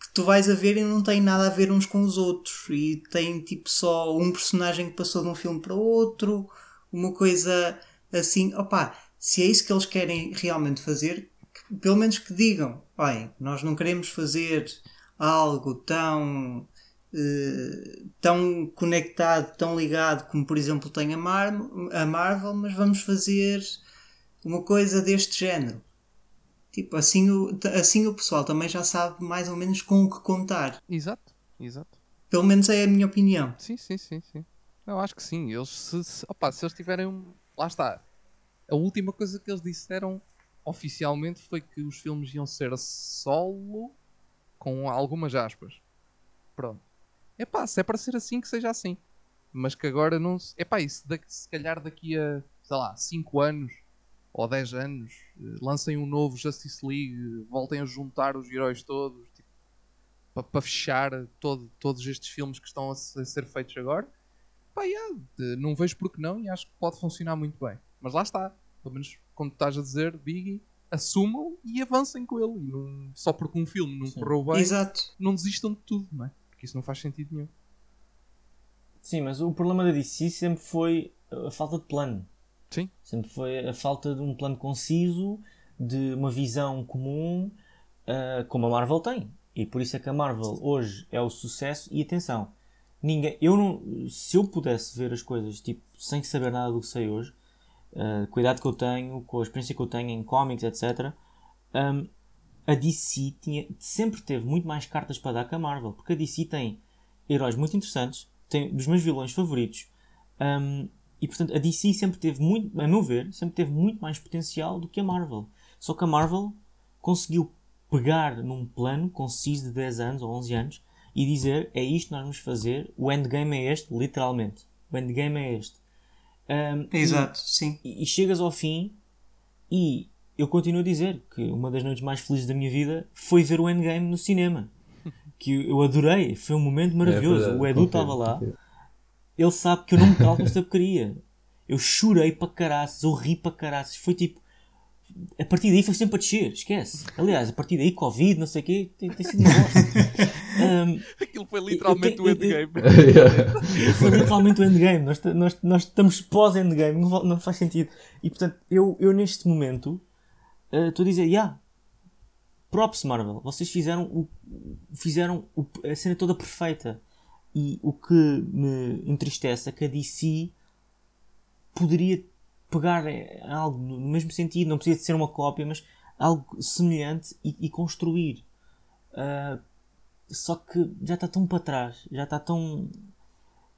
que tu vais a ver e não tem nada a ver uns com os outros. E tem tipo só um personagem que passou de um filme para outro, uma coisa assim. Opa, se é isso que eles querem realmente fazer, que, pelo menos que digam: olhem, nós não queremos fazer algo tão Uh, tão conectado, tão ligado como por exemplo tem a, Mar a Marvel, mas vamos fazer uma coisa deste género. Tipo, assim o, assim o pessoal também já sabe mais ou menos com o que contar. Exato, exato. Pelo menos é a minha opinião. Sim, sim, sim, sim. Eu acho que sim. Eles, se, se, opa, se eles tiverem um. Lá está. A última coisa que eles disseram oficialmente foi que os filmes iam ser solo com algumas aspas. Pronto. É pá, se é para ser assim, que seja assim. Mas que agora não. É pá, isso daqui, se calhar daqui a, sei lá, 5 anos ou 10 anos eh, lancem um novo Justice League, voltem a juntar os heróis todos tipo, para, para fechar todo, todos estes filmes que estão a, ser feitos agora. Pá, yeah, não vejo porque não e acho que pode funcionar muito bem. Mas lá está, pelo menos como estás a dizer, Biggie, assumam e avancem com ele. E não, só porque um filme não correu bem, Exato. não desistam de tudo, não é? Porque isso não faz sentido nenhum. Sim, mas o problema da DC sempre foi a falta de plano. Sim. Sempre foi a falta de um plano conciso, de uma visão comum, uh, como a Marvel tem. E por isso é que a Marvel hoje é o sucesso. E atenção, ninguém, eu não, se eu pudesse ver as coisas tipo, sem saber nada do que sei hoje, uh, cuidado que eu tenho, com a experiência que eu tenho em cómics, etc., um, a DC tinha, sempre teve muito mais cartas para dar que a Marvel, porque a DC tem heróis muito interessantes, tem dos meus vilões favoritos, um, e portanto a DC sempre teve muito, a meu ver, sempre teve muito mais potencial do que a Marvel. Só que a Marvel conseguiu pegar num plano conciso de 10 anos ou 11 anos e dizer é isto que nós vamos fazer, o endgame é este, literalmente. O endgame é este. Um, Exato, e, sim. E, e chegas ao fim e eu continuo a dizer que uma das noites mais felizes da minha vida foi ver o Endgame no cinema. Que eu adorei, foi um momento maravilhoso. É o Edu estava lá, ele sabe que eu não me calo com esta porcaria. Eu chorei para caraças, eu ri para caraças. Foi tipo. A partir daí foi sempre a descer, esquece. Aliás, a partir daí, Covid, não sei o quê, tem, tem sido uma bosta. Um, Aquilo foi literalmente o endgame. foi literalmente o endgame. Nós, nós, nós estamos pós-endgame, não, não faz sentido. E portanto, eu, eu neste momento uh, a dizer, yeah, props Marvel, vocês fizeram, o, fizeram o, a cena toda perfeita. E o que me entristece é que a DC poderia pegar algo no mesmo sentido, não precisa de ser uma cópia, mas algo semelhante e, e construir. Uh, só que já está tão para trás, já está tão,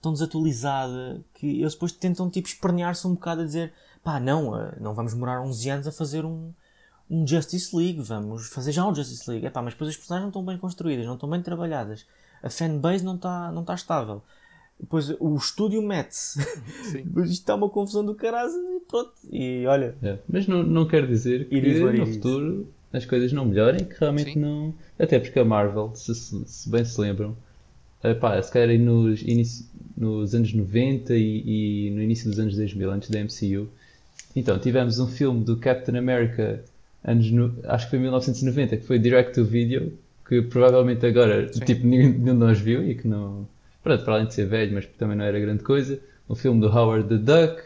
tão desatualizada que eles depois tentam tipo espernear-se um bocado a dizer pá, não, não vamos demorar 11 anos a fazer um, um Justice League, vamos fazer já um Justice League. Epá, mas depois as personagens não estão bem construídas, não estão bem trabalhadas, a fanbase não está não tá estável. Depois o estúdio mete-se. Isto está uma confusão do caralho e pronto. E olha. É, mas não, não quer dizer que no futuro as coisas não melhorem, que realmente Sim. não. Até porque a Marvel, se, se bem se lembram, epá, se calhar nos, inici... nos anos 90 e, e, no início dos anos 2000, antes da MCU, então tivemos um filme do Captain America, anos no... acho que foi 1990, que foi direct to video, que provavelmente agora tipo, nenhum de nós viu e que não. Pronto, para além de ser velho, mas também não era grande coisa. Um filme do Howard the Duck.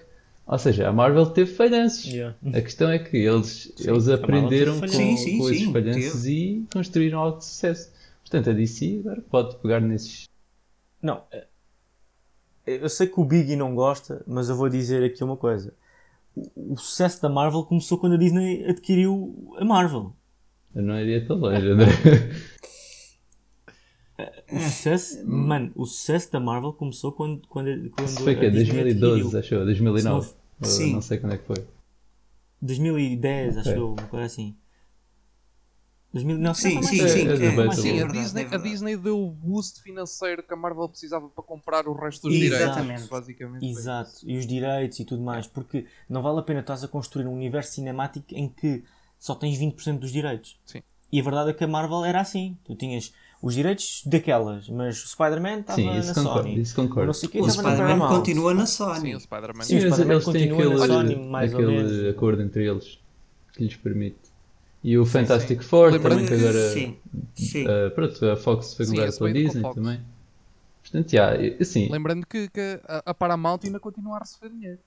Ou seja, a Marvel teve falhanços. Yeah. A questão é que eles, sim, eles aprenderam com, sim, sim, com esses falhanços e construíram algo de sucesso. Portanto, a DC agora pode pegar nesses. Não, eu sei que o Biggie não gosta, mas eu vou dizer aqui uma coisa. O, o sucesso da Marvel começou quando a Disney adquiriu a Marvel. Eu não iria tão longe, André. O sucesso, mano, o sucesso da Marvel começou quando. quando, quando Isso foi que é 2012, achou? 2009? Não, Sim. não sei quando é que foi. 2010, okay. acho eu, uma coisa assim. 2000, não, sim, sim, é, sim. é, É, é, Sim, é a, Disney, é a. Disney deu o boost financeiro que a Marvel precisava para comprar o resto dos Exatamente. direitos. Basicamente. foi Exato, e os direitos e tudo mais, porque não vale a pena estás a construir um universo cinemático em que só tens 20% dos direitos. Sim. E a verdade é que a Marvel era assim. Tu tinhas os direitos daquelas, mas o Spider-Man estava na isso concordo, Sony. Isso concordo. Não sei o que O na Spider-Man continua na Sim, Sony. o Spider-Man. Sim, o Sim, mas Spider-Man eles têm continua na aquele, Sony, mais ou aquele menos. acordo entre eles que lhes permite. E o Fantastic Four Lembrando também, que agora. Sim, sim. ah, pronto, a Fox foi Sim, pela com a Disney Fox. também. Portanto, yeah, assim, Lembrando que, que a, Paramount ainda continua a receber dinheiro.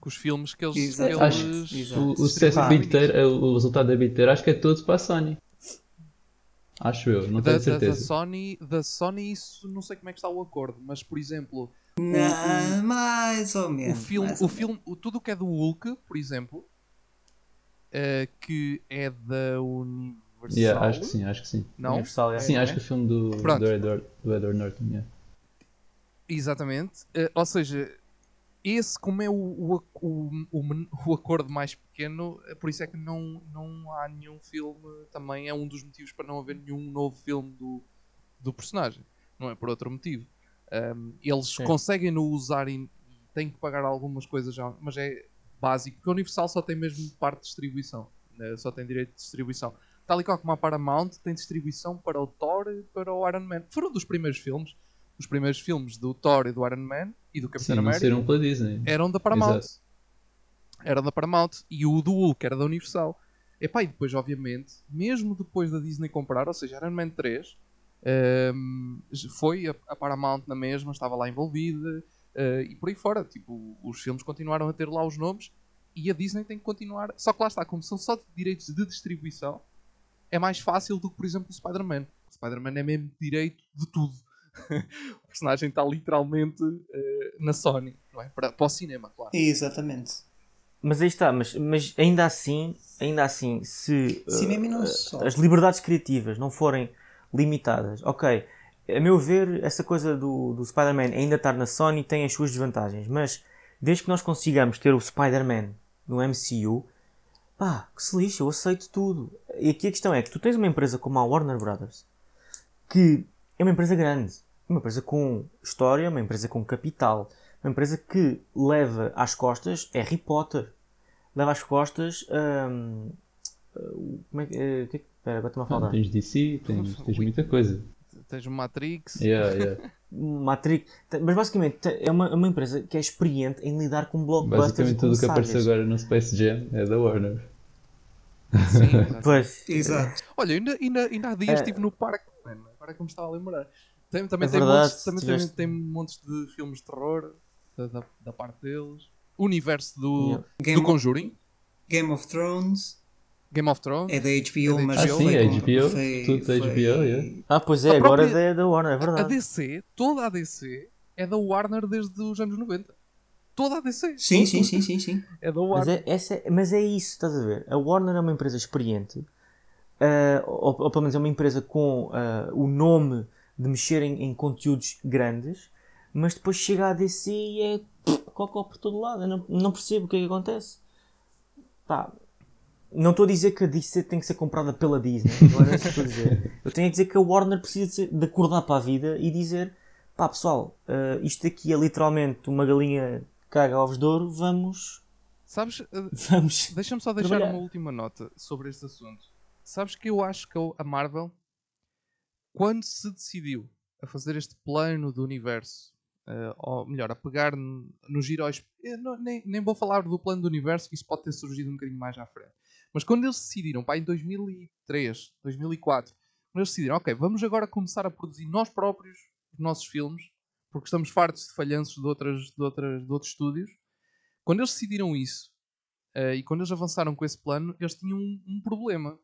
Com os filmes que eles. Exato. eles Acho- Exato. o, o sucesso bilheteiro, início. o resultado da bilheteira, acho que é todo para a Sony. Acho eu, não Da, tenho da, da certeza. Sony, da Sony, isso não sei como é que está o acordo, mas por exemplo, Não, mais ou o menos. filme, o filme, o- tudo o que é do Hulk, por exemplo, eh, que é da Universal. Yeah, acho que sim, acho que sim. Não? Universal, é. Sim, não acho é? que o filme do, Pronto. do, Edward, do Edward Norton. Yeah. Exatamente. Eh, ou seja, esse, como é o, o, o, o, o acordo mais pequeno, eh, por isso é que não, não há nenhum filme. Também é um dos motivos para não haver nenhum novo filme do, do personagem. Não é por outro motivo. Ahm, eles Sim. conseguem no usar e têm que pagar algumas coisas já, mas é básico, porque a Universal só tem mesmo parte de distribuição, né, só tem direito de distribuição. Tal e qual como a Paramount tem distribuição para o Thor e para o Iron Man. Foram dos primeiros filmes, os primeiros filmes do Thor e do Iron Man e do Capitão não América saíram pela Disney. eram da Paramount. Exato. Era da Paramount. E o do Hulk era da Universal. Epá, e depois, obviamente, mesmo depois da Disney comprar, ou seja, Iron Man 3, ehm, foi a, a Paramount na mesma, estava lá envolvida eh, e por aí fora. Tipo, os filmes continuaram a ter lá os nomes e a Disney tem que continuar. Só que lá está, como são só de direitos de distribuição, é mais fácil do que, por exemplo, o Spider-Man. O Spider-Man é mesmo direito de tudo. o personagem está literalmente eh, na Sony, não é? Para, para o cinema, claro. Exatamente. Mas aí está, mas, mas ainda assim, ainda assim, se uh, uh, as liberdades criativas não forem limitadas, ok, a meu ver, essa coisa do, do Spider-Man ainda estar na Sony tem as suas desvantagens, mas desde que nós consigamos ter o Spider-Man no MCU, pá, que se lixa, eu aceito tudo. E aqui a questão é que tu tens uma empresa como a Warner Brothers, que é uma empresa grande, uma empresa com história, uma empresa com capital, uma empresa que leva às costas Harry Potter, leva às costas. hum, uh, como é que. Uh, que espera, agora estou-me a Ah, falar. tens DC, tens, tens muita coisa. Tens o Matrix. Yeah, yeah. Matrix. Mas basicamente te- é uma, uma empresa que é experiente em lidar com blockbusters. Basicamente e tudo o que sagas. apareceu agora no Space Jam é da Warner. Sim, exato. Pois. Exato. Olha, ainda, ainda, ainda há dias É. estive no parque, mano, agora é que me estava a lembrar. Tem, também É tem, verdade, montes, também se tem, tiveste- tem montes de filmes de terror da, da, da parte deles. O universo do, Yeah. Game, do Conjuring, Game of Thrones Game of Thrones. é da HBO, É da mas HBO. foi Ah, sim, com- HBO, foi- tudo da foi- HBO, yeah. Ah, pois é, A agora própria- é da Warner, é A verdade. DC, toda a DC é da Warner desde os anos 90. Toda a DC Sim, sim, sim, sim, sim. é da Mas Warner. é, essa é- mas é isso, estás a ver? A Warner é uma empresa experiente, ah, ou, ou pelo menos é uma empresa com ah, o nome de mexer em, em conteúdos grandes, mas depois chega a DC e é cocó por todo lado. Eu não, não percebo o que é que acontece. Pá, não estou a dizer que a DC tem que ser comprada pela Disney, não é isso que estou a dizer. Eu tenho a dizer que a Warner precisa de, acordar para a vida e dizer: pá, pessoal, ah, isto aqui é literalmente uma galinha que caga ovos de ouro, vamos. Sabes, eh, Vamos. Deixa-me só deixar Trabalhar. uma última nota sobre este assunto. Sabes que eu acho que a Marvel, quando se decidiu a fazer este plano do universo, eh, ou melhor, a pegar n- nos heróis. eu não- nem, nem vou falar do plano do universo, que isso pode ter surgido um bocadinho mais à frente. Mas quando eles decidiram, pá, em 2003, 2004, quando eles decidiram, ok, vamos agora começar a produzir nós próprios os nossos filmes, porque estamos fartos de falhanços de, outras, de, outras, de outros estúdios. Quando eles decidiram isso, eh, e quando eles avançaram com esse plano, eles tinham um, um problema.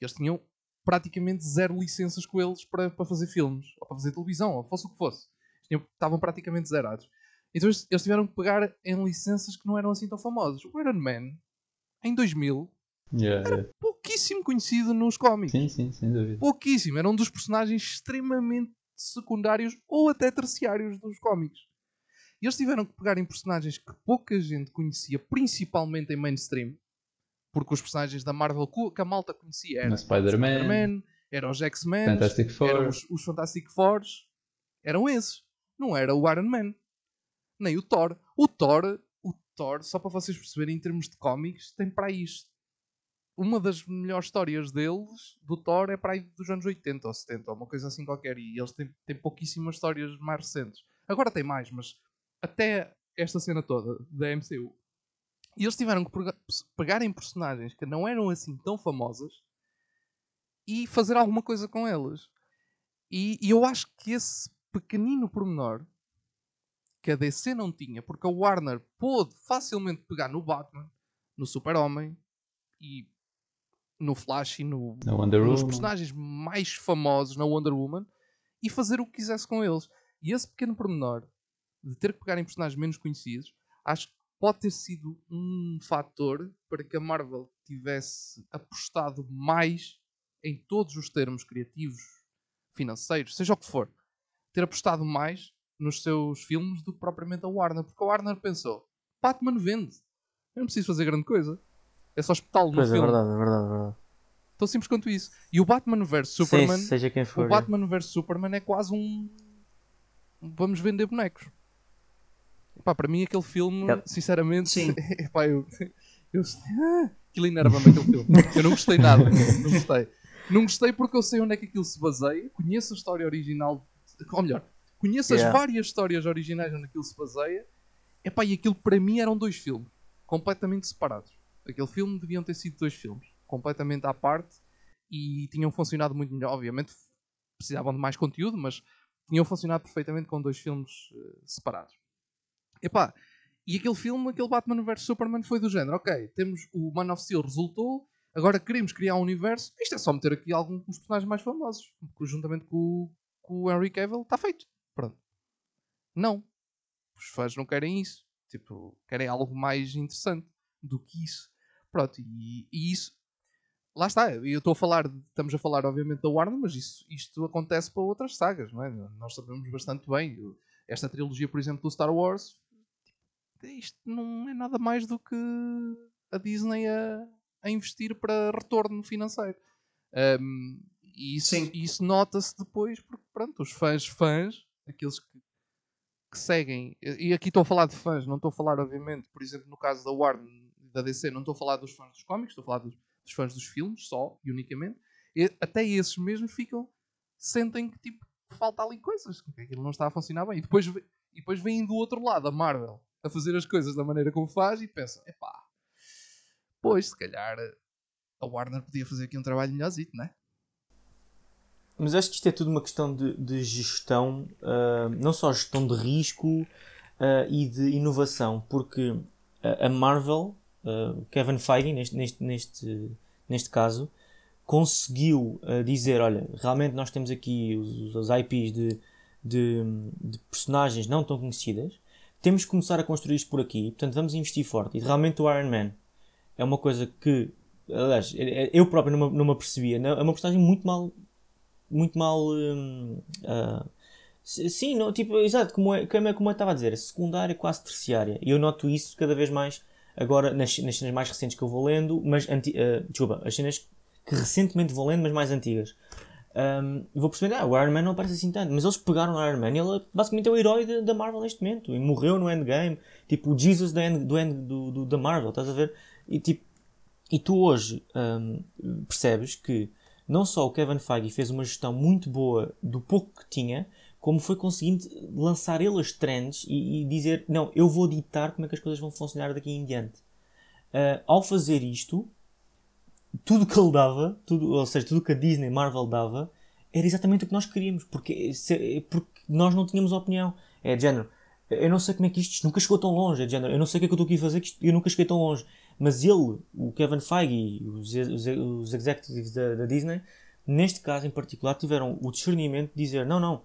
Eles tinham praticamente zero licenças com eles para, para fazer filmes, ou para fazer televisão, ou fosse o que fosse. Estavam praticamente zerados. Então eles, eles tiveram que pegar em licenças que não eram assim tão famosas. O Iron Man, em 2000, Yeah, yeah. pouquíssimo conhecido nos cómics. Sim, sim, sem dúvida. Pouquíssimo. Era um dos personagens extremamente secundários ou até terciários dos cómics. E eles tiveram que pegar em personagens que pouca gente conhecia, principalmente em mainstream, porque os personagens da Marvel que a malta conhecia eram Spider-Man, Spider-Man, eram os X-Men, eram Four. os, os Fantastic Fours, eram esses. Não era o Iron Man, nem o Thor. O Thor, o Thor, só para vocês perceberem em termos de cómics, tem para isto. Uma das melhores histórias deles, do Thor, é para aí dos anos 80 ou 70, ou uma coisa assim qualquer. E eles têm, têm pouquíssimas histórias mais recentes. Agora tem mais, mas até esta cena toda da MCU. E eles tiveram que pegar em personagens que não eram assim tão famosas e fazer alguma coisa com elas. E, e eu acho que esse pequenino pormenor que a DC não tinha, porque a Warner pôde facilmente pegar no Batman, no Super-Homem e no Flash e no, nos personagens mais famosos na Wonder Woman e fazer o que quisesse com eles. E esse pequeno pormenor de ter que pegar em personagens menos conhecidos, acho que pode ter sido um fator para que a Marvel tivesse apostado mais em todos os termos criativos, financeiros, seja o que for, ter apostado mais nos seus filmes do que propriamente a Warner, porque a Warner pensou: Batman vende, eu não preciso fazer grande coisa, é só espetá-lo no pois é filme. É verdade, é verdade, é verdade. Tão simples quanto isso. E o Batman vs Superman, Sim, seja quem for, o Batman vs Superman é quase um vamos vender bonecos. Epá, para mim aquele filme, yep. sinceramente, Sim. Epá, eu, eu, ah, aquilo enerva-me aquele filme. Eu não gostei nada, não gostei. Não gostei porque eu sei onde é que aquilo se baseia, conheço a história original, ou melhor, conheço yeah. as várias histórias originais onde aquilo se baseia. Epá, e aquilo para mim eram dois filmes, completamente separados. Aquele filme deviam ter sido dois filmes, completamente à parte, e tinham funcionado muito melhor. Obviamente precisavam de mais conteúdo, mas tinham funcionado perfeitamente com dois filmes uh, separados. Epá, e aquele filme, aquele Batman vs Superman foi do género, ok, temos o Man of Steel resultou, agora queremos criar um universo, isto é só meter aqui alguns personagens mais famosos, juntamente com, com o Henry Cavill, está feito. Pronto. Não. Os fãs não querem isso. Tipo, querem algo mais interessante do que isso. Pronto, e, e isso lá está, eu estou a falar, estamos a falar obviamente da Warner, mas isso, isto acontece para outras sagas, não é? Nós sabemos bastante bem. Esta trilogia, por exemplo, do Star Wars, isto não é nada mais do que a Disney a, a investir para retorno financeiro. Um, e isso, isso nota-se depois, porque pronto, os fãs, fãs, aqueles que, que seguem, e aqui estou a falar de fãs, não estou a falar, obviamente, por exemplo, no caso da Warner, da DC, não estou a falar dos fãs dos cómics, estou a falar dos, dos fãs dos filmes, só e unicamente, e até esses mesmos ficam, sentem que tipo, falta ali coisas, que aquilo não está a funcionar bem. E depois, e depois vem do outro lado a Marvel a fazer as coisas da maneira como faz e pensam, epá, pois se calhar a Warner podia fazer aqui um trabalho melhorzito, não é? Mas acho que isto é tudo uma questão de, de gestão, uh, não só gestão de risco uh, e de inovação, porque a Marvel uh, Kevin Feige, neste, neste, neste, neste caso, conseguiu uh, dizer: olha, realmente nós temos aqui os, os IPs de, de, de, personagens não tão conhecidas, temos que começar a construir isto por aqui, portanto vamos investir forte. E realmente o Iron Man é uma coisa que, aliás, eu próprio não não me apercebia, é uma personagem muito mal. Muito mal. Uh, sim, não, tipo, exato, como, é, como, é, como eu estava a dizer, secundária, quase terciária. E eu noto isso cada vez mais agora nas, nas cenas mais recentes que eu vou lendo, mas anti, uh, desculpa, as cenas que recentemente vou lendo, mas mais antigas. Um, vou perceber, ah, o Iron Man não aparece assim tanto, mas eles pegaram o Iron Man e ele basicamente é o herói da Marvel neste momento e morreu no Endgame, tipo o Jesus end, do, end, do, do, da Marvel, estás a ver? E, tipo, e tu hoje um, percebes que não só o Kevin Feige fez uma gestão muito boa do pouco que tinha, como foi conseguindo lançar ele as trends e, e, dizer: Não, eu vou ditar como é que as coisas vão funcionar daqui em diante. Uh, ao fazer isto, tudo que ele dava, tudo, ou seja, tudo que a Disney, Marvel dava, era exatamente o que nós queríamos, porque, se, porque nós não tínhamos opinião. É de género, eu não sei como é que isto, isto nunca chegou tão longe, é de género, eu não sei o que é que eu estou aqui a fazer, que isto, eu nunca cheguei tão longe. Mas ele, o Kevin Feige, os, os, os executives da, da Disney, neste caso em particular, tiveram o discernimento de dizer: não, não,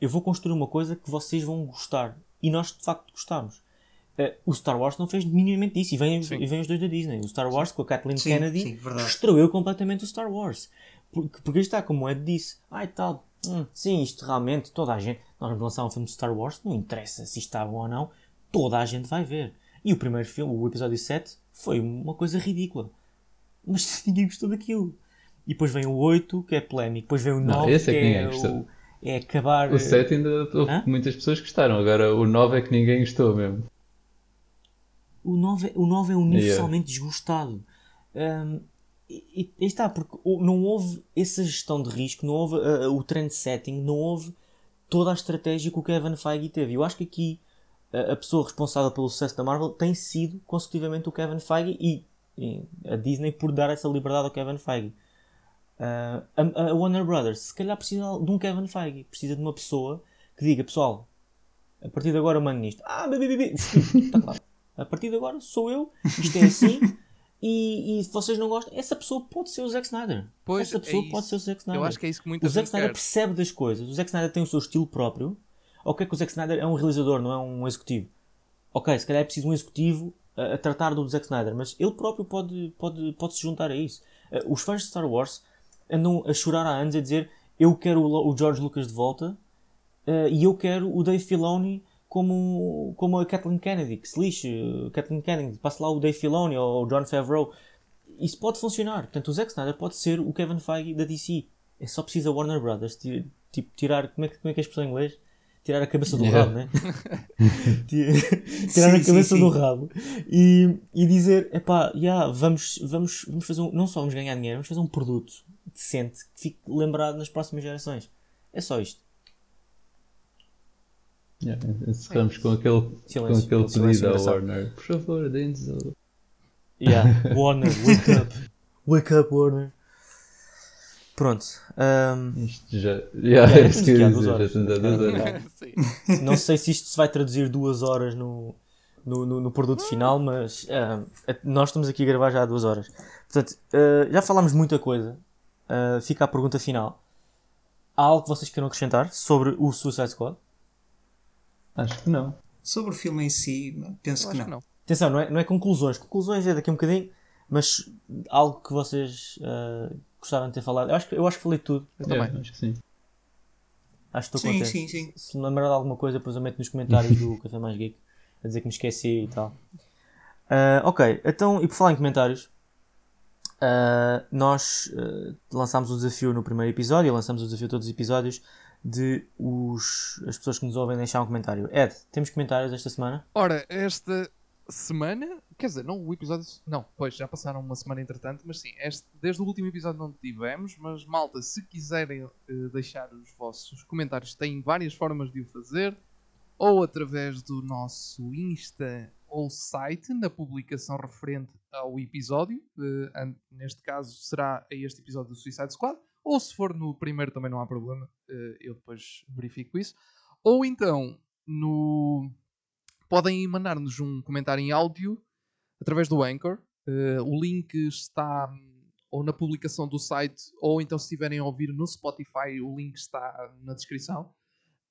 eu vou construir uma coisa que vocês vão gostar. E nós de facto gostamos. Uh, o Star Wars não fez minimamente isso. E vem, e vem os dois da Disney. O Star Wars sim. com a Kathleen sim, Kennedy sim, destruiu completamente o Star Wars. Porque, porque está, como o Ed disse, ai tal, hum, sim, isto realmente, toda a gente. Nós vamos lançar um filme de Star Wars, não interessa se está bom ou não, toda a gente vai ver. E o primeiro filme, o episódio 7, foi uma coisa ridícula. Mas ninguém gostou daquilo. E depois vem o 8, que é polémico. Depois vem o 9, não, esse é que, que é o, é acabar. O 7 ainda houve muitas pessoas gostaram, agora o 9 é que ninguém gostou mesmo. O 9, o 9 é universalmente yeah. desgostado. Um, e, e está, porque não houve essa gestão de risco, não houve uh, o trend setting, não houve toda a estratégia que o Kevin Feige teve. Eu acho que aqui uh, a pessoa responsável pelo sucesso da Marvel tem sido consecutivamente o Kevin Feige e, e a Disney por dar essa liberdade ao Kevin Feige. Uh, a, a, Warner Brothers se calhar precisa de um Kevin Feige, precisa de uma pessoa que diga pessoal, a partir de agora eu mando nisto. Ah, bebê, bebê, está claro. A partir de agora sou eu, isto é assim. E, e, se vocês não gostam, essa pessoa pode ser o Zack Snyder. Pois, essa pessoa é pode ser o Zack Snyder. Eu acho que é isso que muita O Zack Snyder quer. percebe das coisas. O Zack Snyder tem o seu estilo próprio. Ok, que o Zack Snyder é um realizador, não é um executivo. Ok, se calhar é preciso um executivo a, a tratar do Zack Snyder, mas ele próprio pode, pode, pode se juntar a isso. Uh, os fãs de Star Wars andam a chorar há anos a dizer eu quero o, George Lucas de volta uh, e eu quero o Dave Filoni como, como a Kathleen Kennedy, que se lixe, Kathleen Kennedy, passe lá o Dave Filoni ou o John Favreau. Isso pode funcionar. Portanto, o Zack Snyder pode ser o Kevin Feige da DC. É só preciso a Warner Brothers tipo, tirar. Como é, que, como é que é a expressão em inglês? Tirar a cabeça do yeah. rabo, né? tirar sim, a cabeça sim, do sim. rabo e, e dizer: epá, yeah, vamos, vamos, vamos fazer um, não só vamos ganhar dinheiro, vamos fazer um produto decente que fique lembrado nas próximas gerações. É só isto. Yeah, encerramos com aquele, silêncio, com aquele pedido à Warner. Por favor, deem-nos o. Yeah, Warner, wake up. Wake up, Warner. Pronto. Um... Isto já. Yeah, yeah, isto que duas horas. Já Não sei se isto se vai traduzir duas horas no, no, no, no produto final, mas uh, nós estamos aqui a gravar já há duas horas. Portanto, uh, já falámos muita coisa. Uh, fica a pergunta final. Há algo que vocês queiram acrescentar sobre o Suicide Squad? Acho que não. Sobre o filme em si, penso que não. que não. Atenção, não é, não é conclusões. Conclusões é daqui a um bocadinho, mas algo que vocês uh, gostaram de ter falado. Eu acho, eu acho que falei tudo. Eu também. É, acho que sim. Acho que estou sim, contente. Sim, sim. Se me lembrar de alguma coisa, depois eu meto nos comentários do Café Mais Geek a dizer que me esqueci e tal. Uh, ok, então, e por falar em comentários, uh, nós lançámos o desafio no primeiro episódio, lançamos o desafio todos os episódios de os, as pessoas que nos ouvem deixar um comentário. Ed, temos comentários esta semana? Ora, esta semana, quer dizer, não o episódio. Não, pois já passaram uma semana entretanto, mas sim, este, desde o último episódio não tivemos. Mas malta, se quiserem uh, deixar os vossos comentários, têm várias formas de o fazer, ou através do nosso Insta ou site, na publicação referente ao episódio. Uh, neste caso será a este episódio do Suicide Squad ou se for no primeiro também não há problema, eh, eu depois verifico isso. Ou então, no... podem mandar-nos um comentário em áudio através do Anchor. Eh, o link está ou na publicação do site, ou então se estiverem a ouvir no Spotify, o link está na descrição.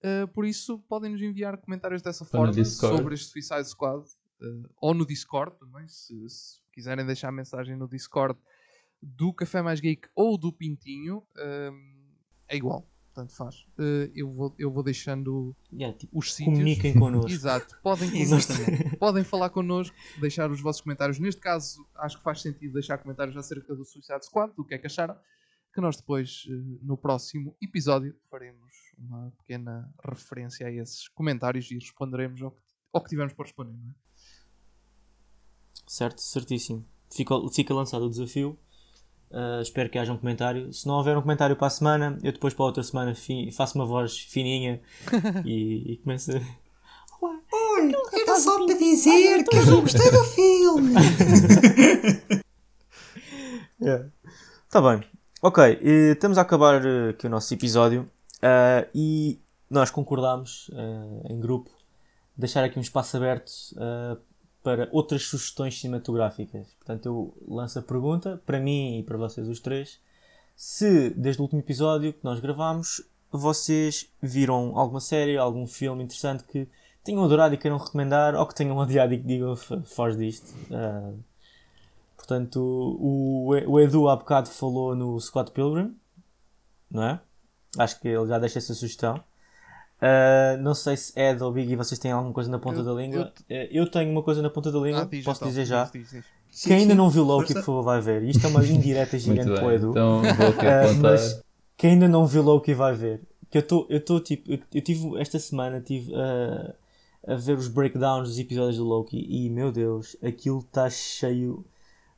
Uh, por isso, podem nos enviar comentários dessa forma sobre este Suicide Squad, uh, ou no Discord também, se, se, quiserem deixar mensagem no Discord do Café Mais Geek ou do Pintinho, é igual. Tanto faz. Uh, eu, vou, eu vou deixando yeah, tipo, os sítios. Comuniquem connosco. Exato. Podem, podem falar connosco, deixar os vossos comentários. Neste caso, acho que faz sentido deixar comentários acerca do Suicide Squad, do que é que acharam. Que nós depois, uh, no próximo episódio, faremos uma pequena referência a esses comentários e responderemos ao que, ao que tivermos para responder. Não é? Certo, certíssimo. Fica, fica lançado o desafio Uh, espero que haja um comentário. Se não houver um comentário para a semana, eu depois para a outra semana faço uma voz fininha e, e começo a. Olha, era só para dizer que eu não gostei do filme. yeah. Tá bem. Ok, estamos a acabar eh, aqui o nosso episódio uh, e nós concordámos uh, em grupo deixar aqui um espaço aberto para outras sugestões cinematográficas. Portanto, eu lanço a pergunta para mim e para vocês os três. Se desde o último episódio que nós gravámos, vocês viram alguma série, algum filme interessante que tenham adorado e queiram recomendar, ou que tenham odiado e que digam foge disto. Uh, portanto, o, o Edu há bocado falou no Scott Pilgrim, não é? Acho que ele já deixa essa sugestão. Uh, não sei se Ed ou Biggie vocês têm alguma coisa na ponta eu, da língua. Eu, uh, eu, tenho uma coisa na ponta da língua, ah, posso então, dizer já. Diz, diz, diz. Sim, quem ainda sim, não viu Loki, por favor, vai ver. Isto é uma indireta gigante para o Edu. Então vou uh, mas quem ainda não viu Loki vai ver. Que eu estou, eu estou tipo, eu, eu, tive esta semana tive uh, a ver os breakdowns dos episódios do Loki e meu Deus, aquilo está cheio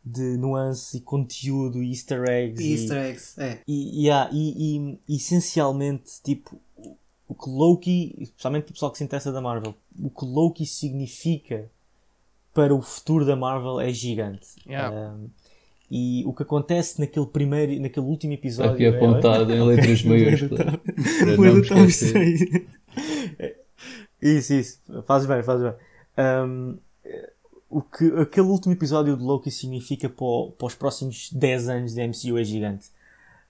de nuance e conteúdo e easter eggs. E easter eggs, é. E, yeah, e, e, essencialmente, tipo, o que Loki, especialmente o pessoal que se interessa da Marvel, o que Loki significa para o futuro da Marvel é gigante. Yeah. Um, e o que acontece naquele primeiro, naquele último episódio. Aqui apontado é, em letras maiúsculas. isso, isso. Faz bem, faz bem. Um, o que aquele último episódio de Loki significa para, o, para os próximos 10 anos de MCU é gigante.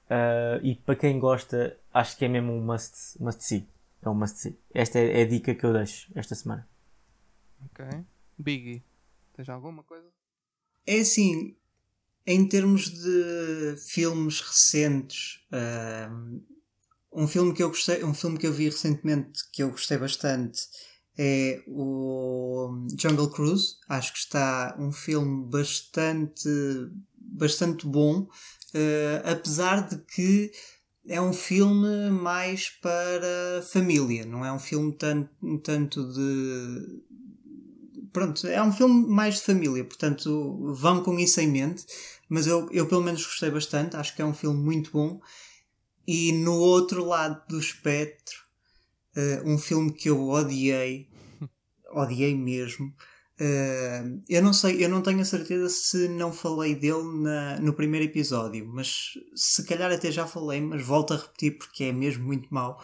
Uh, e para quem gosta, acho que é mesmo um must, must see. É um must see. Esta é, é a dica que eu deixo esta semana. Ok. Biggie, tens alguma coisa? É assim, em termos de filmes recentes, uh, um filme que eu gostei, um filme que eu vi recentemente que eu gostei bastante é o Jungle Cruise. Acho que está um filme bastante, bastante bom, uh, apesar de que é um filme mais para família, não é um filme tanto, tanto de. Pronto, é um filme mais de família, portanto vão com isso em mente. Mas eu, eu pelo menos gostei bastante, acho que é um filme muito bom. E no outro lado do espectro, uh, um filme que eu odiei, odiei mesmo. Uh, eu não sei, eu não tenho a certeza se não falei dele na, no primeiro episódio, mas se calhar até já falei, mas volto a repetir porque é mesmo muito mau.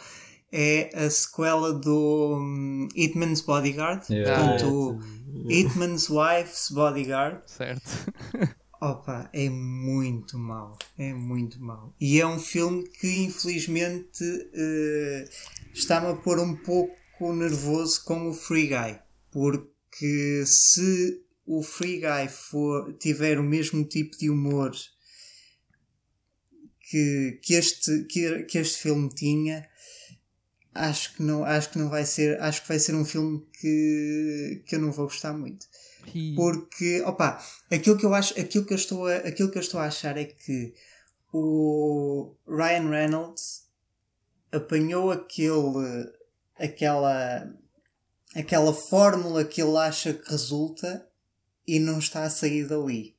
É a sequela do um, Hitman's Bodyguard, yeah. portanto, ah, Hitman's Wife's Bodyguard. Certo. Opa, é muito mau. É muito mau. E é um filme que infelizmente uh, está-me a pôr um pouco nervoso com o Free Guy. Porque se o Free Guy for, tiver o mesmo tipo de humor que, que, este, que, que este filme tinha, acho que não, acho que não vai ser, acho que vai ser um filme que, que eu não vou gostar muito. Porque, opa, aquilo que eu acho, aquilo que eu estou a, aquilo que eu estou a achar é que o Ryan Reynolds apanhou aquele aquela aquela fórmula que ele acha que resulta e não está a sair dali.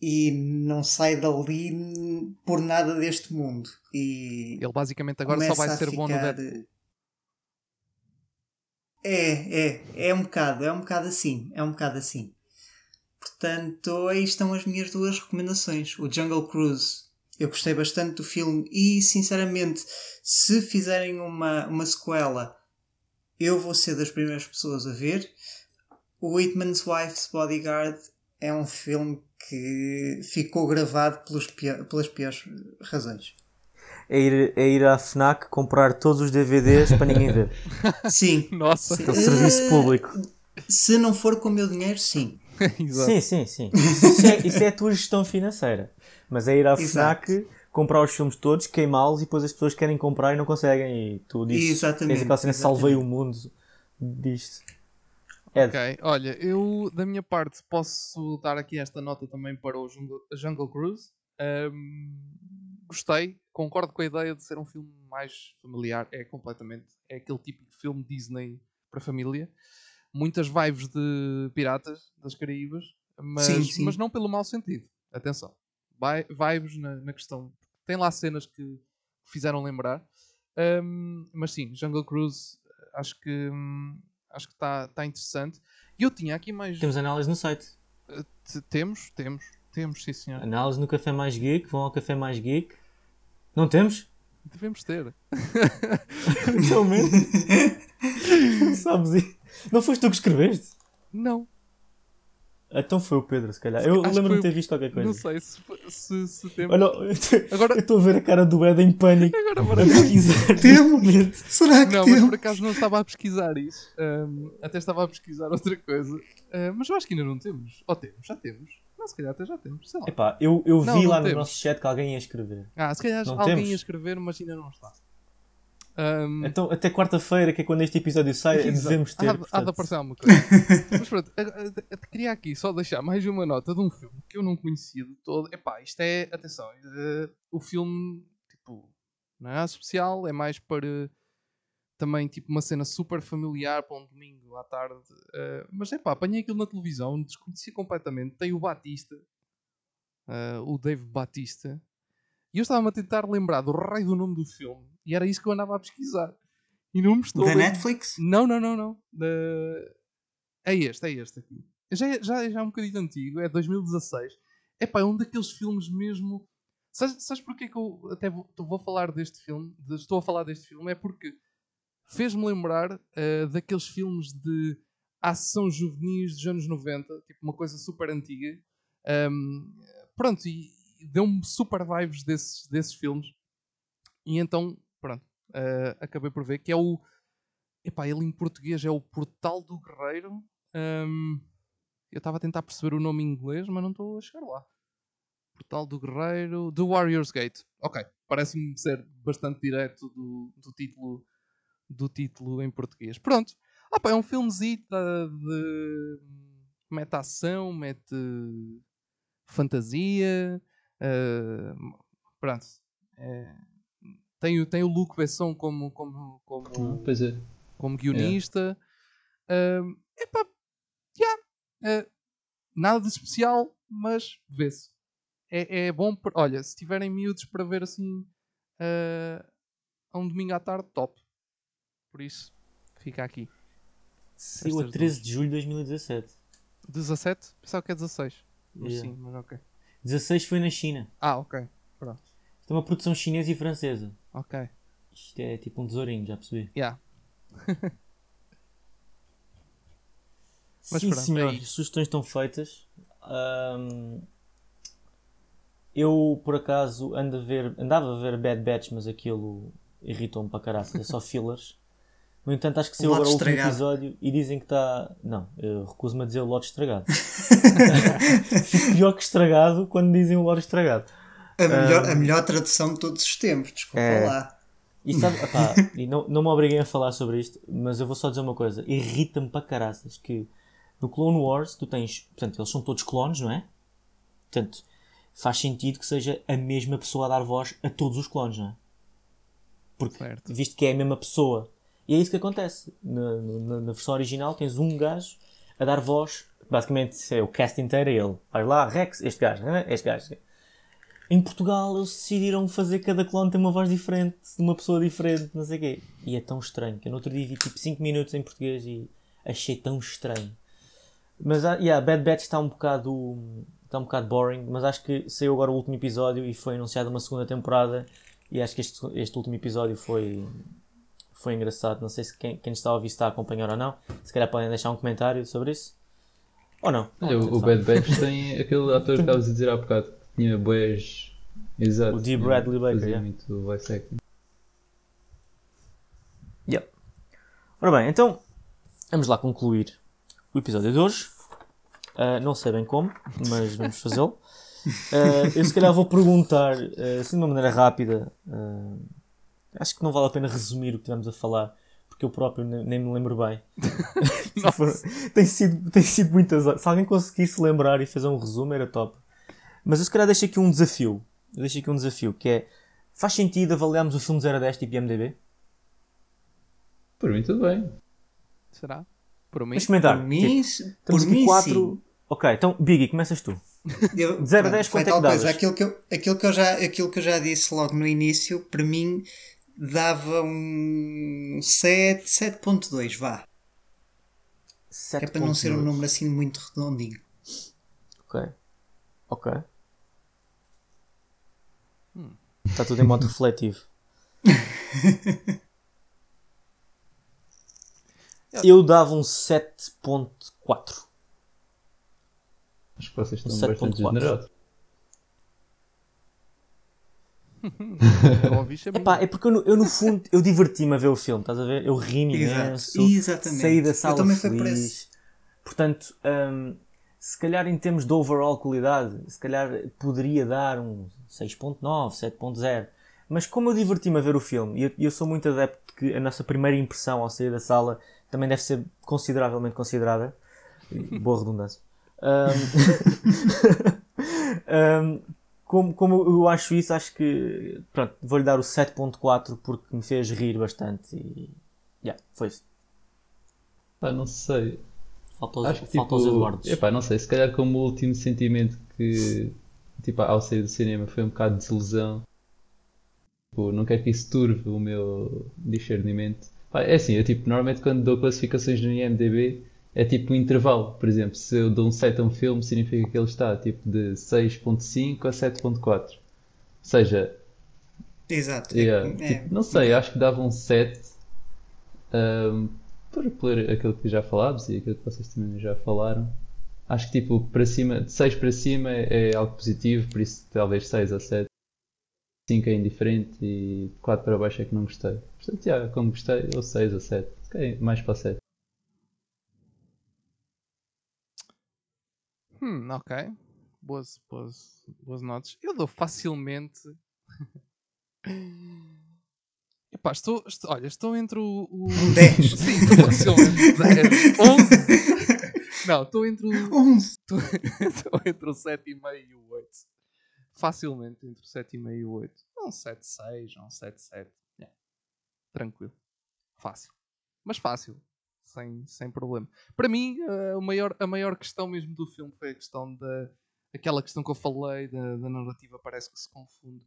E não sai dali por nada deste mundo. E ele basicamente agora só vai ser ficar... bom no Deadpool. É, é, é um bocado, é um bocado assim, é um bocado assim. Portanto, aí estão as minhas duas recomendações. O Jungle Cruise, eu gostei bastante do filme e, sinceramente, se fizerem uma, uma sequela, eu vou ser das primeiras pessoas a ver. O Whitman's Wife's Bodyguard é um filme que ficou gravado pelos, pelas piores razões é ir, é ir à FNAC comprar todos os DVDs para ninguém ver. Sim. Nossa. Serviço público. Se não for com o meu dinheiro, sim. sim, sim, sim. Isso é, isso é, a tua gestão financeira. Mas é ir à FNAC, comprar os filmes todos, queimá-los e depois as pessoas querem comprar e não conseguem. E tu dizes, exatamente, aquela cena, salvei o mundo disto. Ed. Ok, olha, eu da minha parte posso dar aqui esta nota também para o Jungle, Jungle Cruise. Um, gostei, concordo com a ideia de ser um filme mais familiar. É completamente. É aquele tipo de filme Disney para família. Muitas vibes de Piratas das Caraíbas, mas, sim, sim. mas não pelo mau sentido. Atenção. Vibes na, na questão. Tem lá cenas que fizeram lembrar. Um, mas sim, Jungle Cruise acho que hum, acho que está tá interessante. E eu tinha aqui mais. Temos análise no site. Uh, temos, temos, temos, sim senhor. Análise no Café Mais Geek, vão ao Café Mais Geek. Não temos? Devemos ter. Então mesmo? Sabes? Não foste tu que escreveste? Não. Então foi o Pedro, se calhar. Eu lembro-me de ter visto qualquer coisa. Não sei se, se, se temos. Olha, agora... eu estou a ver a cara do Ed em pânico. Agora, para a pesquisar. Temos? Será que Não, temos? mas por acaso não estava a pesquisar isso. Um, até estava a pesquisar outra coisa. Uh, mas eu acho que ainda não temos. Ou temos? Já temos. Não, se calhar até já temos, sei lá. Epá, eu, eu não, vi não lá temos. no nosso chat que alguém ia escrever. Ah, se calhar não alguém temos. ia escrever, mas ainda não está. Um... Então, até quarta-feira, que é quando este episódio sai, Exato. devemos ter. Há, portanto... há de aparecer alguma coisa. mas pronto, queria aqui só deixar mais uma nota de um filme que eu não conhecia de todo. Epá, isto é, atenção, uh, o filme, tipo, não é especial, é mais para também tipo uma cena super familiar para um domingo à tarde. Uh, mas é pá, apanhei aquilo na televisão, desconheci completamente. Tem o Batista, uh, o Dave Batista, e eu estava-me a tentar lembrar do raio do nome do filme, e era isso que eu andava a pesquisar. E não me estou. Da Netflix? Não, não, não, não. Da... É este, é este aqui. Já, é, já, já é um bocadinho antigo, é 2016. É pá, é um daqueles filmes mesmo. Sabes, sabes porquê que eu até vou, vou falar deste filme? Estou a falar deste filme? É porque fez-me lembrar uh, daqueles filmes de ação juvenis dos anos 90, tipo uma coisa super antiga. Um, pronto, e deu-me super vibes desses, desses filmes. E então, pronto, uh, acabei por ver que é o. Epá, ele em português é o Portal do Guerreiro. Um, eu estava a tentar perceber o nome em inglês, mas não estou a chegar lá. Portal do Guerreiro. The Warriors Gate. Ok, parece-me ser bastante direto do, do título do título em português. Pronto. Opa, é um filmezito de mete ação, mete fantasia. Uh, pronto. É, tem, o, tem o Luke Besson como, como, como, hum, é. como guionista. É. Uh, epá, yeah. Uh, nada de especial, mas vê-se. É, é bom. Olha, se tiverem miúdos para ver assim uh, a um domingo à tarde, top. Por isso, fica aqui. Saiu a 13 de julho de 2017. 17? Pensava que é 16. Mas yeah. sim, mas ok. 16 foi na China. Ah, ok. Pronto. Isto é uma produção chinesa e francesa. Ok. Isto é tipo um tesourinho, já percebi. Yeah. Mas Sim, pronto, senhor, é sugestões estão feitas. Um, eu, por acaso, ando a ver, andava a ver Bad Batch, mas aquilo irritou-me para caraças. É só fillers. No entanto, acho que saiu agora o último episódio e dizem que está. Não, eu recuso-me a dizer o lote estragado. Fico pior que estragado quando dizem o lote estragado. A melhor, um... a melhor tradução de todos os tempos, desculpa é... lá. E, sabe, opá, e não, não me obriguem a falar sobre isto, mas eu vou só dizer uma coisa: irrita-me para caraças que no Clone Wars tu tens. Portanto, eles são todos clones, não é? Portanto, faz sentido que seja a mesma pessoa a dar voz a todos os clones, não é? Porque, certo. visto que é a mesma pessoa e é isso que acontece. Na, na, na, versão original tens um gajo a dar voz, basicamente é o cast inteiro é ele. Vai lá, Rex, este gajo, este gajo. Em Portugal eles decidiram fazer cada clone ter uma voz diferente, de uma pessoa diferente, não sei o quê. E é tão estranho, que eu no outro dia vi tipo 5 minutos em português e achei tão estranho. Mas, uh, yeah, Bad Batch está um bocado está um bocado boring, mas acho que saiu agora o último episódio e foi anunciada uma segunda temporada e acho que este, este último episódio foi foi engraçado. Não sei se quem, quem está a ouvir está a acompanhar ou não. Se calhar podem deixar um comentário sobre isso. Ou não? Olha, o, o Bad Batch tem aquele ator que estavas a dizer há bocado que tinha boas. Exato. O D. Bradley Baker. Yeah. muito voice acting. Yeah. Ora bem, então vamos lá concluir o episódio de hoje. Uh, não sei bem como, mas vamos fazê-lo. Uh, eu se calhar vou perguntar, uh, assim de uma maneira rápida, Acho que não vale a pena resumir o que estivemos a falar, porque eu próprio nem, me lembro bem. tem, sido, tem sido muitas horas. Se alguém conseguisse lembrar e fazer um resumo, era top. Mas eu se calhar deixo aqui um desafio. Eu deixo aqui um desafio, que é... Faz sentido avaliarmos o filme 0 a 10 tipo IMDB? Por mim tudo bem. Será? Por mim? Comentar. Por mim, tipo, por mim 4... Sim. Ok, então Biggie, começas tu. Eu, 0 a 10 quanto é que coisa. Aquilo que, eu, aquilo, que eu já, aquilo que eu já disse logo no início, para mim dava um 7, 7.2, vá. 7. É para não ser um número assim muito redondinho. Ok. Ok. Hum. Está tudo em modo refletivo. Eu dava um 7.4. Acho que vocês estão bastante generosos. Epá, é porque eu no, eu no fundo eu diverti-me a ver o filme, estás a ver? Eu ri-me imenso, saí da sala eu feliz. Portanto, um, se calhar em termos de overall qualidade, se calhar poderia dar um 6.9, 7.0. Mas como eu diverti-me a ver o filme, e eu, eu, sou muito adepto de que a nossa primeira impressão ao sair da sala também deve ser consideravelmente considerada. Boa redundância. Um, um, como, como eu acho isso, acho que pronto, vou-lhe dar o 7.4 porque me fez rir bastante e, Yeah, foi isso. Pá, não sei. Falta os, Acho que, falta os tipo, Eduardos. epá, não sei, se calhar como o último sentimento que, tipo, ao sair do cinema foi um bocado de desilusão. Tipo, não quero que isso turve o meu discernimento. Pá, é assim, eu tipo, normalmente quando dou classificações no IMDB é tipo um intervalo. Por exemplo, se eu dou um 7 a um filme, significa que ele está tipo de 6.5 a 7.4. Ou seja, Exato. Yeah, É- tipo, não sei, acho que dava um 7 ahm, por, por aquilo que já falámos e aquilo que vocês também já falaram. Acho que tipo, para cima, de 6 para cima é, é algo positivo, por isso talvez 6 ou 7. 5 é indiferente e 4 para baixo é que não gostei. Portanto, yeah, como gostei, ou 6 ou 7. Ok, mais para o 7. Hum, ok. Boas, boas, boas notas. Eu dou facilmente. Epá, estou, estou, olha, estou entre o. o... Um 10. Sim, estou facilmente 10. 11. Não, estou entre o. 11. Estou, estou entre o 7,5 e o 8. Facilmente entre o 7,5 e o 8. Um 7,6, um 7,7. Yeah. Tranquilo. Fácil. Mas fácil. Sem, sem problema. Para mim, eh, o maior, a maior questão mesmo do filme foi a questão da. Aquela questão que eu falei da, da narrativa parece que se confunde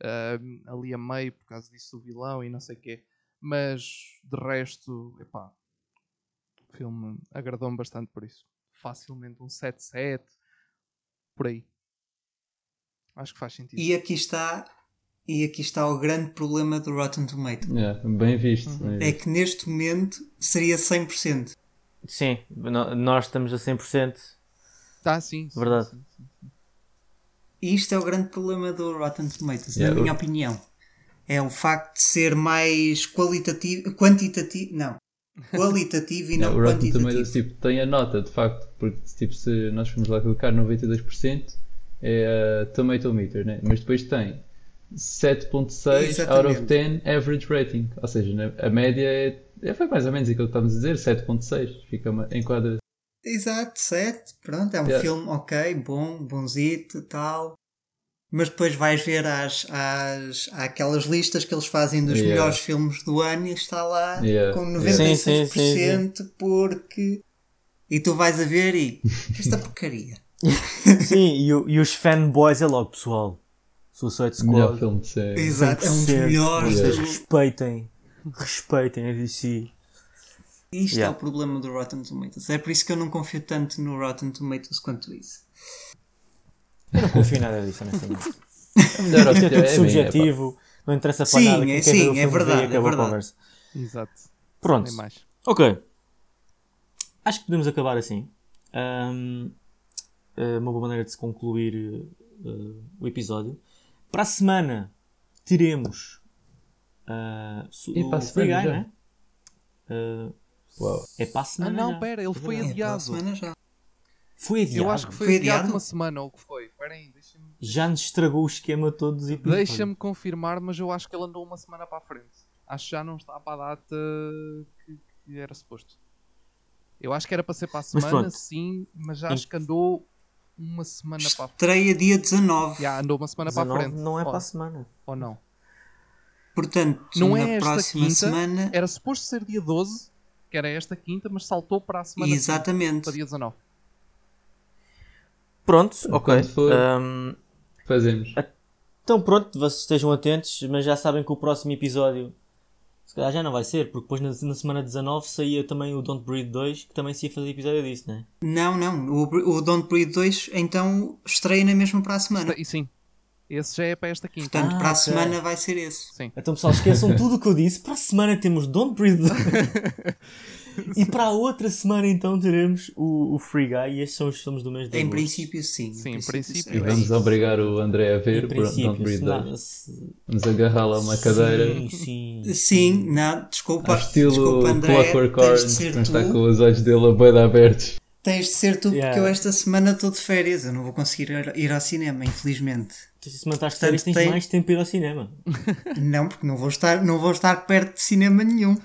eh, ali a meio por causa disso do vilão e não sei o quê. Mas de resto, epá, o filme agradou-me bastante por isso. Facilmente um 7-7 por aí. Acho que faz sentido. E aqui está. E aqui está o grande problema do Rotten Tomatoes. Yeah, bem visto. bem É visto. que neste momento seria 100%. Sim, no- nós estamos a 100%. Tá, sim. sim, Verdade. sim, sim. E isto é o grande problema do Rotten Tomatoes, Yeah, na minha eu- opinião. É o facto de ser mais qualitativo, quantitativo, não, qualitativo e Yeah, não o Rotten quantitativo. Tomatoes tipo, tem a nota, de facto, porque tipo, se nós formos lá clicar 92% é a Tomato Meter, né? mas depois tem 7.6 out of Exatamente. 10 average rating, ou seja, a média é, é foi mais ou menos aquilo que estávamos a dizer, 7.6, fica uma- enquadra Exato, 7, pronto, é um Yeah. filme ok, bom, bonzito, tal. Mas depois vais ver as, as, aquelas listas que eles fazem dos Yeah. melhores filmes do ano e está lá Yeah. com Yeah. 96% Sim, sim, porque. E tu vais a ver e. Esta porcaria. Sim, e, e os fanboys é logo, pessoal. Suicide o melhor Squad. filme de sempre. Exato, é um dos 100%, melhores. vocês Respeitem. Respeitem a DC. Isto Yeah. é o problema do Rotten Tomatoes. É por isso que eu não confio tanto no Rotten Tomatoes quanto isso. Eu não confio em nada disso, honestamente. É melhor Isto é é tudo bem, subjetivo, não interessa para Sim, nada. É- sim, é e verdade, é verdade. conversa. Exato. Pronto, ok. Acho que podemos acabar assim. Ahm, é uma boa maneira de se concluir eh, o episódio. Para a semana teremos ah, su- E para a o Free semana Guy, já? né? Ah, Uau. é para a Ah, semana. não, já. pera, ele foi É, para a adiado. semana já. Foi adiado. Eu acho que foi, Foi adiado adiado? uma semana ou o que foi. Espera aí, deixa-me Já nos estragou o esquema todo dos episódios. deixa confirmar, mas eu acho que ele andou uma semana para a frente. Acho que já não está para a data que, que era suposto. Eu acho que era para ser para a semana, pronto. sim, mas já acho que andou uma semana para a frente. Estreia dia 19. Já andou uma semana para a 19 frente. não é para a semana. ou não? Portanto, Não na é esta próxima quinta, semana. Era suposto ser dia 12, que era esta quinta, mas saltou para a semana seguinte, Exatamente. para dia 19. Pronto, ok. For- Ahm, Fazemos. então pronto, vocês estejam atentos, mas já sabem que o próximo episódio calhar já não vai ser, porque depois na, na semana 19 saía também o Don't Breathe 2, que também se ia fazer episódio disso, né? Não, não. O, o Don't Breathe 2 então estreia na mesma para a semana. E sim, esse já é para esta quinta. Portanto, Ah, para a ok. semana vai ser esse. Sim. Então pessoal, esqueçam tudo o que eu disse. Para a semana temos Don't Breathe 2. e para a outra semana então teremos o, o Free Guy e estes são os filmes do mês de Em princípio, sim. Sim, em sim. princípio, E é vamos isso. obrigar o André a ver, princípio, Don't 2. nada, se- Vamos agarrá-lo a uma cadeira. Sim, sim. Sim, não, desculpa. Ao estilo desculpa, André. Clockwork de Orange, ser quando está tu. com os olhos dele a boeda abertos. Tens de ser tu, Yeah. porque eu esta semana estou de férias. Eu não vou conseguir ir- ao cinema, infelizmente. Tu, Se mandares férias, tens tem- mais tempo para ir ao cinema. Não, porque não vou estar, não vou estar perto de cinema nenhum.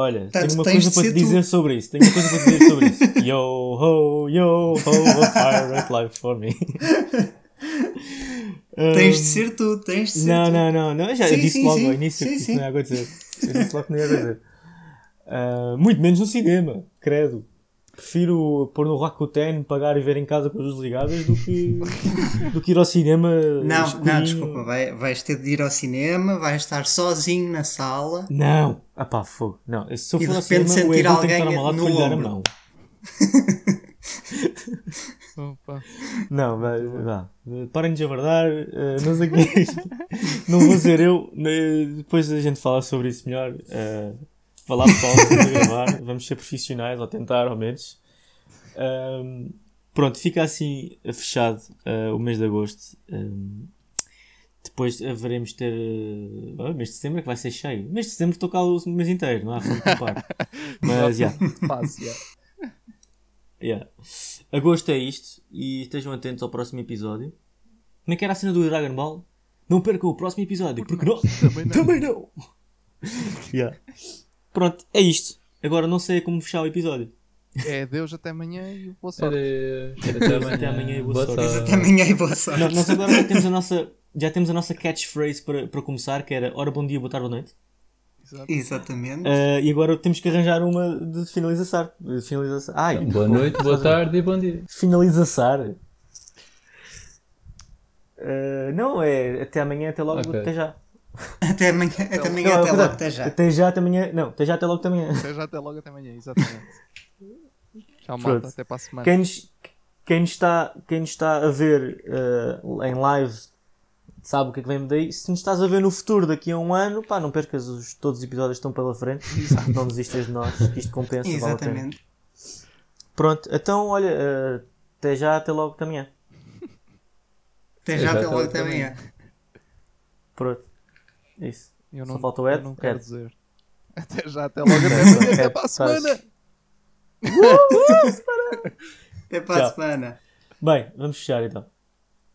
Olha, Portanto, tenho uma coisa para te ser tu. dizer sobre isso. Tenho uma coisa para te dizer sobre isso. Yo ho, yo ho, a pirate life for me. Tens de ser tu, tens de ser não, tu. Não, não, não. Já sim, eu disse sim, logo sim. ao início sim, que isso não ia acontecer. Eu disse logo que não ia acontecer. Uh, muito menos no cinema, credo. Prefiro pôr no Rakuten, pagar e ver em casa com as luzes ligadas do que, do que ir ao cinema. Não, escurinho. não, desculpa, vai, vais ter de ir ao cinema, vais estar sozinho na sala. Não, ah pá, fogo. Não, se eu E for de ao repente cinema, o sentir Edu tem que estar ao alguém no para lhe dar a ombro. mão. Opa. Não, vai, vá. Parem de javardar, eh, não sei o que Não vou ser eu. eh, Depois a gente fala sobre isso melhor. Eh, falar pessoal a gravar. Vamos ser profissionais, ou tentar, ao menos. Ahm, pronto, fica assim fechado eh, o mês de agosto. Ahm, depois haveremos ter. eh, oh, mês de setembro é que vai ser cheio. Mês de setembro estou cá o mês inteiro, não há fundo de compar. Mas, já. Yeah. Yeah. Agosto é isto e estejam atentos ao próximo episódio. Como é que era a cena do Dragon Ball? Não percam o próximo episódio, porque não. Também não. Também não! Yeah. Pronto, é isto. Agora não sei como fechar o episódio. É Deus até amanhã e boa sorte. Adeus. Até amanhã. Até amanhã e boa Boa sorte. Mas até amanhã e boa sorte. Nó- Nós agora já temos a nossa, já temos a nossa catchphrase para, para começar, que era ora bom dia, boa tarde, boa noite. Exato. Exatamente. Ah, e agora temos que arranjar uma de finalização. De finalização. Ai, Boa noite, boa tarde e bom dia. Finalização. Ah, não, é até amanhã, até logo, Ok. até já. Até amanhã, até amanhã, Não, até cuidado. logo, até já. Até já, até amanhã. Não, até já, até logo, até amanhã. Até já, até logo, até amanhã. Exatamente. Tchau, Pronto. malta. Até para a semana. Quem nos, quem nos, está, quem nos está a ver ah, em live sabe o que é que vem daí. Se nos estás a ver no futuro, daqui a um ano, pá, não percas os, todos os episódios que estão pela frente. Não desistas de nós, que isto compensa, vale. Exatamente. Pronto, então olha, ah, até já, até logo, até amanhã. Até já, até logo até amanhã. Pronto. Isso. Eu Só não, falta o Ed? não quero Ed. dizer. Até já, até logo, até. Até para a semana. Até para a semana. Bem, vamos fechar então.